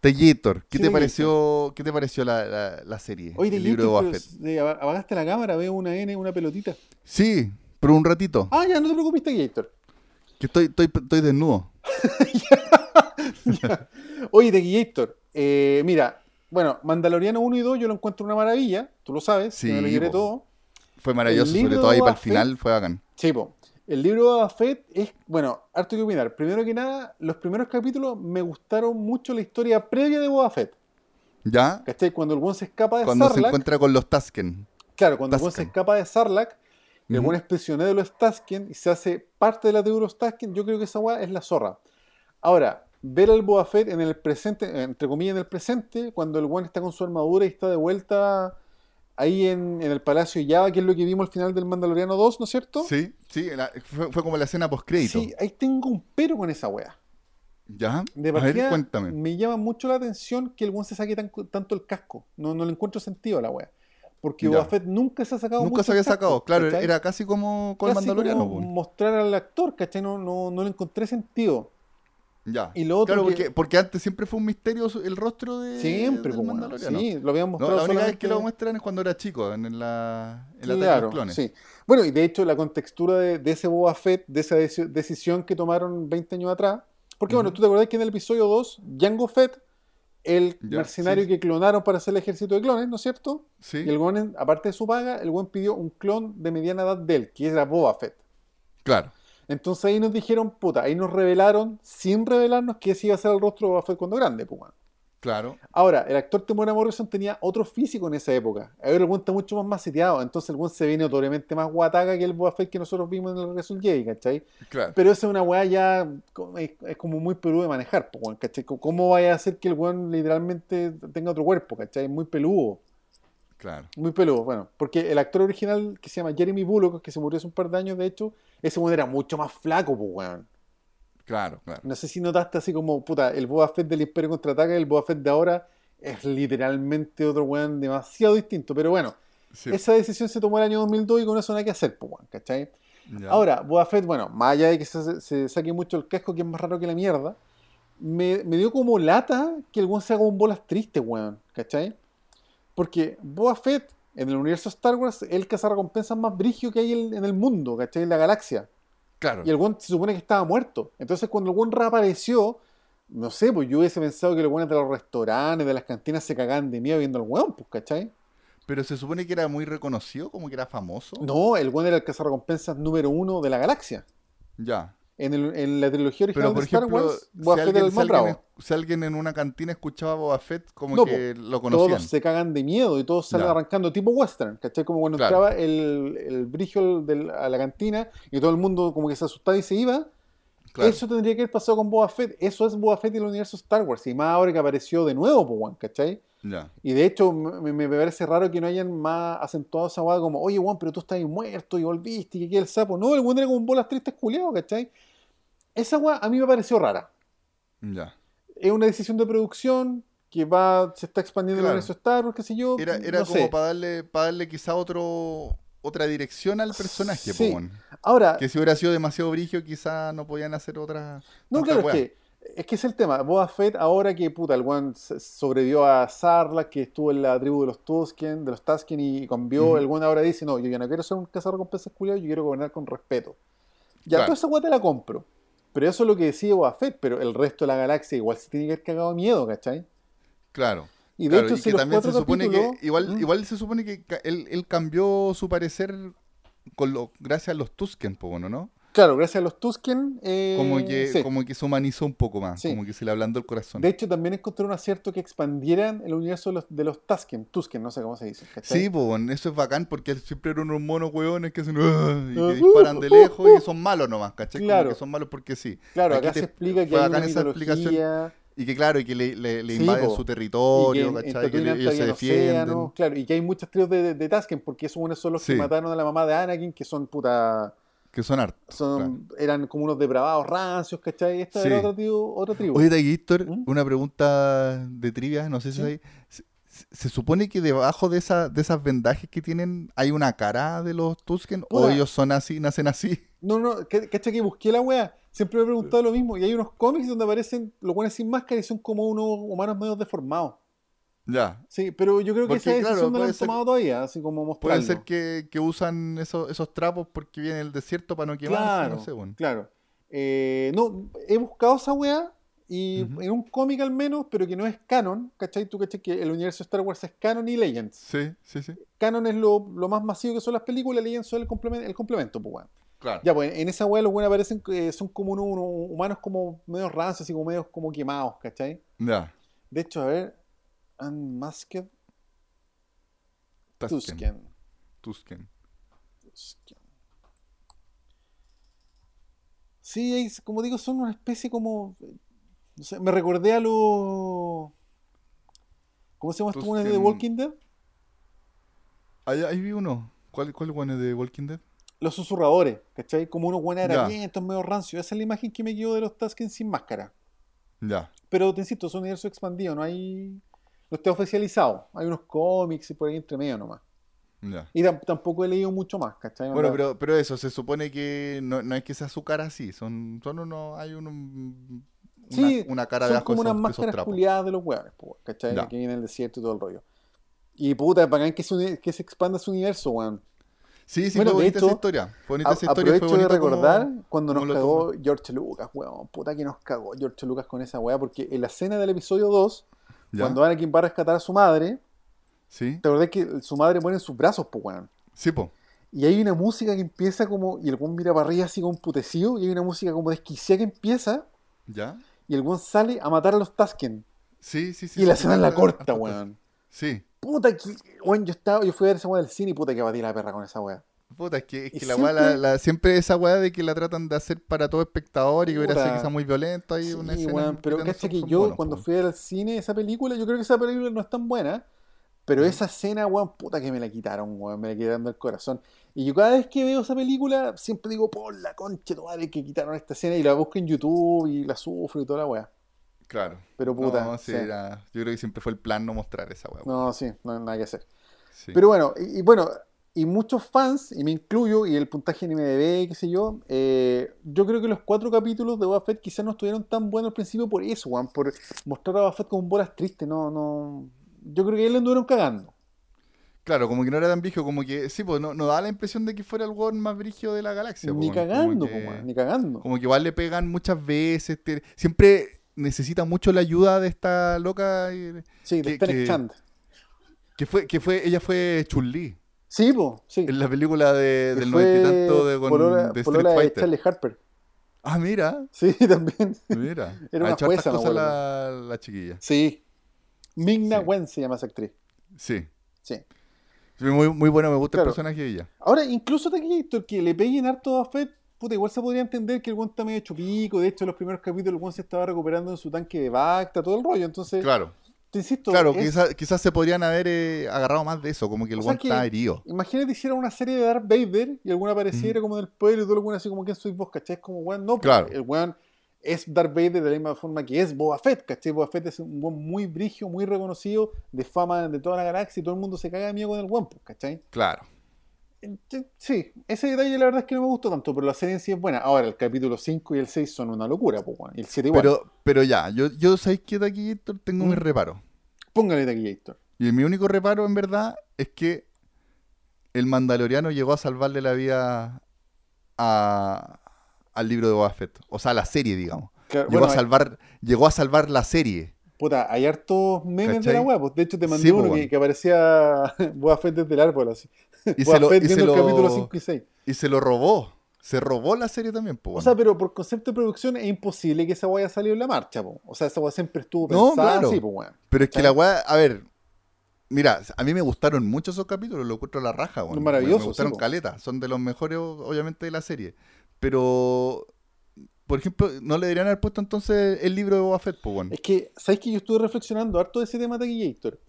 Taquillator, ¿qué Sí, te pareció, qué te pareció la, la, la serie? Oye, el libro de Taquillator, Boba pero Fett? de- apagaste la cámara, veo una N, una pelotita. Sí, pero un ratito. Ah, ya, no te preocupes, Taquillator. Que estoy, estoy, estoy desnudo. Oye, Taquillator, eh, mira, bueno, Mandaloriano 1 y 2 yo lo encuentro una maravilla, tú lo sabes, Sí, me lo todo. Fue maravilloso, sobre todo ahí para el final fue bacán. Sí, po. El libro de Boba Fett es, bueno, harto que opinar. Primero que nada, los primeros capítulos me gustaron mucho la historia previa de Boba Fett. ¿Ya? ¿Cachai? Cuando el buen se escapa de Cuando se Sarlacc. encuentra con los Tasken. Claro, cuando el buen se escapa de Sarlacc, el Ujú. buen es prisionero de los Tusken y se hace parte de la tribu de los Tusken, yo creo que esa weá es la zorra. Ahora, ver al Boba Fett en el presente, entre comillas en el presente, cuando el buen está con su armadura y está de vuelta ahí en, en el Palacio Java, que es lo que vimos al final del Mandaloriano 2, ¿no es cierto? Sí, sí, la- fue, fue como la escena post-crédito. Sí, ahí tengo un pero con esa weá. ¿Ya? De A ver, partida, cuéntame. me llama mucho la atención que el buen se saque tan- tanto el casco. No, no le encuentro sentido a la wea. Porque. Boba Fett nunca se ha sacado Nunca mucho se había casco, sacado, claro, ¿cachai? era casi como con el Mandaloriano. como mostrar al actor, ¿cachai? No, no, no le encontré sentido. Ya. Y lo otro claro, que- porque, porque antes siempre fue un misterio el rostro de, Siempre, del bueno, Mandaloriano. Sí, lo habían No, mostrado la única vez que lo muestran es cuando era chico, en la, en la de los clones. sí. Bueno, y de hecho la contextura de, de ese Boba Fett, de esa deci- decisión que tomaron 20 años atrás, porque bueno, tú te acordás que en el episodio 2, Jango Fett, el Ya, mercenario sí. que clonaron para hacer el ejército de clones, ¿no es cierto? Sí, Y el buen, aparte de su paga, el buen pidió un clon de mediana edad de él, que era Boba Fett. claro. Entonces ahí nos dijeron, puta, ahí nos revelaron, sin revelarnos, que ese iba a ser el rostro de Fett cuando grande, pues, weón. Claro. Ahora, el actor Temuera Morrison tenía otro físico en esa época. Ahora el buen está mucho más maceteado, entonces el buen se ve notoriamente más guataca que el Boba Fett que nosotros vimos en el regreso Jedi, ¿cachai? Claro. Pero esa es una weá ya, es, como muy peludo de manejar, pues, ¿cachai? ¿Cómo vaya a hacer que el weón literalmente tenga otro cuerpo, ¿cachai? Es muy peludo. Claro. Muy peludo, bueno, porque el actor original que se llama Jeremy Bullock, que se murió hace un par de años, de hecho, ese weón era mucho más flaco, pues, weón. Claro, claro. No sé si notaste así como, puta, el Boba Fett del Imperio Contraataca y el Boba Fett de ahora es literalmente otro weón demasiado distinto. Pero bueno, Sí. esa decisión se tomó el año 2002 y con eso no hay que hacer, pues, weón, ¿cachai? Ya. Ahora, Boba Fett, bueno, más allá de que se, se saque mucho el casco, que es más raro que la mierda, me, me dio como lata que el weón se haga un bolas triste, weón, ¿cachai? Porque Boba Fett, en el universo Star Wars, es el cazarrecompensas más brigio que hay en, en el mundo, ¿cachai? En la galaxia. Claro. Y el weón se supone que estaba muerto. Entonces, cuando el weón reapareció, no sé, pues yo hubiese pensado que los weones de los restaurantes, de las cantinas, se cagaban de miedo viendo al weón, pues, ¿cachai? Pero se supone que era muy reconocido, como que era famoso. No, el weón era el cazarrecompensas número uno de la galaxia. Ya. En, el- en la trilogía original Pero por de Star ejemplo, Wars, si Boba Fett era alguien, el si, más alguien, bravo. si alguien en una cantina escuchaba a Boba Fett, como No, que lo conocían. Todos se cagan de miedo y todos salen arrancando tipo western, ¿cachai? Como cuando Claro. entraba el, el del- a la cantina y todo el mundo como que se asustaba y se iba. Claro. Eso tendría que haber pasado con Boba Fett. Eso es Boba Fett y el universo Star Wars. Y más ahora que apareció de nuevo, weón, ¿cachai? Ya. Y de hecho, me, me parece raro que no hayan más acentuado esa weá como, oye, weón, pero tú estás ahí muerto y volviste y que queda el sapo. No, el weón era como un bolas tristes culiado, ¿cachai? Esa weá a mí me pareció rara. Ya. Es una decisión de producción que va, se está expandiendo Claro. el universo Star Wars, qué sé yo. Era, era no como sé. para darle, para darle quizá otro, otra dirección al personaje, Sí. Ahora, Que si hubiera sido demasiado brigio, quizá no podían hacer otra. no, claro, weá. es que, es que es el tema. Boba Fett, ahora que puta, el se- sobrevivió a Sarlacc, que estuvo en la tribu de los Tusken, de los Tusken y cambió, el weón ahora dice, no, yo ya no quiero ser un cazarrecompensas culiado, yo quiero gobernar con respeto. Ya, Claro. toda esa te la compro. Pero eso es lo que decía Boba Fett, pero el resto de la galaxia igual se tiene que haber cagado miedo, ¿cachai? Claro. Y de Claro, hecho, y si que también se supone capítulos- que igual, ¿Mm? igual se supone que él, él cambió su parecer con lo, gracias a los Tusken, ¿no? Claro, gracias a los Tusken. eh, Como que, sí. como que se humanizó un poco más, Sí. como que se le ablandó el corazón. De hecho, también encontré un acierto que expandieran el universo de los, de los Tusken. Tusken, no sé cómo se dice. ¿cachai? Sí, bueno, eso es bacán porque siempre eran unos monos hueones que hacen "Ah", y que Ah, disparan uh, de uh, lejos uh. y son malos nomás, ¿cachai? Como Claro. que son malos porque sí. Claro, Aquí acá te- se explica que hay una esa explicación. Y que claro, y que le, le- invaden su y que territorio, en ¿cachai? Que le- antes ellos se defienden. claro, y que hay muchas tribus de, de, de Tusken, porque esos buenos son los que mataron a la mamá de Anakin, que son puta, Que son hartos. son, eran como unos depravados rancios, ¿cachai? Esta Sí. era otra tribu. Otra tribu. Oye, Daguistor, ¿Mm? una pregunta de trivia, no sé si Sí. sabéis. se, se- supone que debajo de, esa, de esas vendajes que tienen hay una cara de los Tusken o ellos son así, nacen así. No, no, que- ¿cachai? Que busqué la wea. Siempre me he preguntado lo mismo. Y hay unos cómics donde aparecen los buenos sin máscara y son como unos humanos medio deformados. Ya. Sí, pero yo creo que Porque, esa decisión claro, no la puede han ser- tomado todavía, así como Puede mostrarlo. ser que, que usan esos, esos trapos porque viene el desierto para no quemarse, Claro, no sé, bueno. claro. Eh, no, he buscado esa wea y en un cómic al menos, pero que no es canon, ¿cachai? Tú cachai que el universo de Star Wars es canon y Legends. Sí, sí, sí. Canon es lo, lo más masivo que son las películas, Legends son el complemento, el complemento pues, weón. Claro. Ya, pues en esa wea los buenos aparecen, eh, son como unos, unos humanos como medio rancios, así como medio como quemados, ¿cachai? Ya. De hecho, a ver, Unmasked Tusken. Tusken. Tusken. Sí, es- como digo, son una especie como. No sé, me recordé a los. ¿Cómo se llama esto? ¿Una de The. Walking Dead? Ahí, ahí vi uno. ¿Cuál, cuál es de Walking Dead? Los susurradores, ¿cachai? Como unos buenos harapientos, medio rancios. Esa es la imagen que me quedó de los Tusken sin máscara. Ya. Pero te insisto, es un universo expandido, no hay. No está oficializado. Hay unos cómics y por ahí entre medio nomás. Ya. Y tam- tampoco he leído mucho más, ¿cachai? Bueno, pero, pero eso, se supone que no, no es que sea su cara así, son, son unos, hay un, Sí, una cara son debajo como de unas de máscaras culiadas de los hueones, ¿cachai? Ya. Que viene el desierto y todo el rollo. Y puta, bacán que se, que se expanda su universo, weón. Sí, sí, Bueno, fue de bonita hecho, esa historia. Fue bonita A- esa historia. aprovecho fue de como- recordar cuando nos cagó George Lucas, weón. Puta que nos cagó George Lucas con esa weá, porque en la escena del episodio 2, ¿Ya? cuando Anakin va a rescatar a su madre, Sí, te acordás que su madre muere en sus brazos, pues weón. sí, po. Y hay una música que empieza como, y el weón mira para arriba así como putecido, y hay una música como desquiciada que empieza, ¿Ya? y el weón sale a matar a los Tusken. Sí, sí, sí. y la sí, escena en la corta, weón. Sí. Puta que, weón, yo estaba, yo fui a ver esa weá del cine y puta que batí la perra con esa weá. Puta, es que, es Y que la weá, la- siempre- la- siempre esa weá de que la tratan de hacer para todo espectador y que hubiera sido quizá muy violento Sí, una escena. pero cacha que yo buenos, cuando fui al cine esa película, yo creo que esa película no es tan buena, Pero esa escena, weón, puta que me la quitaron, weón, me la quitaron del corazón. Y yo cada vez que veo esa película, siempre digo, por la concha, madre que quitaron esta escena y la busco en YouTube y la sufro y toda la weá. Claro. Pero puta. No, sí, sí. era- yo creo que siempre fue el plan no mostrar esa weá. No, sí, no hay nada que hacer. Sí. Pero bueno, y, y bueno, y muchos fans, y me incluyo, y el puntaje en IMDb, qué sé yo, eh, yo creo que los cuatro capítulos de Boba Fett quizás no estuvieron tan buenos al principio por eso, weón, por mostrar a Boba Fett como un bolas triste, no, no... Yo creo que ahí le anduvieron cagando. Claro, como que no era tan brígido, como que, sí, pues no, no da la impresión de que fuera el weón más brígido de la galaxia. ni po, weón. cagando, como que, weón, ni cagando. como que igual le pegan muchas veces. te- siempre necesita mucho la ayuda de esta loca eh, Sí, que- de que- que fue, que fue, ella fue Chun-Li Sí, po, sí. en la película de, del noventa y tanto de, con- polola- de Street de Fighter. Charlie Harper. Ah, mira, Sí, también. mira. Era una jueza, cosas la, la chiquilla. Sí. Mingna Sí. Wen se llama esa actriz. Sí. Sí. Muy, muy bueno, me gusta Claro. el personaje de ella. Ahora, incluso Taquillito, que le peguen harto a Fett, puta, igual se podría entender que el guante está medio hecho pico. De hecho, en los primeros capítulos el guante se estaba recuperando en su tanque de Bacta, todo el rollo. Entonces, Claro, te insisto, claro, es- quizás, quizás se podrían haber eh, agarrado más de eso, como que el O sea weón que- está herido. imagínate hicieran una serie de Darth Vader y alguna apareciera como del pueblo y todo bueno así como que soy vos, ¿cachai? Es como, weón, no, pues, Claro. el weón es Darth Vader de la misma forma que es Boba Fett, ¿cachai? Boba Fett es un weón muy brigio, muy reconocido, de fama de toda la galaxia y todo el mundo se caga de miedo con el weón, pues, ¿cachai? Claro. Sí, ese detalle la verdad es que no me gustó tanto, pero la serie en sí es buena. Ahora, el capítulo 5 y el 6 son una locura, pues. Y el 7 igual. Pero, pero ya, yo, yo sabéis que de aquí Héctor, tengo Mm. mis reparos. Póngale Taquillator. Y mi único reparo, en verdad, es que el Mandaloriano llegó a salvarle la vida a- al libro de Boba Fett. O sea, a la serie, digamos. Claro, Llegó, bueno, a salvar, llegó a salvar la serie. Puta, hay hartos memes de la web. De hecho, te mandé Sí, pues, uno que, que aparecía Boba Fett desde el árbol, así. Y se, lo, y, se lo, capítulo 5 y 6. y se lo robó. Se robó la serie también, pues. O sea, pero por concepto de producción es imposible que esa weá haya salido en la marcha, po. O sea, esa weá siempre estuvo No, pensada claro. así. Pero es que la weá, a ver, mira, a mí me gustaron mucho esos capítulos, lo encuentro a la raja, weón. Maravilloso, Me, me gustaron sí, po. caleta, son de los mejores, obviamente, de la serie. Pero, por ejemplo, no le deberían haber puesto entonces el libro de Boba Fett, weón. Es que, ¿sabes que yo estuve reflexionando harto de ese tema de Taquillator?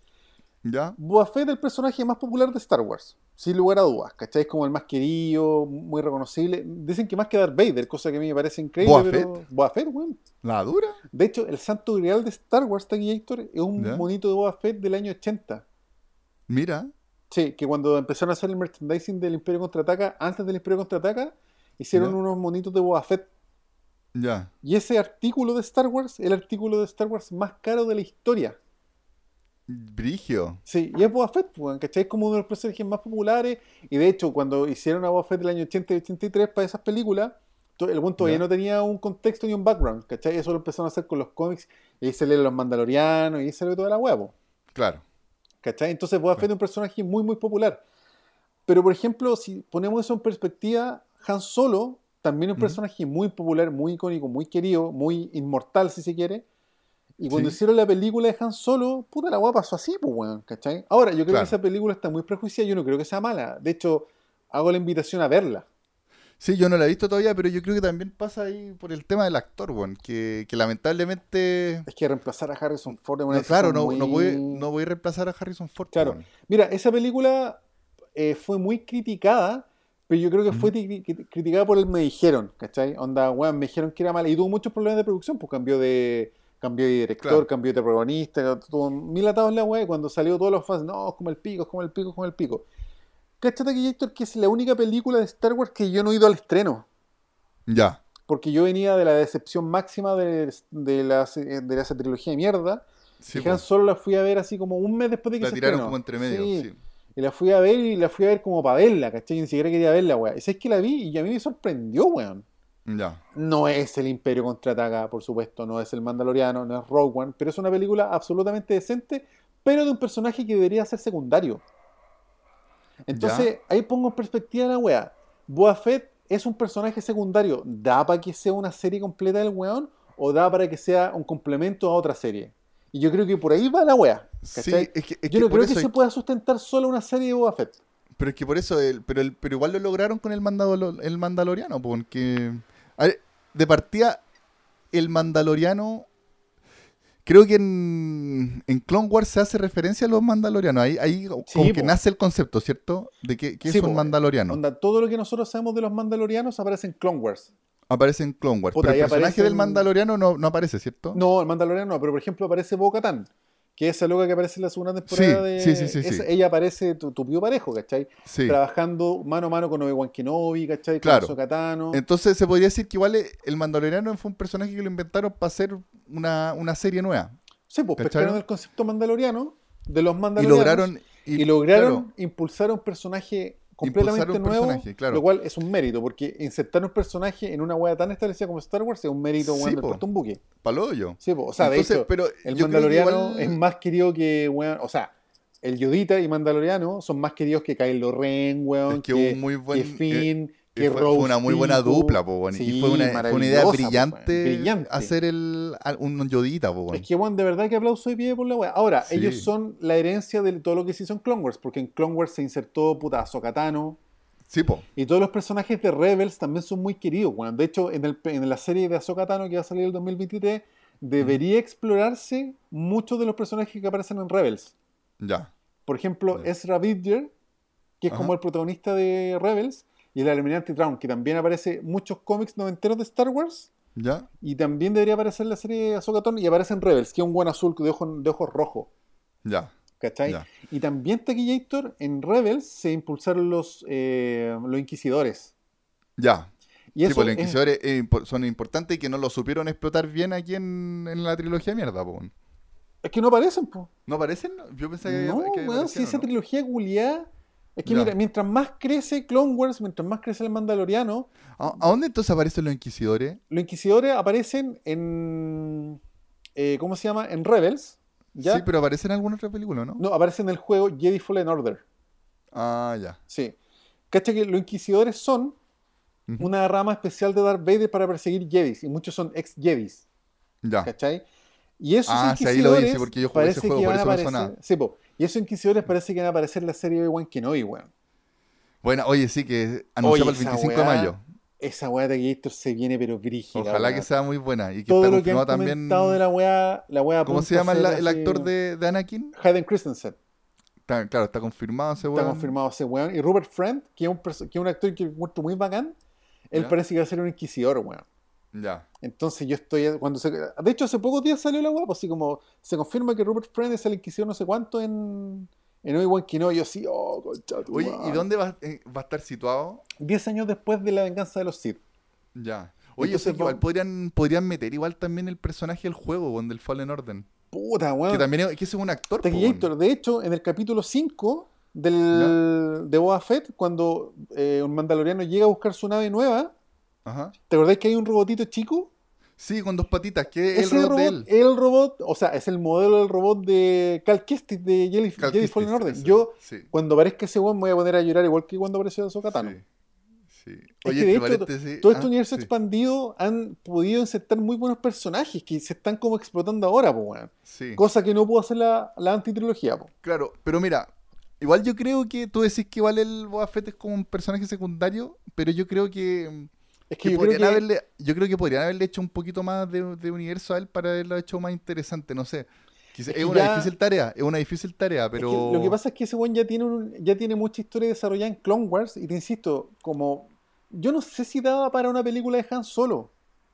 ¿Ya? Boba Fett es el personaje más popular de Star Wars, sin lugar a dudas, ¿cachai? Es como el más querido, muy reconocible. Dicen que más que Darth Vader, cosa que a mí me parece increíble, ¿Boba pero... Boba Fett, weón. ¿La dura? De hecho, el santo grial de Star Wars, Taquillator, es un ¿Ya? monito de Boba Fett del año 80. Mira, Sí, que cuando empezaron a hacer el merchandising del Imperio Contraataca, antes del Imperio Contraataca, hicieron ¿Ya? unos monitos de Boba Fett. ya. Y ese artículo de Star Wars, el artículo de Star Wars más caro de la historia. Brigio. Sí, y es Boba Fett, weón, ¿cachai? Es como uno de los personajes más populares. Y de hecho, cuando hicieron a Boba Fett del año 80 y 83 para esas películas, el buen todavía no tenía un contexto ni un background, ¿cachai? Eso lo empezaron a hacer con los cómics. Y ahí se leen los mandalorianos, y ahí salió toda la huevo. Claro. ¿Cachai? Entonces Boba Fett es un personaje muy, muy popular. Pero, por ejemplo, si ponemos eso en perspectiva, Han Solo también es un personaje muy popular, muy icónico, muy querido, muy inmortal, si se quiere. Y cuando Sí. hicieron la película de Han Solo, puta la guapa pasó así, pues, weón, ¿cachai? Ahora, yo creo Claro. que esa película está muy prejuiciada, yo no creo que sea mala. De hecho, hago la invitación a verla. Sí, yo no la he visto todavía, pero yo creo que también pasa ahí por el tema del actor, weón. Que, que lamentablemente. Es que reemplazar a Harrison Ford es una No, claro, no, no, muy- voy, no voy a reemplazar a Harrison Ford. Claro. weón. Mira, esa película eh, fue muy criticada, pero yo creo que fue ti- cri- criticada por el me dijeron, ¿cachai? Onda, weón, me dijeron que era mala y tuvo muchos problemas de producción, pues cambió de cambió de director, Claro. cambió de protagonista, tuvo mil atados en la weá y cuando salió todos los fans, no, es como el pico, es como el pico, es como el pico. Cáchate que Héctor, que es la única película de Star Wars que yo no he ido al estreno. Ya. Porque yo venía de la decepción máxima de, de, la, de esa trilogía de mierda. Sí, y Han. Solo la fui a ver así como un mes después de que La se tiraron estrenó. como entre medio. Sí. Sí. Y la fui a ver y la fui a ver como para verla, ¿cachai? Ni siquiera quería verla, weón. Y es que la vi y a mí me sorprendió, weón. Ya. No es el Imperio contraataca, por supuesto, no es el Mandaloriano, no es Rogue One, pero es una película absolutamente decente, pero de un personaje que debería ser secundario. Entonces, ahí pongo en perspectiva la weá. Boba Fett es un personaje secundario. ¿Da para que sea una serie completa del weón? ¿O da para que sea un complemento a otra serie? Y yo creo que por ahí va la weá. Sí, ¿cachai? es que, es yo no creo que se pueda sustentar solo una serie de Boba Fett. Pero es que por eso, el, pero, el, pero igual lo lograron con el, mandalo- el Mandaloriano, porque a ver, de partida, el Mandaloriano, Creo que en, en Clone Wars se hace referencia a los mandalorianos. Ahí, ahí como que nace el concepto, ¿cierto? De que, que Sí, es un po. mandaloriano. Onda, todo lo que nosotros sabemos de los mandalorianos aparece en Clone Wars. Aparece en Clone Wars. Puta, pero el personaje del mandaloriano no, no aparece, ¿cierto? No, el mandaloriano no, pero por ejemplo aparece Bo-Katan, que es esa loca que aparece en la segunda temporada Sí, de... sí, sí, esa- Ella aparece tu, tu pío parejo, ¿cachai? Sí. Trabajando mano a mano con Obi-Wan Kenobi, ¿cachai? Claro. Con Ahsoka Entonces se podría decir que igual eh, el mandaloriano fue un personaje que lo inventaron para hacer una, una serie nueva. Sí, pues pescaron el concepto mandaloriano de los Y mandalorianos lograron... y, lograron claro, impulsar un personaje completamente un nuevo, personaje, claro. lo cual es un mérito, porque insertar un personaje en una wea tan establecida como Star Wars es un mérito Sí, weón, po. puesto un buque. palo hoyo. Sí, po. o sea, Entonces, de hecho, pero el yo mandaloriano igual- es más querido que, weón, o sea, el Yodita y Mandaloriano son más queridos que Kylo Ren, weón, Es que que, un muy buen- que Finn, que fue, fue una muy buena dupla, po. Sí, y fue una, fue una idea brillante, hacer el, un yodita, po, weón. Es que, weón, de verdad que aplauso de pie por la weá. Ahora, Sí. ellos son la herencia de todo lo que se hizo en Clone Wars, porque en Clone Wars se insertó, puta, Ahsoka Tano, Sí, po. y todos los personajes de Rebels también son muy queridos, weón. De hecho, en, el, en la serie de Ahsoka Tano que va a salir el 2023, debería explorarse muchos de los personajes que aparecen en Rebels. Ya. Por ejemplo, Ya. Ezra Bridger, que es Ajá. como el protagonista de Rebels, y el Almirante Traun, que también aparece muchos cómics noventeros de Star Wars, Ya. y también debería aparecer la serie Ahsoka Tano, y aparece en Rebels, que es un buen azul de ojos, de ojos rojos. Ya. ¿Cachai? Ya. Y también Taquillator, en Rebels se impulsaron los, eh, los inquisidores. Ya. Y Sí, pues los es- inquisidores eh, son importantes y que no lo supieron explotar bien aquí en, en la trilogía mierda, po. es, que no aparecen, po. ¿No aparecen? Yo pensaba que, No, que si esa trilogía culiada. Es que Ya. mira, mientras más crece Clone Wars, mientras más crece el Mandaloriano, ¿A, a dónde entonces aparecen los inquisidores? los inquisidores aparecen en. eh, ¿Cómo se llama? En Rebels. ¿ya? Sí, pero aparecen en alguna otra película, ¿no? No, aparecen en el juego Jedi Fallen Order. Ah, ya. Sí. ¿Cacha que los inquisidores son una rama especial de Darth Vader para perseguir Jedis? Y muchos son ex-Jedis. Ya. ¿Cachai? Y esos Ah, sí, inquisidores. ahí lo dice, porque yo jugué ese juego, por eso me aparecer. sonaba. Sí, po. Y esos inquisidores parece que van a aparecer en la serie de Obi-Wan Kenobi, weón. Bueno, oye, sí, que anunció para el esa 25 de mayo. Esa weá de Gator se viene, pero brígida. Ojalá que sea muy buena y que Todo está lo que han confirmado también. comentado de la weá, la weá ¿Cómo se llama el, así- actor de, de Anakin? Hayden Christensen. Está- claro, está confirmado ese Está weón. confirmado ese weón. Y Robert Friend, que es un, que es un actor que encuentro muy bacán, él Ya. parece que va a ser un inquisidor, weón. Ya. Entonces yo estoy. cuando se, De hecho, hace pocos días salió la weá, pues así como se confirma que Robert Friend es el inquisidor no sé cuánto en, en Obi-Wan Kenobi. Yo sí, oh, concha tu Oye, ¿y dónde va, eh, va a estar situado? Diez años después de la venganza de los Sith. Ya. Oye, Entonces, sí que igual podrían, podrían meter igual también el personaje del juego, del Fallen Order. Puta, weón. Que también es, que ese es un actor, weón. de hecho, en el capítulo 5 del, de Boba Fett, cuando eh, un mandaloriano llega a buscar su nave nueva, Ajá. ¿te acordás que hay un robotito chico? Sí, con dos patitas, que es el robot, de robot, él. el robot, o sea, es el modelo del robot de Cal Kestis de Cal Kestis, Fallen Order. Yo, sí, cuando aparezca ese weón, me voy a poner a llorar igual que cuando apareció Ahsoka Tano. sí. Es Oye, que de hecho, todo este ah, universo sí, expandido han podido insertar muy buenos personajes que se están como explotando ahora, po, sí. Cosa que no pudo hacer la, la antitrilogía, po. Claro, pero mira, igual yo creo que tú decís que igual el Boba Fett es como un personaje secundario, pero yo creo que, Es que que yo creo podrían que haberle, yo creo que podrían haberle hecho un poquito más de, de universo a él para haberlo hecho más interesante, no sé. Es es, una ya- difícil tarea, es una difícil tarea, Es que pero lo que pasa es que ese weón ya tiene, un- ya tiene mucha historia desarrollada en Clone Wars y te insisto, como yo no sé si daba para una película de Han Solo,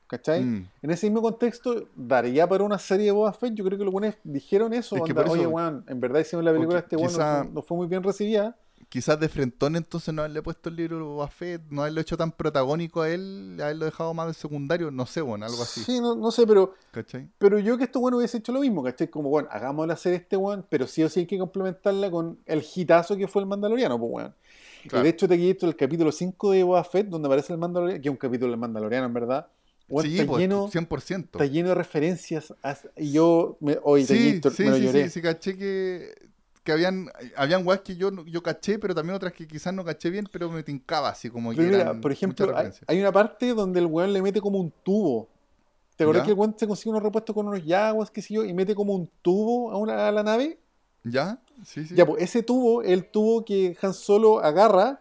¿cachai? Mm. En ese mismo contexto, daría para una serie de Boba Fett. Yo creo que los buenos dijeron eso. Es onda, eso- Oye, weón, en verdad hicimos la película de este weón, quizá- no, no fue muy bien recibida. Quizás de frentón entonces no haberle puesto el libro Boba Fett, no haberlo hecho tan protagónico a él, haberlo dejado más de secundario, no sé, bueno, algo así, Sí, no, no sé, pero, ¿cachai? pero yo que este weón hubiese hecho lo mismo, ¿cachai? Como, bueno, hagamos la serie de este weón, pero sí o sí hay que complementarla con el hitazo que fue el Mandaloriano, pues weón. Claro. Y de hecho, te he el capítulo 5 de Boba Fett, donde aparece el Mandaloriano, que es un capítulo del Mandaloriano, en verdad. Sí, está, pues, lleno, 100%. está lleno de referencias. a- y yo, me, oye, Sí, Taquillator, sí, me lo sí, lloré. sí, sí, caché que, que habían, habían weas que yo, yo caché, pero también otras que quizás no caché bien, pero me tincaba así como que mira, eran por ejemplo, hay, una parte donde el weón le mete como un tubo. ¿Te acuerdas que el weón se consigue unos repuestos con unos yaguas, qué sé yo, y mete como un tubo a, una, a la nave? ¿Ya? Sí, sí. Ya, pues ese tubo es el tubo que Han Solo agarra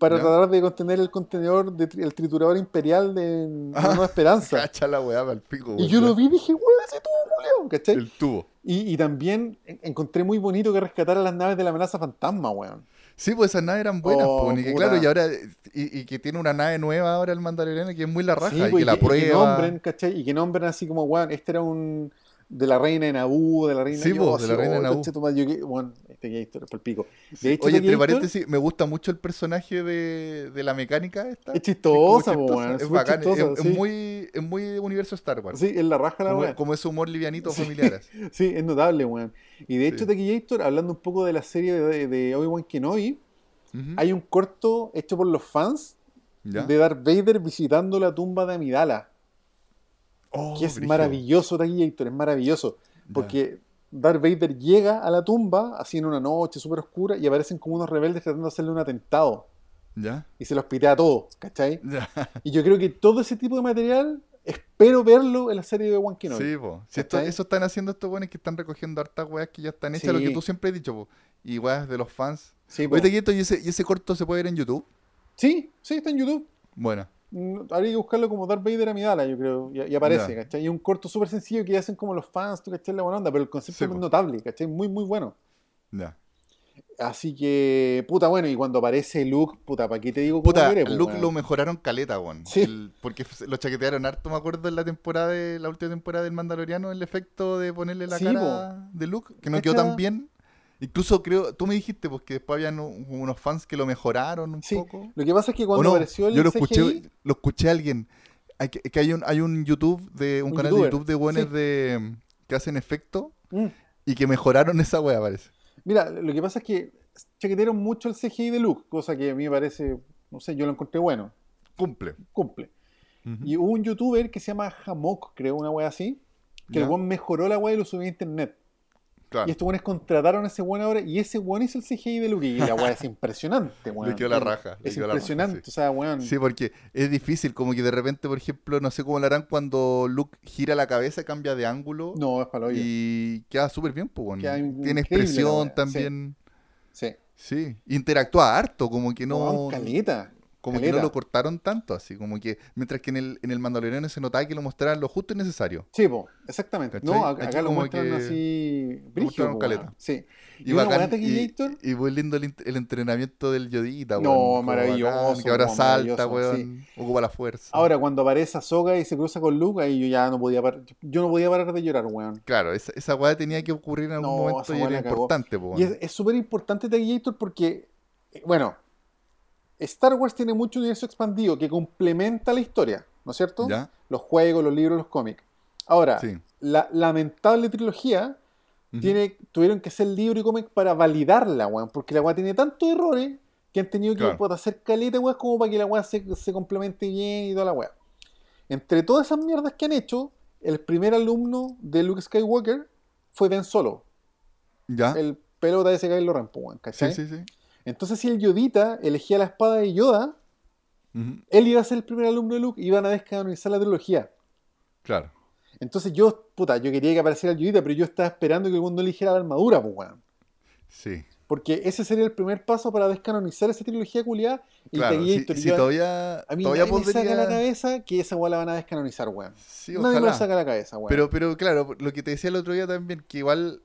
para Ya. tratar de contener el contenedor, de, el triturador imperial de, Ah, Nueva Esperanza. Cacha la weá para el pico, y weón, yo lo vi y dije, weón, ese tubo, culiao. ¿cachai? El tubo. Y, y también en- encontré muy bonito que rescatara las naves de la amenaza fantasma, weón. Sí, pues esas naves eran buenas, Oh, po, y que claro, y ahora, y, y que tiene una nave nueva ahora el Mandaloriano que es muy la raja, Sí, y pues, que la y que prueba. nombren, ¿cachai? Y que nombren así como, weón, este era un. De la reina de Naboo, de la reina Sí, po, de la reina de oh, yo que- bueno, este Gator es por el pico. Sí. De hecho, Oye, entre Gator paréntesis, me gusta mucho el personaje de, de la mecánica esta. Es chistosa, Es po, weón, Es es bacán, es, chistosa, es sí. muy, es muy universo Star Wars. Sí, es la raja la como, weá. como ese humor livianito Sí. familiar. así. Sí, es notable, weón. Y de hecho, Sí. Tequillator, hablando un poco de la serie de, de Obi-Wan Kenobi, hay un corto hecho por los fans ¿Ya? de Darth Vader visitando la tumba de Amidala, Oh, que es brígido. maravilloso, Tequillator, es maravilloso. Porque Darth Vader llega a la tumba, así en una noche súper oscura, y aparecen como unos rebeldes tratando de hacerle un atentado. ¿Ya? Y se los pitea a todos, ¿cachai? Ya. Y yo creo que todo ese tipo de material, espero verlo en la serie de Obi-Wan Kenobi. Sí, po. Si esto- eso están haciendo estos buenos que están recogiendo hartas weas que ya están hechas, lo que tú siempre has dicho, po. Y weas de los fans. Sí, po. Oye, Tequito, ¿y ese, ¿y ese corto se puede ver en YouTube? sí, sí, está en YouTube. Bueno. Mm, Habría que buscarlo como Darth Vader Amidala, yo creo, y, y aparece. ¿cachai? Y es un corto súper sencillo que hacen como los fans, tú cachai la buena onda, pero el concepto Sí, es po. notable, ¿cachai? Muy, muy bueno. Ya. Así que, puta, bueno, y cuando aparece Luke, puta, ¿para qué te digo cómo Puta, Luke lo mejoraron caleta, weón. Sí. El- porque lo chaquetearon harto, me acuerdo, en la temporada de la última temporada del Mandaloriano, el efecto de ponerle la Sí, cara de Luke, que no quedó tan bien. Incluso creo, tú me dijiste pues, que después habían un- unos fans que lo mejoraron un Sí, poco. Lo que pasa es que ¿O cuando no? apareció el Yo lo CGI, escuché, lo escuché a alguien. Hay que, hay un, hay un YouTube de un, Un canal youtuber, de YouTube de buenos sí. de que hacen efecto Mm. y que mejoraron esa wea, parece. Mira, lo que pasa es que chaquetearon mucho el CGI de Luke, cosa que a mí me parece, no sé, yo lo encontré bueno, Cumple. cumple. Y hubo un youtuber que se llama Hamok, creo, una wea así, que el weón mejoró la wea y lo subió a internet. Claro. Y estos weones contrataron a ese weón ahora y ese weón hizo el CGI de Luke y la weá es impresionante, weón. Le quedó la Es- raja, le Es quedó la raja, impresionante, sí. o sea, weón. Sí, porque es difícil, como que de repente, por ejemplo, no sé cómo lo harán cuando Luke gira la cabeza, cambia de ángulo No, es para lo y queda súper bien, pues, bueno. Queda Tiene expresión también. Sí. Sí. Interactúa harto, como que no, Weón, caleta. Como que no lo cortaron tanto, así, como que mientras que en el, en el Mandaloriano se notaba que lo mostraran lo justo y necesario. Sí, po, exactamente. ¿Cachai? No, acá, lo muestran así. Brígido, caleta. Sí. Y, Y bacán, de y, muy lindo el, el entrenamiento del Yodita, No, weón, como maravilloso, bacán, que ahora salta, weón, ocupa la fuerza. Ahora, cuando aparece Ahsoka y se cruza con Luke, ahí yo ya no podía parar. Yo no podía parar de llorar, weón. Claro, esa, esa weá tenía que ocurrir en algún No, momento y era importante, po, Y es súper importante Gator porque, eh, bueno, Star Wars tiene mucho universo expandido que complementa la historia, ¿no es cierto? ¿Ya? Los juegos, los libros, los cómics. Ahora, Sí. la lamentable trilogía tiene, tuvieron que hacer libro y cómic para validarla, weón, porque la weá tiene tantos errores que han tenido que Claro. hacer caleta, weón, como para que la weá se, se complemente bien y toda la weá. Entre todas esas mierdas que han hecho, el primer alumno de Luke Skywalker fue Ben Solo, ¿Ya? el pelota de ese Kylo Ren, po, weón, Sí, ¿cachai? sí, sí. Entonces, si el Yodita elegía la espada de Yoda, él iba a ser el primer alumno de Luke y iban a descanonizar la trilogía. Claro. Entonces yo, puta, yo quería que apareciera el Yodita, pero yo estaba esperando que el mundo eligiera la armadura, pues, weón. Sí. Porque ese sería el primer paso para descanonizar esa trilogía culiada. Y Claro. Si, Taquillator, si todavía, a mí todavía nadie me saca la cabeza que esa weá la van a descanonizar, weón. Sí, nadie me la saca la cabeza, weón. Pero, pero claro, lo que te decía el otro día también, que igual,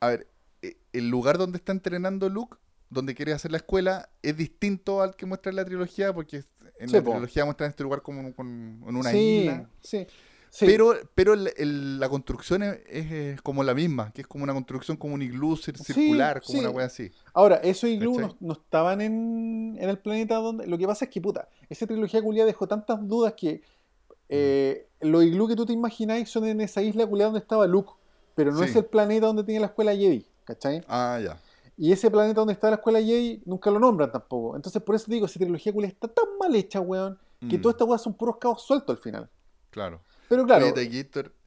a ver, eh, el lugar donde está entrenando Luke, donde quiere hacer la escuela, es distinto al que muestra en la trilogía, porque en Sí, la po. trilogía muestran este lugar como en una sí, isla. sí, sí. Pero, pero el- el- la construcción es, es, como la misma, que es como una construcción como un iglú circular, como una wea así. Ahora, esos iglú no, no estaban en, en el planeta donde. Lo que pasa es que, puta, esa trilogía culiada dejó tantas dudas que eh, los iglú que tú te imagináis son en esa isla culiada donde estaba Luke, pero no es el planeta donde tiene la escuela Jedi, ¿cachai? Ah, ya. Y ese planeta donde está la escuela Jedi nunca lo nombran tampoco. Entonces, por eso digo, esa trilogía culiada está tan mal hecha, weón, que Mm, todas estas weas son puros cabos sueltos al final. Claro. Pero claro,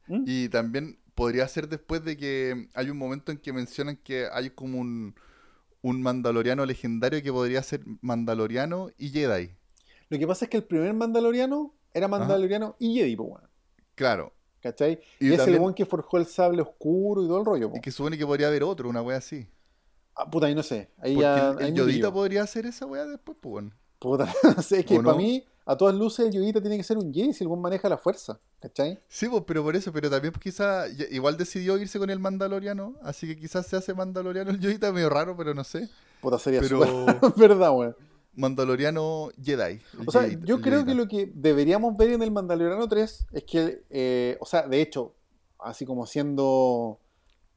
¿Mm? Y también podría ser después de que hay un momento en que mencionan que hay como un, un mandaloriano legendario que podría ser mandaloriano y Jedi. lo que pasa es que el primer Mandaloriano era Mandaloriano y Jedi, po, weón. Claro. ¿Cachai? Y Y, es el weón que forjó el sable oscuro y todo el rollo, po. Y que supone que podría haber otro, una wea así. Ah, puta, ahí no sé. Ahí Porque ya. el, Yodita podría hacer esa wea después, pues bueno. Puta, es que ¿O para mí, a todas luces el Yoyita tiene que ser un Jedi si el buen maneja la fuerza, ¿cachai? Sí, pues, pero por eso, pero también quizás igual decidió irse con el Mandaloriano, así que quizás se hace Mandaloriano el Yoyita, medio raro, pero no sé. Puta, sería Pero- verdad, weón. Mandaloriano Jedi. O sea, yo creo que lo que deberíamos ver en el Mandaloriano 3 es que, eh, o sea, de hecho, así como siendo,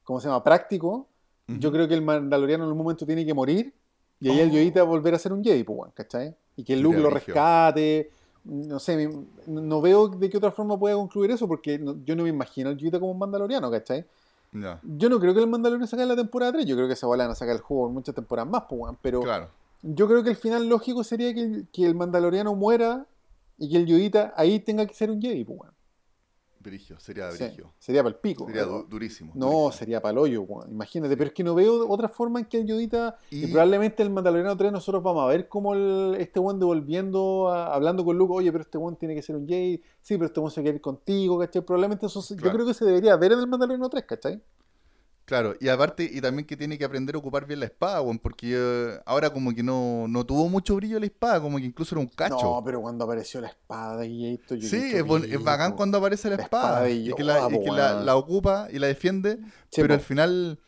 ¿cómo se llama? Práctico, yo creo que el Mandaloriano en un momento tiene que morir y ahí el Oh. Yoyita va a volver a ser un Jedi, pues, weón, ¿cachai? Y que Luke lo rescate. No sé, no veo de qué otra forma pueda concluir eso porque no- yo no me imagino al Yoyita como un Mandaloriano, ¿cachai? Yo no creo que el Mandaloriano saque la temporada 3, yo creo que bola van a sacar el juego en muchas temporadas más, pues, pero... claro. Yo creo que el final lógico sería que el, que el Mandaloriano muera y que el Yoyita ahí tenga que ser un Jedi, pues, weón. Brigio, sería Sí, brigio. sería para el pico. Sería du- durísimo. no, durísimo. sería para el hoyo. Imagínate, pero es que no veo otra forma en que el Yoyita. Y, Y- probablemente el Mandaloriano 3 nosotros vamos a ver cómo el- este weón devolviendo, a- hablando con Luke, oye, pero este weón tiene que ser un Jedi, sí, pero este weón se quiere ir contigo, ¿cachai? Probablemente eso se- yo Claro. creo que se debería ver en el Mandaloriano 3, ¿cachai? Claro, y aparte, y también que tiene que aprender a ocupar bien la espada, weón, porque eh, ahora como que no, no tuvo mucho brillo la espada, como que incluso era un cacho. No, pero cuando apareció la espada de Guilleito, yo Sí, es, bon- es bacán cuando aparece la La espada, espada de y que, la, y que la, ocupa y la defiende, Sí, pero po. al final,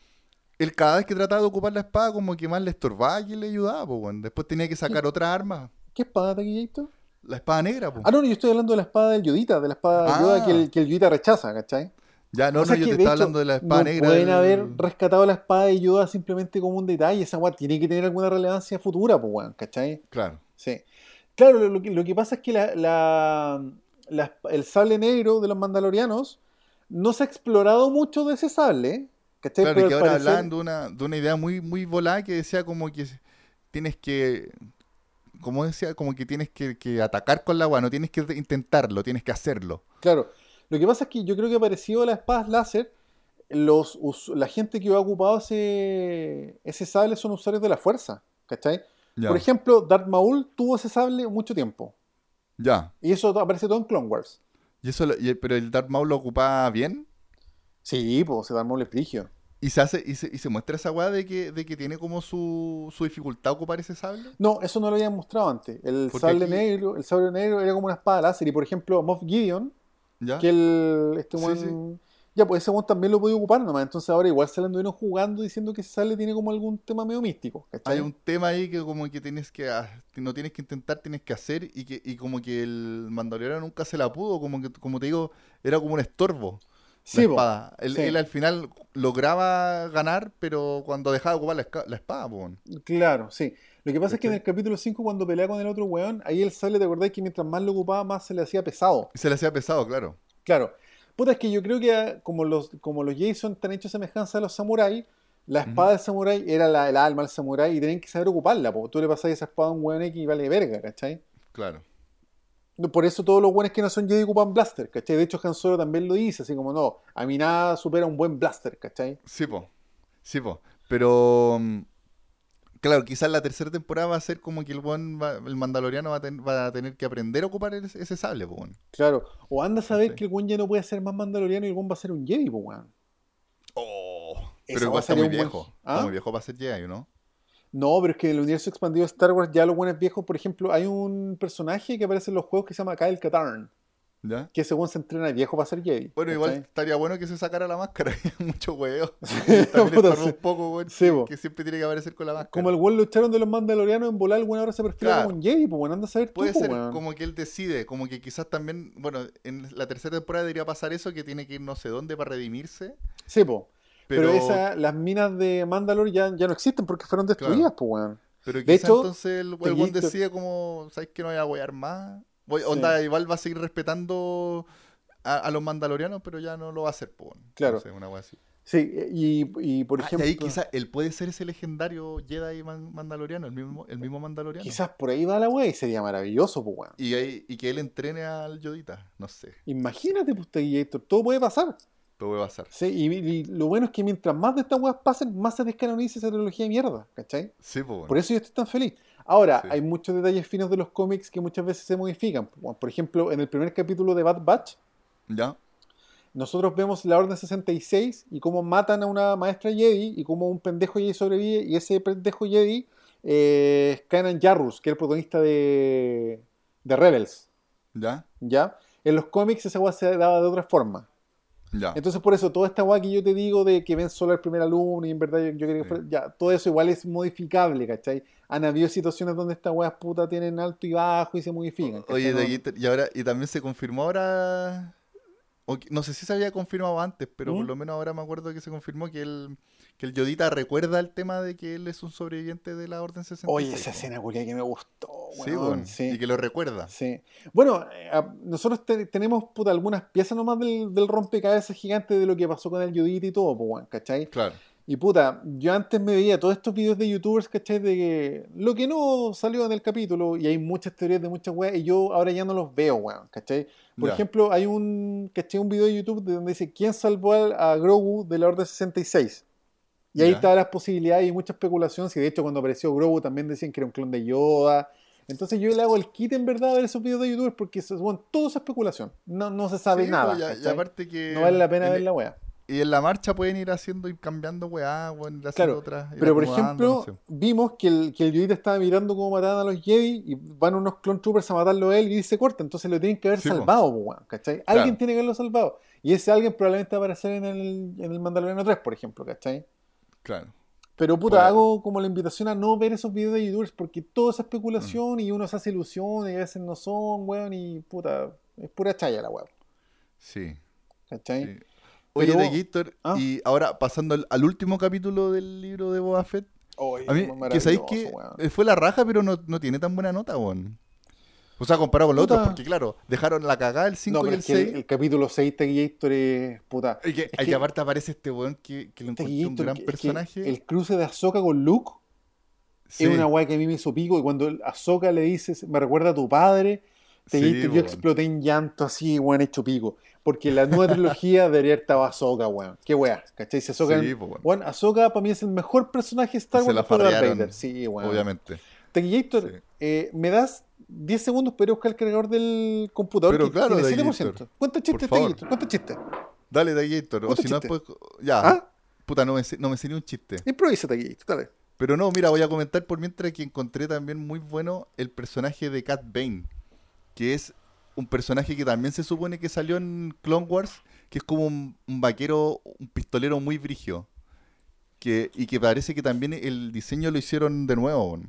él cada vez que trataba de ocupar la espada, como que más le estorbaba y le ayudaba, weón. Después tenía que sacar otra arma, ¿Qué espada de Guilleito? la espada negra, po. Ah, no, no, yo estoy hablando de la espada del Yodita, de la espada de Ah. Yoda que el, que el Yodita rechaza, ¿cachai? Ya, no, no, yo te de estaba hecho, hablando de la espada no negra. pueden del- haber rescatado la espada de Yoda simplemente como un detalle. Esa weá tiene que tener alguna relevancia futura, pues, weón, ¿cachai? Claro, Sí. Claro, lo, lo que, lo que pasa es que la, la- la- el sable negro de los mandalorianos no se ha explorado mucho de ese sable, ¿cachai? claro, Pero y que ahora parecer- hablaban de una, de una idea muy, muy volada que decía como que tienes que, como decía, como que tienes que, que atacar con la agua, no tienes que intentarlo, tienes que hacerlo. Claro, lo que pasa es que yo creo que parecido a las espadas láser, los, la gente que ha ocupado ese, ese sable son usuarios de la fuerza, ¿cachai? Ya, Por ejemplo, Darth Maul tuvo ese sable mucho tiempo. ya. Y eso aparece todo en Clone Wars. Y eso, lo- y- pero el Darth Maul lo ocupaba bien. Sí, pues Darth Maul es frigio. Y se hace, y se, y se muestra esa weá de que, de que tiene como su, su dificultad ocupar ese sable. No, eso no lo habían mostrado antes. El Porque sable aquí- negro, el sable negro era como una espada láser. Y por ejemplo, Moff Gideon, ¿Ya? que el, este Sí, weón- Ya, pues ese weón también lo podía ocupar nomás. Entonces ahora igual se le anduvieron jugando diciendo que ese sable tiene como algún tema medio místico. ¿cachai? Hay un tema ahí que como que tienes que, ah, no tienes que intentar, tienes que hacer y que y como que el mandaloriano nunca se la pudo, como que, como te digo, era como un estorbo. Sí, la espada. Él, Sí. él al final lograba ganar, pero cuando dejaba de ocupar la, la espada, po. Claro, sí. Lo que pasa es que en el capítulo 5, cuando pelea con el otro weón, ahí el sable, ¿te acordás que mientras más lo ocupaba, más se le hacía pesado? Y se le hacía pesado, claro. Claro. Puta, es que yo creo que ah, como los, como los Jason están hechos semejanza a los samuráis, la espada del samurái era la, el alma del samurái y tenían que saber ocuparla, porque tú le pasas esa espada a un weón X y vale verga, ¿cachai? Claro. Por eso todos los buenos que no son Jedi ocupan blaster, ¿cachai? De hecho, Han Solo también lo dice, así como no, a mí nada supera un buen blaster, ¿cachai? Sí, po. Sí, po. Pero, mm, claro, quizás la tercera temporada va a ser como que el buen va- el mandaloriano va a, ten- va a tener que aprender a ocupar ese, ese sable, weón. Claro. O anda a saber Sí. que el buen ya no puede ser más mandaloriano y el buen va a ser un Jedi, weón. Oh. Pero igual va a está ser muy un buen- viejo. ¿Ah? Está muy viejo para ser Jedi, ¿no? No, pero es que en el universo expandido de Star Wars ya los buenos viejos, por ejemplo, hay un personaje que aparece en los juegos que se llama Kyle Katarn, ¿Ya? que según se entrena viejo para ser Jedi. Bueno, igual estaría bueno que se sacara la máscara. Mucho huevo. También un poco. Sí, que- siempre tiene que aparecer con la máscara. Como el weón lo echaron de los mandalorianos en volar, el weón ahora se perfila Claro. como un Jedi, pues weón, anda a saber Puede ser como que él decide, como que quizás también, bueno, en la tercera temporada debería pasar eso, que tiene que ir no sé dónde para redimirse. Sí, po. Pero, Pero, esa, las minas de Mandalore ya, ya no existen porque fueron destruidas, pues weón. pero de quizás hecho, entonces el, el weón decide como, ¿sabes que no voy a wear más? Voy, Sí. Onda, igual va a seguir respetando a, a los mandalorianos, pero ya no lo va a hacer, po. Claro. No sé, una así. Sí, y, y por Ah, ejemplo, y ahí quizás él puede ser ese legendario Jedi man- mandaloriano, el mismo, el mismo mandaloriano. quizás por ahí va la weá y sería maravilloso, pues weón. Y, ahí- y que él entrene al Yodita, no sé, Imagínate, pues, Gator, todo puede pasar. todo puede pasar. Sí, y, y lo bueno es que mientras más de estas weas pasen, más se descanoniza esa trilogía de mierda, ¿cachai? Sí, pues, bueno. Por eso yo estoy tan feliz. Ahora, Sí. hay muchos detalles finos de los cómics que muchas veces se modifican. Por ejemplo, en el primer capítulo de Bad Batch, ¿Ya? nosotros vemos la Orden 66 y cómo matan a una maestra Jedi y cómo un pendejo Jedi sobrevive y ese pendejo Jedi eh, es Kanan Jarrus, que es el protagonista de, de Rebels, ¿Ya? ¿ya? En los cómics esa weá se daba de otra forma. Ya. Entonces, por eso, toda esta weá que yo te digo de que ven solo el primer alumno y en verdad yo, yo quería que Sí. fuera- ya, todo eso igual es modificable, ¿cachai? Han habido situaciones donde estas weas putas tienen alto y bajo y se modifican. ¿cachai? Oye, y ahora, y también se confirmó ahora, o no sé si se había confirmado antes, pero por ¿Mm? lo menos ahora me acuerdo que se confirmó que el, que el Yodita recuerda el tema de que él es un sobreviviente de la Orden 66. Oye, esa escena culia que me gustó, Sí, weón. sí. y que lo recuerda. Sí. Bueno, eh, nosotros te- tenemos puta, algunas piezas nomás del, del rompecabezas gigante de lo que pasó con el Judith y todo, pues, ¿cachai? Claro. Y puta, yo antes me veía todos estos videos de youtubers, ¿cachai? De que lo que no salió en el capítulo, y hay muchas teorías de muchas weas, y yo ahora ya no los veo, weón, ¿cachai? Por ejemplo, hay un, ¿cachai? Un video de YouTube de donde dice ¿Quién salvó al- a Grogu de la Orden 66? Y ahí Ya. estaban las posibilidades y mucha especulación. Si de hecho cuando apareció Grogu también decían que era un clon de Yoda. Entonces yo le hago el kit en verdad a ver esos videos de youtubers porque bueno, todo es especulación. No, no se sabe Sí, nada. pues, y ¿cachai? aparte que no vale la pena en- ver la wea. Y en la marcha pueden ir haciendo y cambiando weá, weón, ir haciendo Claro, otras. ir Pero por ejemplo, no sé. vimos que el, que el Yoda estaba mirando cómo mataban a los Jedi y van unos clone troopers a matarlo a él y se corta. Entonces lo tienen que haber Sí, salvado, weón, ¿cachai? Claro. Alguien tiene que haberlo salvado. Y ese alguien probablemente va a aparecer en el, en el Mandaloriano 3, por ejemplo, ¿cachai? Claro. Pero puta, Bueno. hago como la invitación a no ver esos videos de youtubers porque todo es Mm. especulación y uno se hace ilusiones y a veces no son, weón, y puta, es pura chaya la weón, Sí. ¿cachai? sí. Oye, Pero- de Gator, ¿Ah? y ahora pasando al, al último capítulo del libro de Boba Fett, a mí, que sabéis que weón. fue la raja, pero no, no tiene tan buena nota, weón. O sea, comparado con los Puta. otros, porque claro, dejaron la cagada el 5 No, y el es que el, 6. el capítulo 6 Taquillator es puta. Y que, es que que- aparte aparece este weón que, que lo encontré un gran personaje. el cruce de Ahsoka con Luke Sí. es una weá que a mí me hizo pico y cuando Ahsoka le dice, me recuerda a tu padre, Sí, Taquillator, yo exploté en llanto así, weón, hecho pico. Porque la nueva trilogía debería haber estado Ahsoka, weón. Qué weá, ¿cachai? Si Ahsoka, Sí, weón. weón, Ahsoka para mí es el mejor personaje de Star Se Wars la Darth farrearon, Vader. Sí, weón. Obviamente. Taquillator, Sí. Eh, me das 10 segundos para buscar el cargador del computador Pero que claro, tiene Taquillator. 7%. ¿Cuántos chistes? ¿Cuántos chistes? Dale, Gator. O si no, después. Ya. ¿Ah? Puta, no me, no me un chiste. Improvisa, Taquillator, dale. Pero no, mira, voy a comentar por mientras que encontré también muy bueno el personaje de Cat Bane, que es un personaje que también se supone que salió en Clone Wars, que es como un, un vaquero, un pistolero muy brigio. Que, y que parece que también el diseño lo hicieron de nuevo,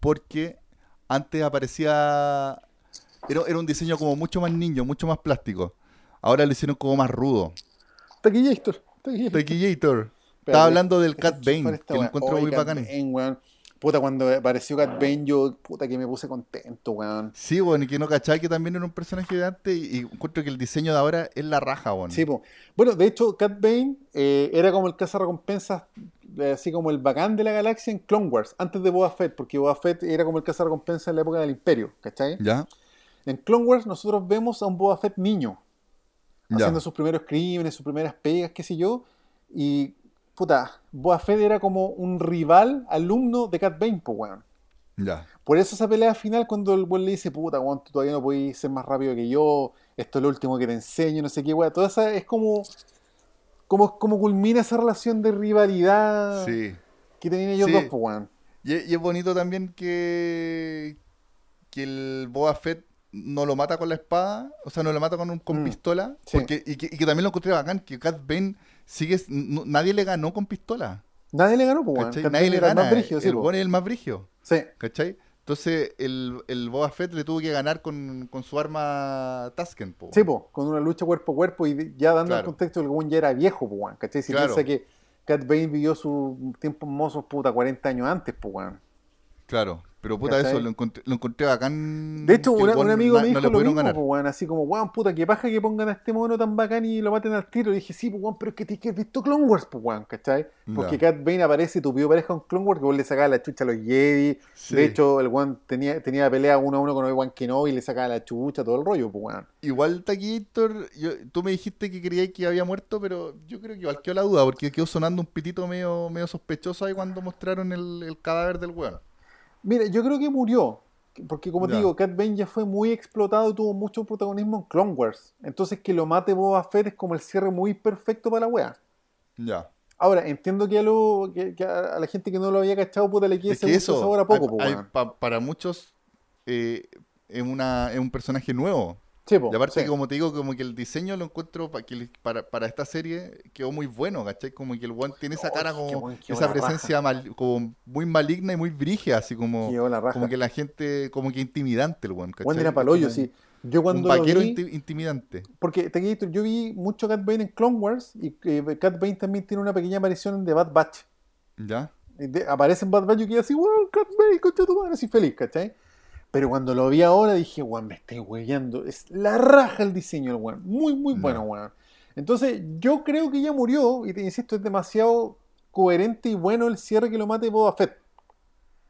porque antes aparecía... Era, era un diseño como mucho más niño, mucho más plástico. Ahora lo hicieron como más rudo. Taquillator. Taquillator. Estaba hablando del Cat Bane, que lo encuentro muy bacán. Weón. Puta, cuando apareció Cat Bane, yo, puta, que me puse contento, weón. Sí, bueno, y que no cachaba que también era un personaje de antes y, y encuentro que el diseño de ahora es la raja, bueno. Sí, po. Bueno, de hecho, Cat Bane eh, era como el cazarrecompensas, eh, así como el bacán de la galaxia en Clone Wars, antes de Boba Fett, porque Boba Fett era como el cazarrecompensas en la época del Imperio, ¿cachai? ¿Ya? En Clone Wars nosotros vemos a un Boba Fett niño, Ya. haciendo sus primeros crímenes, sus primeras pegas, qué sé yo, y puta, Boba Fett era como un rival alumno de Cat Bane, pues weón. Ya. Por eso esa pelea final cuando el weón le dice, puta, weón, tú todavía no podés ser más rápido que yo, esto es lo último que te enseño, no sé qué, weón. Toda esa es como, como, como culmina esa relación de rivalidad Sí. que tenían ellos Sí. dos, pues weón. Y, es- y es bonito también que, que el Boba Fett no lo mata con la espada, o sea, no lo mata con, un, con Mm. pistola. Sí. Porque, y, que, y que también lo encontré bacán, que Cat Bane sigue, n- nadie le ganó con pistola. Nadie le ganó, pues Nadie le era el gana. más brígido, sí, el po. es el más brigio. Sí. ¿Cachai? Entonces el, el Boba Fett le tuvo que ganar con, con su arma Tusken, po. Sí, po, con una lucha cuerpo a cuerpo y ya dando el Claro. contexto el weón ya era viejo, pues weón. ¿Cachai? Si Claro. piensa que Cat Bane vivió sus tiempos mozos, puta, 40 años antes, pues weón. Claro, pero puta, ¿Cachai? eso lo encontré, lo encontré bacán. De hecho, una- un amigo na- me no dijo le lo pudieron mismo, ganar. pues, weón, así como, weón, puta, que paja que pongan a este mono tan bacán y lo maten al tiro. Y dije, sí, pues, weón, pero es que tienes que haber visto Clone Wars, pues, weón, ¿cachai? Porque. Cat Bane aparece y tu vio pareja con Clone Wars, que vos le sacaba la chucha a los Jedi. Sí. De hecho, el weón tenía, tenía pelea uno a uno con Obi-Wan Kenobi y le sacaba la chucha, todo el rollo, pues, weón. Igual Taquillator, yo- tú me dijiste que creías que había muerto, pero yo creo que igual quedó la duda, porque quedó sonando un pitito medio, medio sospechoso ahí cuando mostraron el, el cadáver del weón. Mira, yo creo que murió. Porque como te digo, Cat Bane ya fue muy explotado y tuvo mucho protagonismo en Clone Wars. Entonces que lo mate Boba Fett es como el cierre muy perfecto para la wea. Ya. Ahora, entiendo que a, lo, que, que a la gente que no lo había cachado, puta, le quede Es que eso, sabor a poco, hay- po, hay weón. pa- para muchos, eh, es, una, es un personaje nuevo. Sí, po, Y aparte, sí. que como te digo, como que el diseño lo encuentro pa- que le- para, para esta serie quedó muy bueno, ¿cachai? Como que el one tiene esa Oh, cara qué como buen- qué esa presencia mal- como muy maligna y muy brígida, así como, como que la gente, como que intimidante el one, ¿cachai? Juan era Como sí. Yo Un cuando vaquero vi, inti- intimidante. porque te yo vi mucho Cat Bane en Clone Wars y eh, Cat Bane también tiene una pequeña aparición en The Bad Batch. ¿Ya? Y de- aparece en Bad Batch y yo quedé así, wow, Cat Bane, concha de tu madre, así feliz, ¿cachai? Pero cuando lo vi ahora dije, weón, me estoy huellando. Es la raja el diseño del weón. Muy, muy bueno, No. weón. Entonces, yo creo que ya murió, y te insisto, es demasiado coherente y bueno el cierre que lo mate Boba Fett.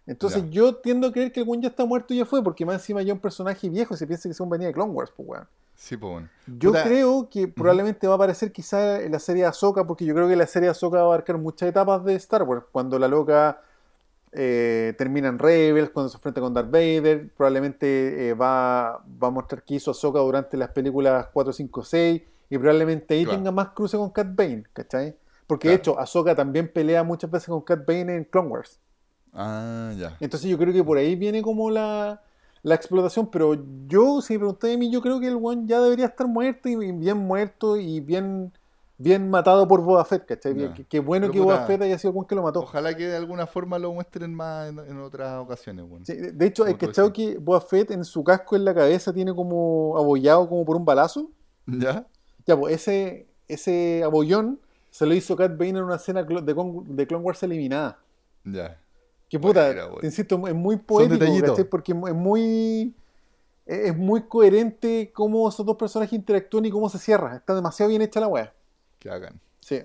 Entonces, Ya. yo tiendo a creer que el weón ya está muerto y ya fue, porque más encima ya es un personaje viejo se piensa que es un venía de Clone Wars, pues, weón. Sí, pues bueno. Yo Puta, creo que probablemente va a aparecer quizá en la serie de Ahsoka, porque yo creo que la serie de Ahsoka va a abarcar muchas etapas de Star Wars. Cuando la loca eh, termina en Rebels, cuando se enfrenta con Darth Vader, probablemente eh, va, va a mostrar qué hizo Ahsoka durante las películas 4, 5, 6, y probablemente ahí Claro. tenga más cruce con Cat Bane, ¿cachai? Porque de hecho, Ahsoka también pelea muchas veces con Cat Bane en Clone Wars. Ah, ya. Entonces yo creo que por ahí viene como la, la explotación, pero yo, si me preguntáis a mí, yo creo que el one ya debería estar muerto y bien muerto y bien, bien matado por Boba Fett, ¿cachai? Ya. Qué, qué bueno Pero que Boba puta, Fett haya sido el que lo mató. Ojalá que de alguna forma lo muestren más en, en otras ocasiones, bueno. Sí, de hecho, tú cachado que Boba Fett en su casco en la cabeza tiene como abollado como por un balazo. ¿Ya? Ya, pues ese, ese abollón se lo hizo Cat Bane en una escena de, Con- de Clone Wars eliminada. Ya. Que puta, te insisto, es muy poético. ¿cachai? Porque es muy. Es muy coherente cómo esos dos personajes interactúan y cómo se cierra. Está demasiado bien hecha la weá. Que hagan. Sí.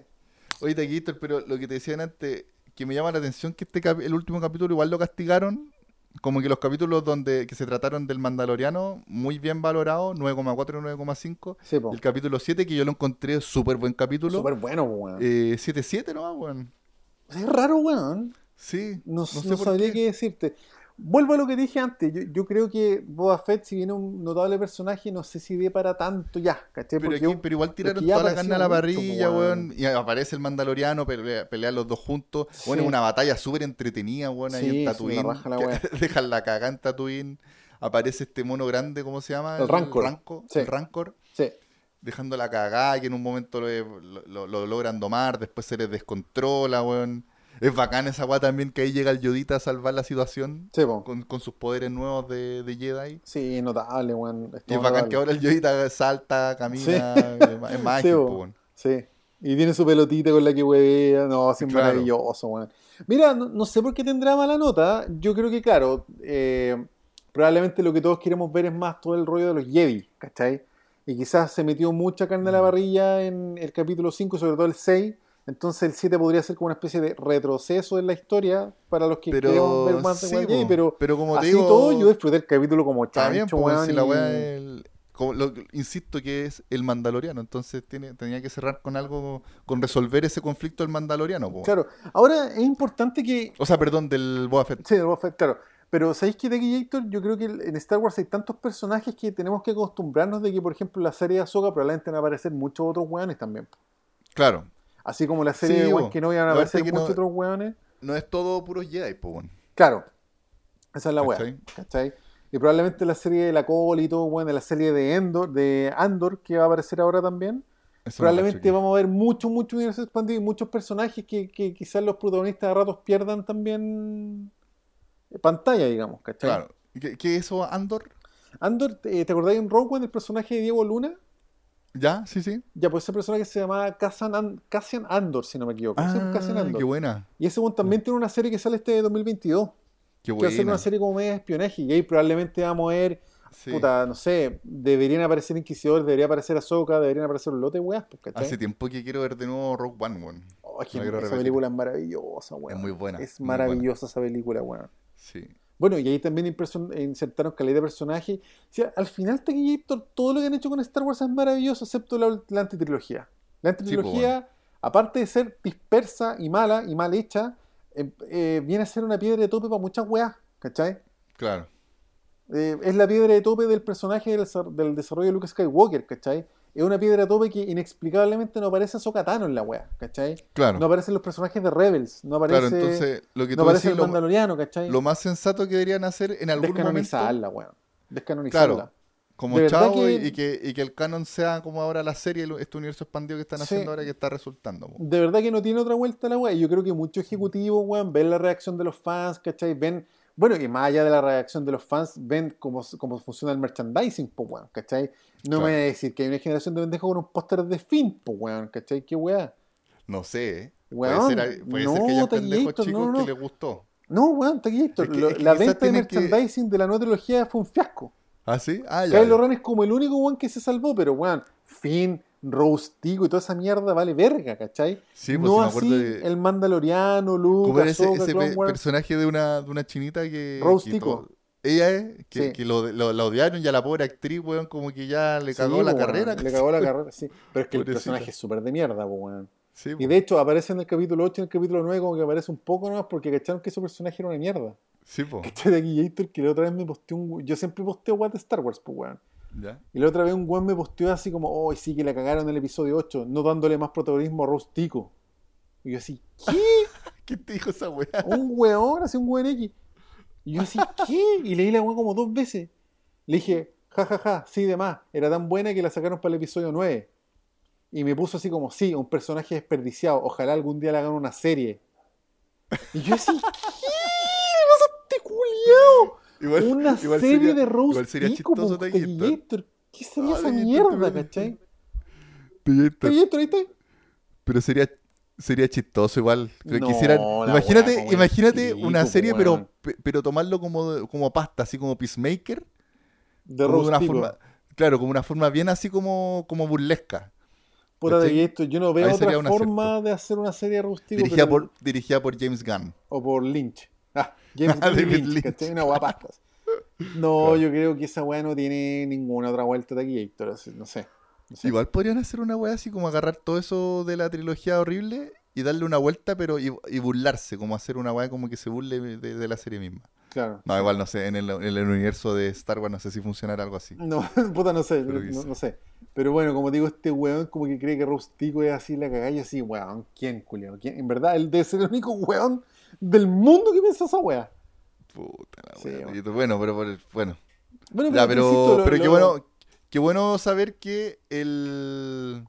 Oye, Taquito, pero lo que te decían antes, que me llama la atención que este el último capítulo igual lo castigaron. Como que los capítulos donde que se trataron del Mandaloriano, muy bien valorado, 9,4 y 9,5. Sí. El capítulo 7, que yo lo encontré súper buen capítulo. Súper bueno, weón. Eh, 7-7 no, weón. Es raro, weón. Sí. No, sé no por sabría qué. qué. decirte. Vuelvo a lo que dije antes. Yo, yo creo que Boba Fett, si bien es un notable personaje, no sé si dé para tanto ya. ¿cachai? Pero, aquí- igual tiraron toda la carne a la parrilla, po, weón. Y aparece el Mandaloriano, pelea- pelean los dos juntos. Bueno, Sí. es una batalla súper entretenida, weón, ahí Sí, en sí, la Tatooine. dejan la cagada en Tatooine. Aparece este mono grande, ¿cómo se llama? El Rancor. Ranco, Sí. El Rancor. Sí. Dejando la cagada, que en un momento lo, lo- lo- lo logran domar, después se les descontrola, weón. Es bacán esa weá también que ahí llega el Yodita a salvar la situación Sí, con, con sus poderes nuevos de, de Jedi. Sí, notable, weón. Y es bacán que ahora el Yodita salta, camina, Sí. es, es mágico, Sí, weón. Sí. Y tiene su pelotita con la que huevea. No, es Claro. maravilloso, weón. Mira, no, no sé por qué tendrá mala nota. Yo creo que, claro, eh, probablemente lo que todos queremos ver es más todo el rollo de los Jedi, ¿cachai? Y quizás se metió mucha carne a Mm. la parrilla en el capítulo 5, sobre todo el 6. Entonces el 7 podría ser como una especie de retroceso en la historia para los que Pero, queremos ver más de sí, po. pero, pero como te así digo, todo yo disfruté el capítulo como bien, chancho, weón, si la weá el- como lo- insisto que es el Mandaloriano, entonces tiene, tenía que cerrar con algo, con resolver ese conflicto del Mandaloriano, po. Claro, ahora es importante que O sea, perdón, del Boba Fett. Sí, de Boba Fett, claro. Pero ¿sabéis que de aquí, Héctor? Yo creo que en Star Wars hay tantos personajes que tenemos que acostumbrarnos de que, por ejemplo, la serie de Ahsoka probablemente van a aparecer muchos otros weones también. Claro, Así como la serie Sí, de que no iban a aparecer muchos no- otros weones. no es todo puro Jedi, po, weón. Claro, esa es la weá. ¿Cachai? ¿Cachai? Y probablemente la serie de la Cole y todo, weón, de la serie de Endor, de Andor, que va a aparecer ahora también. Eso probablemente vamos a ver mucho, mucho universo expandido y muchos personajes que, que quizás los protagonistas a ratos pierdan también pantalla, digamos, ¿cachai? Claro. ¿Qué, qué es eso, Andor? Andor, ¿te, te acordás en Rogue One del personaje de Diego Luna? ¿Ya? Sí, sí. Ya, pues ese personaje se llamaba Cassian, An- Cassian Andor, si no me equivoco. Sí, Ah, Cassian Andor. qué buena. Y ese también tiene una serie que sale este 2022. Qué Que va a ser buena. una serie como media de espionaje. Y ahí probablemente vamos a ver, Sí. puta, no sé, deberían aparecer Inquisidores, debería aparecer Ahsoka, deberían aparecer los lotes, weas, pues. Hace tiempo que quiero ver de nuevo Rogue One, weón. Oh, es que quiero esa película es maravillosa, weón. Es muy buena, Es maravillosa esa película, weón. Sí. Bueno, y ahí también insertaron calidad de personaje. O sea, al final, Taquillator, todo lo que han hecho con Star Wars es maravilloso, excepto la, la antitrilogía. La antitrilogía, aparte de ser dispersa y mala y mal hecha, eh, eh, viene a ser una piedra de tope para muchas weas, ¿cachai? Claro. Eh, es la piedra de tope del personaje del, del desarrollo de Luke Skywalker, ¿cachai? Es una piedra de tope que inexplicablemente no aparece Sokatano en la wea, ¿cachai? Claro. No aparecen los personajes de Rebels, no aparece, claro, entonces lo que no aparece decís, el lo, Mandaloriano, ¿cachai? lo más sensato que deberían hacer en algún momento Descanonizarla, weón. descanonizarla. Claro. Como chavo y- que- y, que, y que el canon sea como ahora la serie, este universo expandido que están Sí. haciendo ahora que está resultando. De verdad que no tiene otra vuelta la weá. Y Yo creo que muchos ejecutivos, weón, ven la reacción de los fans, ¿cachai? Ven, bueno, y más allá de la reacción de los fans, ven cómo, cómo funciona el merchandising, pues, weón, ¿cachai? No Claro. me voy a decir que hay una generación de pendejos con un póster de Finn, pues, weón, ¿cachai? ¿Qué weá? No sé, ¿eh? Weón, puede ser, puede ser que no, haya pendejos chicos no, no. que les gustó. No, weón, Taquillator, Es que- es que la venta de tienen que- merchandising de la nueva trilogía fue un fiasco. ¿Ah, sí? Ah, ya. Kylo. Ren es como el único weón que se salvó, pero weón, Finn, Rose Tico y toda esa mierda vale verga, ¿cachai? Sí, pues no me así acuerdo de... el Mandaloriano, Luke, ¿Cómo era ese, Ahsoka, ese Clone pe- Wars. personaje de una, de una chinita que... Rose que Tico. to- Ella es, que, Sí. que lo, lo- la odiaron y a la pobre actriz, weón, como que ya le Sí, cagó la weón, carrera. Le cagó la carrera, sí. Pero es que el personaje es súper de mierda, weón. Sí, Y de hecho aparece en el capítulo 8 y en el capítulo 9 como que aparece un poco nomás porque cacharon que ese personaje era una mierda. Sí, po. ¿Cachai? De aquí Gator que la otra vez me posteó un... Yo siempre posteo weón de Star Wars, pues weón. Ya. Y la otra vez un weón me posteó así como, oh, sí que la cagaron en el episodio 8, no dándole más protagonismo a Rose Tico. Y yo así, ¿qué? ¿Qué te dijo esa weá? un weón, así un weón X. Y yo así, ¿qué? Y leí la weón como dos veces. Le dije, ja, ja, ja, sí, de más. Era tan buena que la sacaron para el episodio 9. Y me puso así como, sí, un personaje desperdiciado. Ojalá algún día le hagan una serie. Y yo así, ¿qué? ¿Qué pasa este culiao? Igual, Una igual serie sería- de Rose igual sería chistoso. ¿Qué sería Ah, esa mierda, cachai? Taquillator, ahí está. Pero sería sería chistoso igual. No, imagínate, imagínate una serie, pero, pero tomarlo como, como pasta, así como Peacemaker. De como una forma, claro, como una forma bien así como, como burlesca. Taquillator, yo no veo Ahí sería otra forma de hacer una serie Tico, Dirigida pero- por, dirigida por James Gunn. o por Lynch. Ah, James David Lynch, Lynch. ¿cachai? Una guapa pastas. No, Claro. yo creo que esa weá no tiene ninguna otra vuelta de aquí, Héctor, así, no sé. no sé. Igual podrían hacer una wea así como agarrar todo eso de la trilogía horrible y darle una vuelta, pero y, y burlarse, como hacer una wea como que se burle de, de la serie misma. Claro. No, igual no sé, en el, en el universo de Star Wars no sé si funcionará algo así. No, puta, no sé, Pero no, no sé. Pero bueno, como digo, este weón como que cree que Rustico es así la cagalla, así, weón, ¿quién, culiao? ¿Quién? En verdad, él debe ser el único weón del mundo que piensa esa weá. Puta la Sí, wea, bueno. bueno, pero por- bueno. Bueno, Ya, te pero, insisto, lo- pero qué bueno, qué bueno saber que el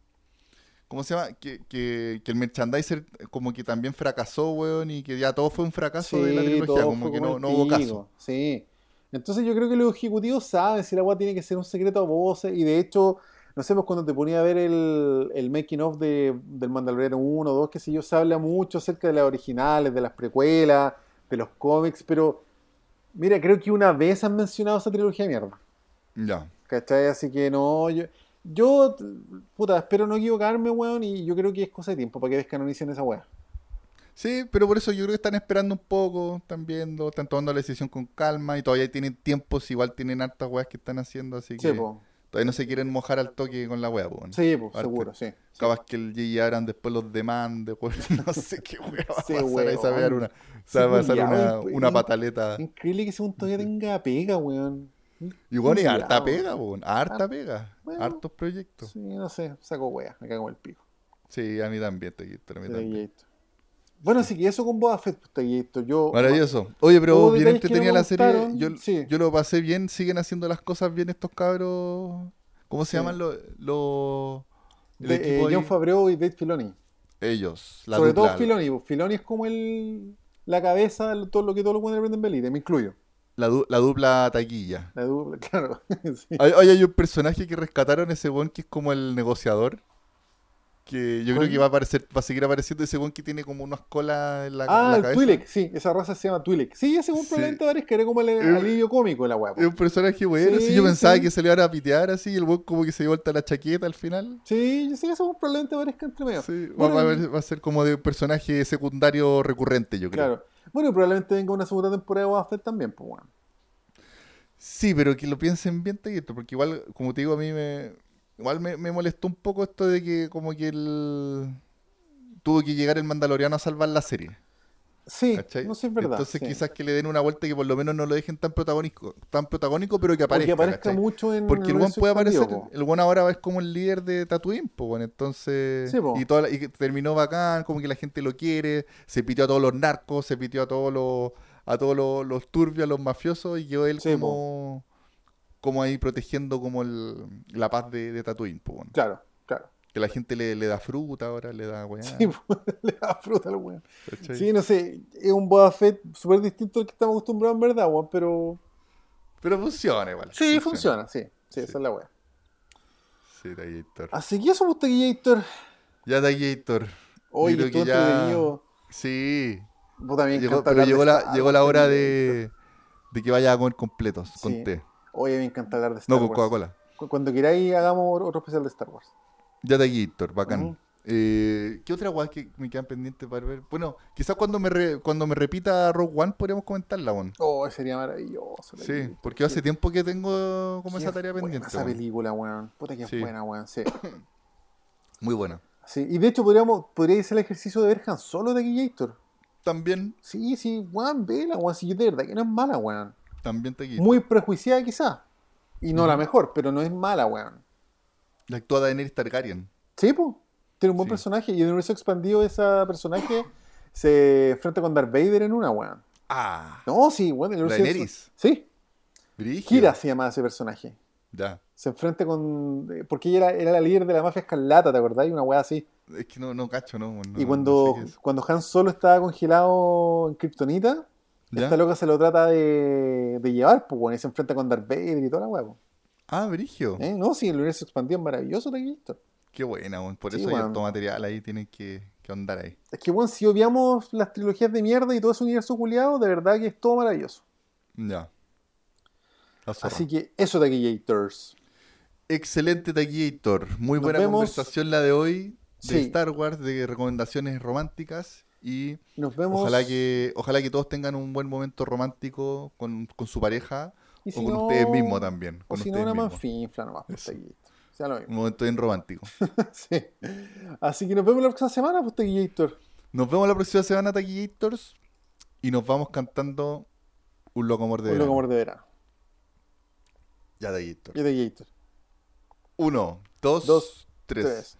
¿cómo se llama? Que, que, que el merchandiser como que también fracasó, weón, y que ya todo fue un fracaso de la trilogía, como que no, el no hubo caso. Sí. Entonces yo creo que los ejecutivos saben si la agua tiene que ser un secreto a voces. Y de hecho, no sé, pues cuando te ponía a ver el, el making of de, del Mandaloriano 1 o 2, que sé yo, se habla mucho acerca de las originales, de las precuelas, de los cómics, pero mira, creo que una vez han mencionado esa trilogía de mierda. Ya. ¿Cachai? Así que no, yo, yo, puta, espero no equivocarme, weón, y yo creo que es cosa de tiempo para que descanonicen esa weá. Sí, pero por eso yo creo que están esperando un poco, están viendo, están tomando la decisión con calma y todavía tienen tiempos, igual tienen hartas weas que están haciendo, así Sí, que po. Todavía no se quieren mojar al toque con la wea, ¿no? Sí, Arte. seguro, sí. sí. Capaz que el J.J. Abrams después los demande, por no sé qué wea va a pasar, ahí se va a weón. una, se va a pasar una, una pataleta. Increíble que ese weón todavía tenga pega, weón. Y bueno, y harta pega, po, harta pega, bueno. hartos proyectos. Sí, no sé, saco wea, me cago en el pico. Sí, a mí también, Taquito, a mí también. Bueno, así que eso con Boba Fett, pues, Gator. Yo, Maravilloso. Oye, pero bien entretenida la serie. Yo, sí. yo lo pasé bien. Siguen haciendo las cosas bien estos cabros. ¿Cómo se Sí. llaman los... equipo eh? John Favreau y Dave Filoni. Ellos. La Sobre dupla, todo Filoni. pues, Filoni es como el, la cabeza de todo lo que todos los buenos de Brendan Belite, me incluyo. La, du- la dupla taquilla. La dupla, claro. sí. Hay, hay, hay un personaje que rescataron ese buen que es como el negociador. Que yo creo que va a aparecer, va a seguir apareciendo ese buen que tiene como unas colas en la, en Ah, la el cabeza. Twi'lek, sí, esa raza se llama Twi'lek. Sí, ese un Sí. probablemente parezca, era como el alivio cómico de la weá. Es un personaje bueno. Sí, si yo pensaba sí. que se le iban a pitear así, y el buen como que se dio vuelta la chaqueta al final. Sí, yo sé que eso probablemente parezca entre medio. Sí, va- Bueno, va, va a ser como de un personaje secundario recurrente, yo creo. Claro. Bueno, y probablemente venga una segunda temporada de Boba también, pues bueno. Sí, pero que lo piensen bien, Taquito, porque igual, como te digo, a mí me. Igual me, me molestó un poco esto de que, como que el. Tuvo que llegar el Mandaloriano a salvar la serie. Sí, ¿cachai? no sé, es verdad. Entonces, sí. quizás que le den una vuelta y que por lo menos no lo dejen tan protagónico, tan protagónico pero que aparezca. Porque aparezca mucho en Porque el buen puede aparecer, po. el buen ahora es como el líder de Tatooine, pues bueno, entonces Sí, y toda la- y que terminó bacán, como que la gente lo quiere, se pitió a todos los narcos, se pitió a todos los a todos los, los turbios, a los mafiosos y quedó él Sí, como como ahí protegiendo como el- la paz de, de Tatooine, po, weón. Claro, claro. Que la gente le, le da fruta ahora, le da weá. Sí, pues, le da fruta al weón. Sí, no sé, es un Boba Fett súper distinto al que estamos acostumbrados en verdad, weón, pero... Pero funciona igual. Sí, funciona, sí, sí, esa es la weá. Sí, Taquillator. Así que eso, pues, Taquillator. Ya Taquillator. Oye, Yo creo que ya-. Sí. Vos también Llegó- pero llegó la, llegó la hora de, de que vaya a comer completos, con té. Oye, me encanta hablar de Star No, con Wars. Coca-Cola. Cu- Cuando queráis, hagamos otro especial de Star Wars. Ya Taquillator, bacán. Ujú. Eh, ¿Qué otra weá que me quedan pendientes para ver? Bueno, quizás cuando me re- cuando me repita Rogue One podríamos comentarla, weón. Oh, sería maravilloso. Sí, porque hace tiempo que tengo como esa tarea pendiente. Esa película, weón. Puta que es Sí. buena, weón. Sí. Muy buena. sí. Y de hecho, podríamos, podría hacer el ejercicio de ver Han Solo de Taquillator. También, Sí, sí, weón, vela, weón. Sí, de verdad que no es mala, weón. También. Muy prejuiciada, quizás. Y no la mejor, pero no es mala, weón. La actúa Daenerys Targaryen. Sí, pues. Tiene un buen Sí. personaje. Y en el universo expandido, ese personaje se enfrenta con Darth Vader en una, weón. Ah, No, sí, weón. en el universo Daenerys. Sí. Kira se llama ese personaje. Ya. Se enfrenta con. eh, Porque ella era, era la líder de la mafia escarlata, ¿te acordás? Y una weá así. Es que no, no cacho, no. no- y no cuando, sé cuando Han Solo estaba congelado en Kryptonita, ¿Ya? esta loca se lo trata de, de llevar, pues, weón. Y se enfrenta con Darth Vader y toda la weá, pues. Ah, Brigio. ¿Eh? No, sí, el universo expandido es maravilloso, te visto. Qué buena, weón. Por Sí, eso hay harto material ahí, tienen que, que andar ahí. Es que, bueno, si obviamos las trilogías de mierda y todo ese universo culiado, de verdad que es todo maravilloso. Ya. Así que eso, Taquillators. Excelente Taquillator. Muy Nos buena vemos. conversación la de hoy de Sí. Star Wars, de recomendaciones románticas. Y Nos vemos. ojalá que, ojalá que todos tengan un buen momento romántico con, con su pareja y o con ustedes mismos también. O Con si no, una manfinfla nomás, pues. Sea lo Un mismo. momento bien romántico. sí. Así que nos vemos la próxima semana, pues, Taquillator. Nos vemos la próxima semana, Taquillators. Y nos vamos cantando Un loco amor de Un verano. loco amor de verano. Ya, Taquillator. Y Taquillator. Uno, dos, Dos, tres. Tres.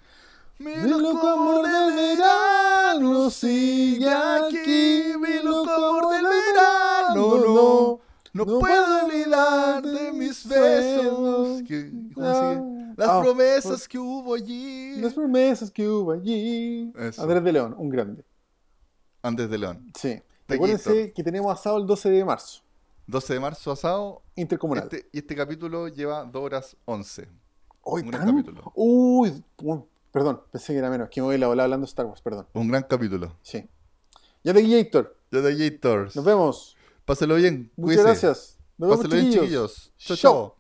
Mi loco amor del verano sigue aquí. mi loco amor del verano, no, no, no puedo olvidar de mis besos. ¿Qué- cómo sigue? Las Ah, promesas que hubo allí. Las promesas que hubo allí. Eso. Andrés de León, un grande. Antes de León. Sí. Recuérdense que tenemos asado el 12 de marzo, 12 de marzo asado. intercomunal. Este, y este capítulo lleva 2 horas 11. Hoy un gran tan- capítulo. Uy, perdón, pensé que era menos. Que me voy a la bola hablando de Star Wars, perdón. Un gran capítulo. Sí. Ya te Héctor. Ya Taquillators. Nos vemos. Páselo bien. Muchas cuídese. gracias. Nos vemos, Páselo bien, chiquillos. chiquillos. Chao, Chao. chao.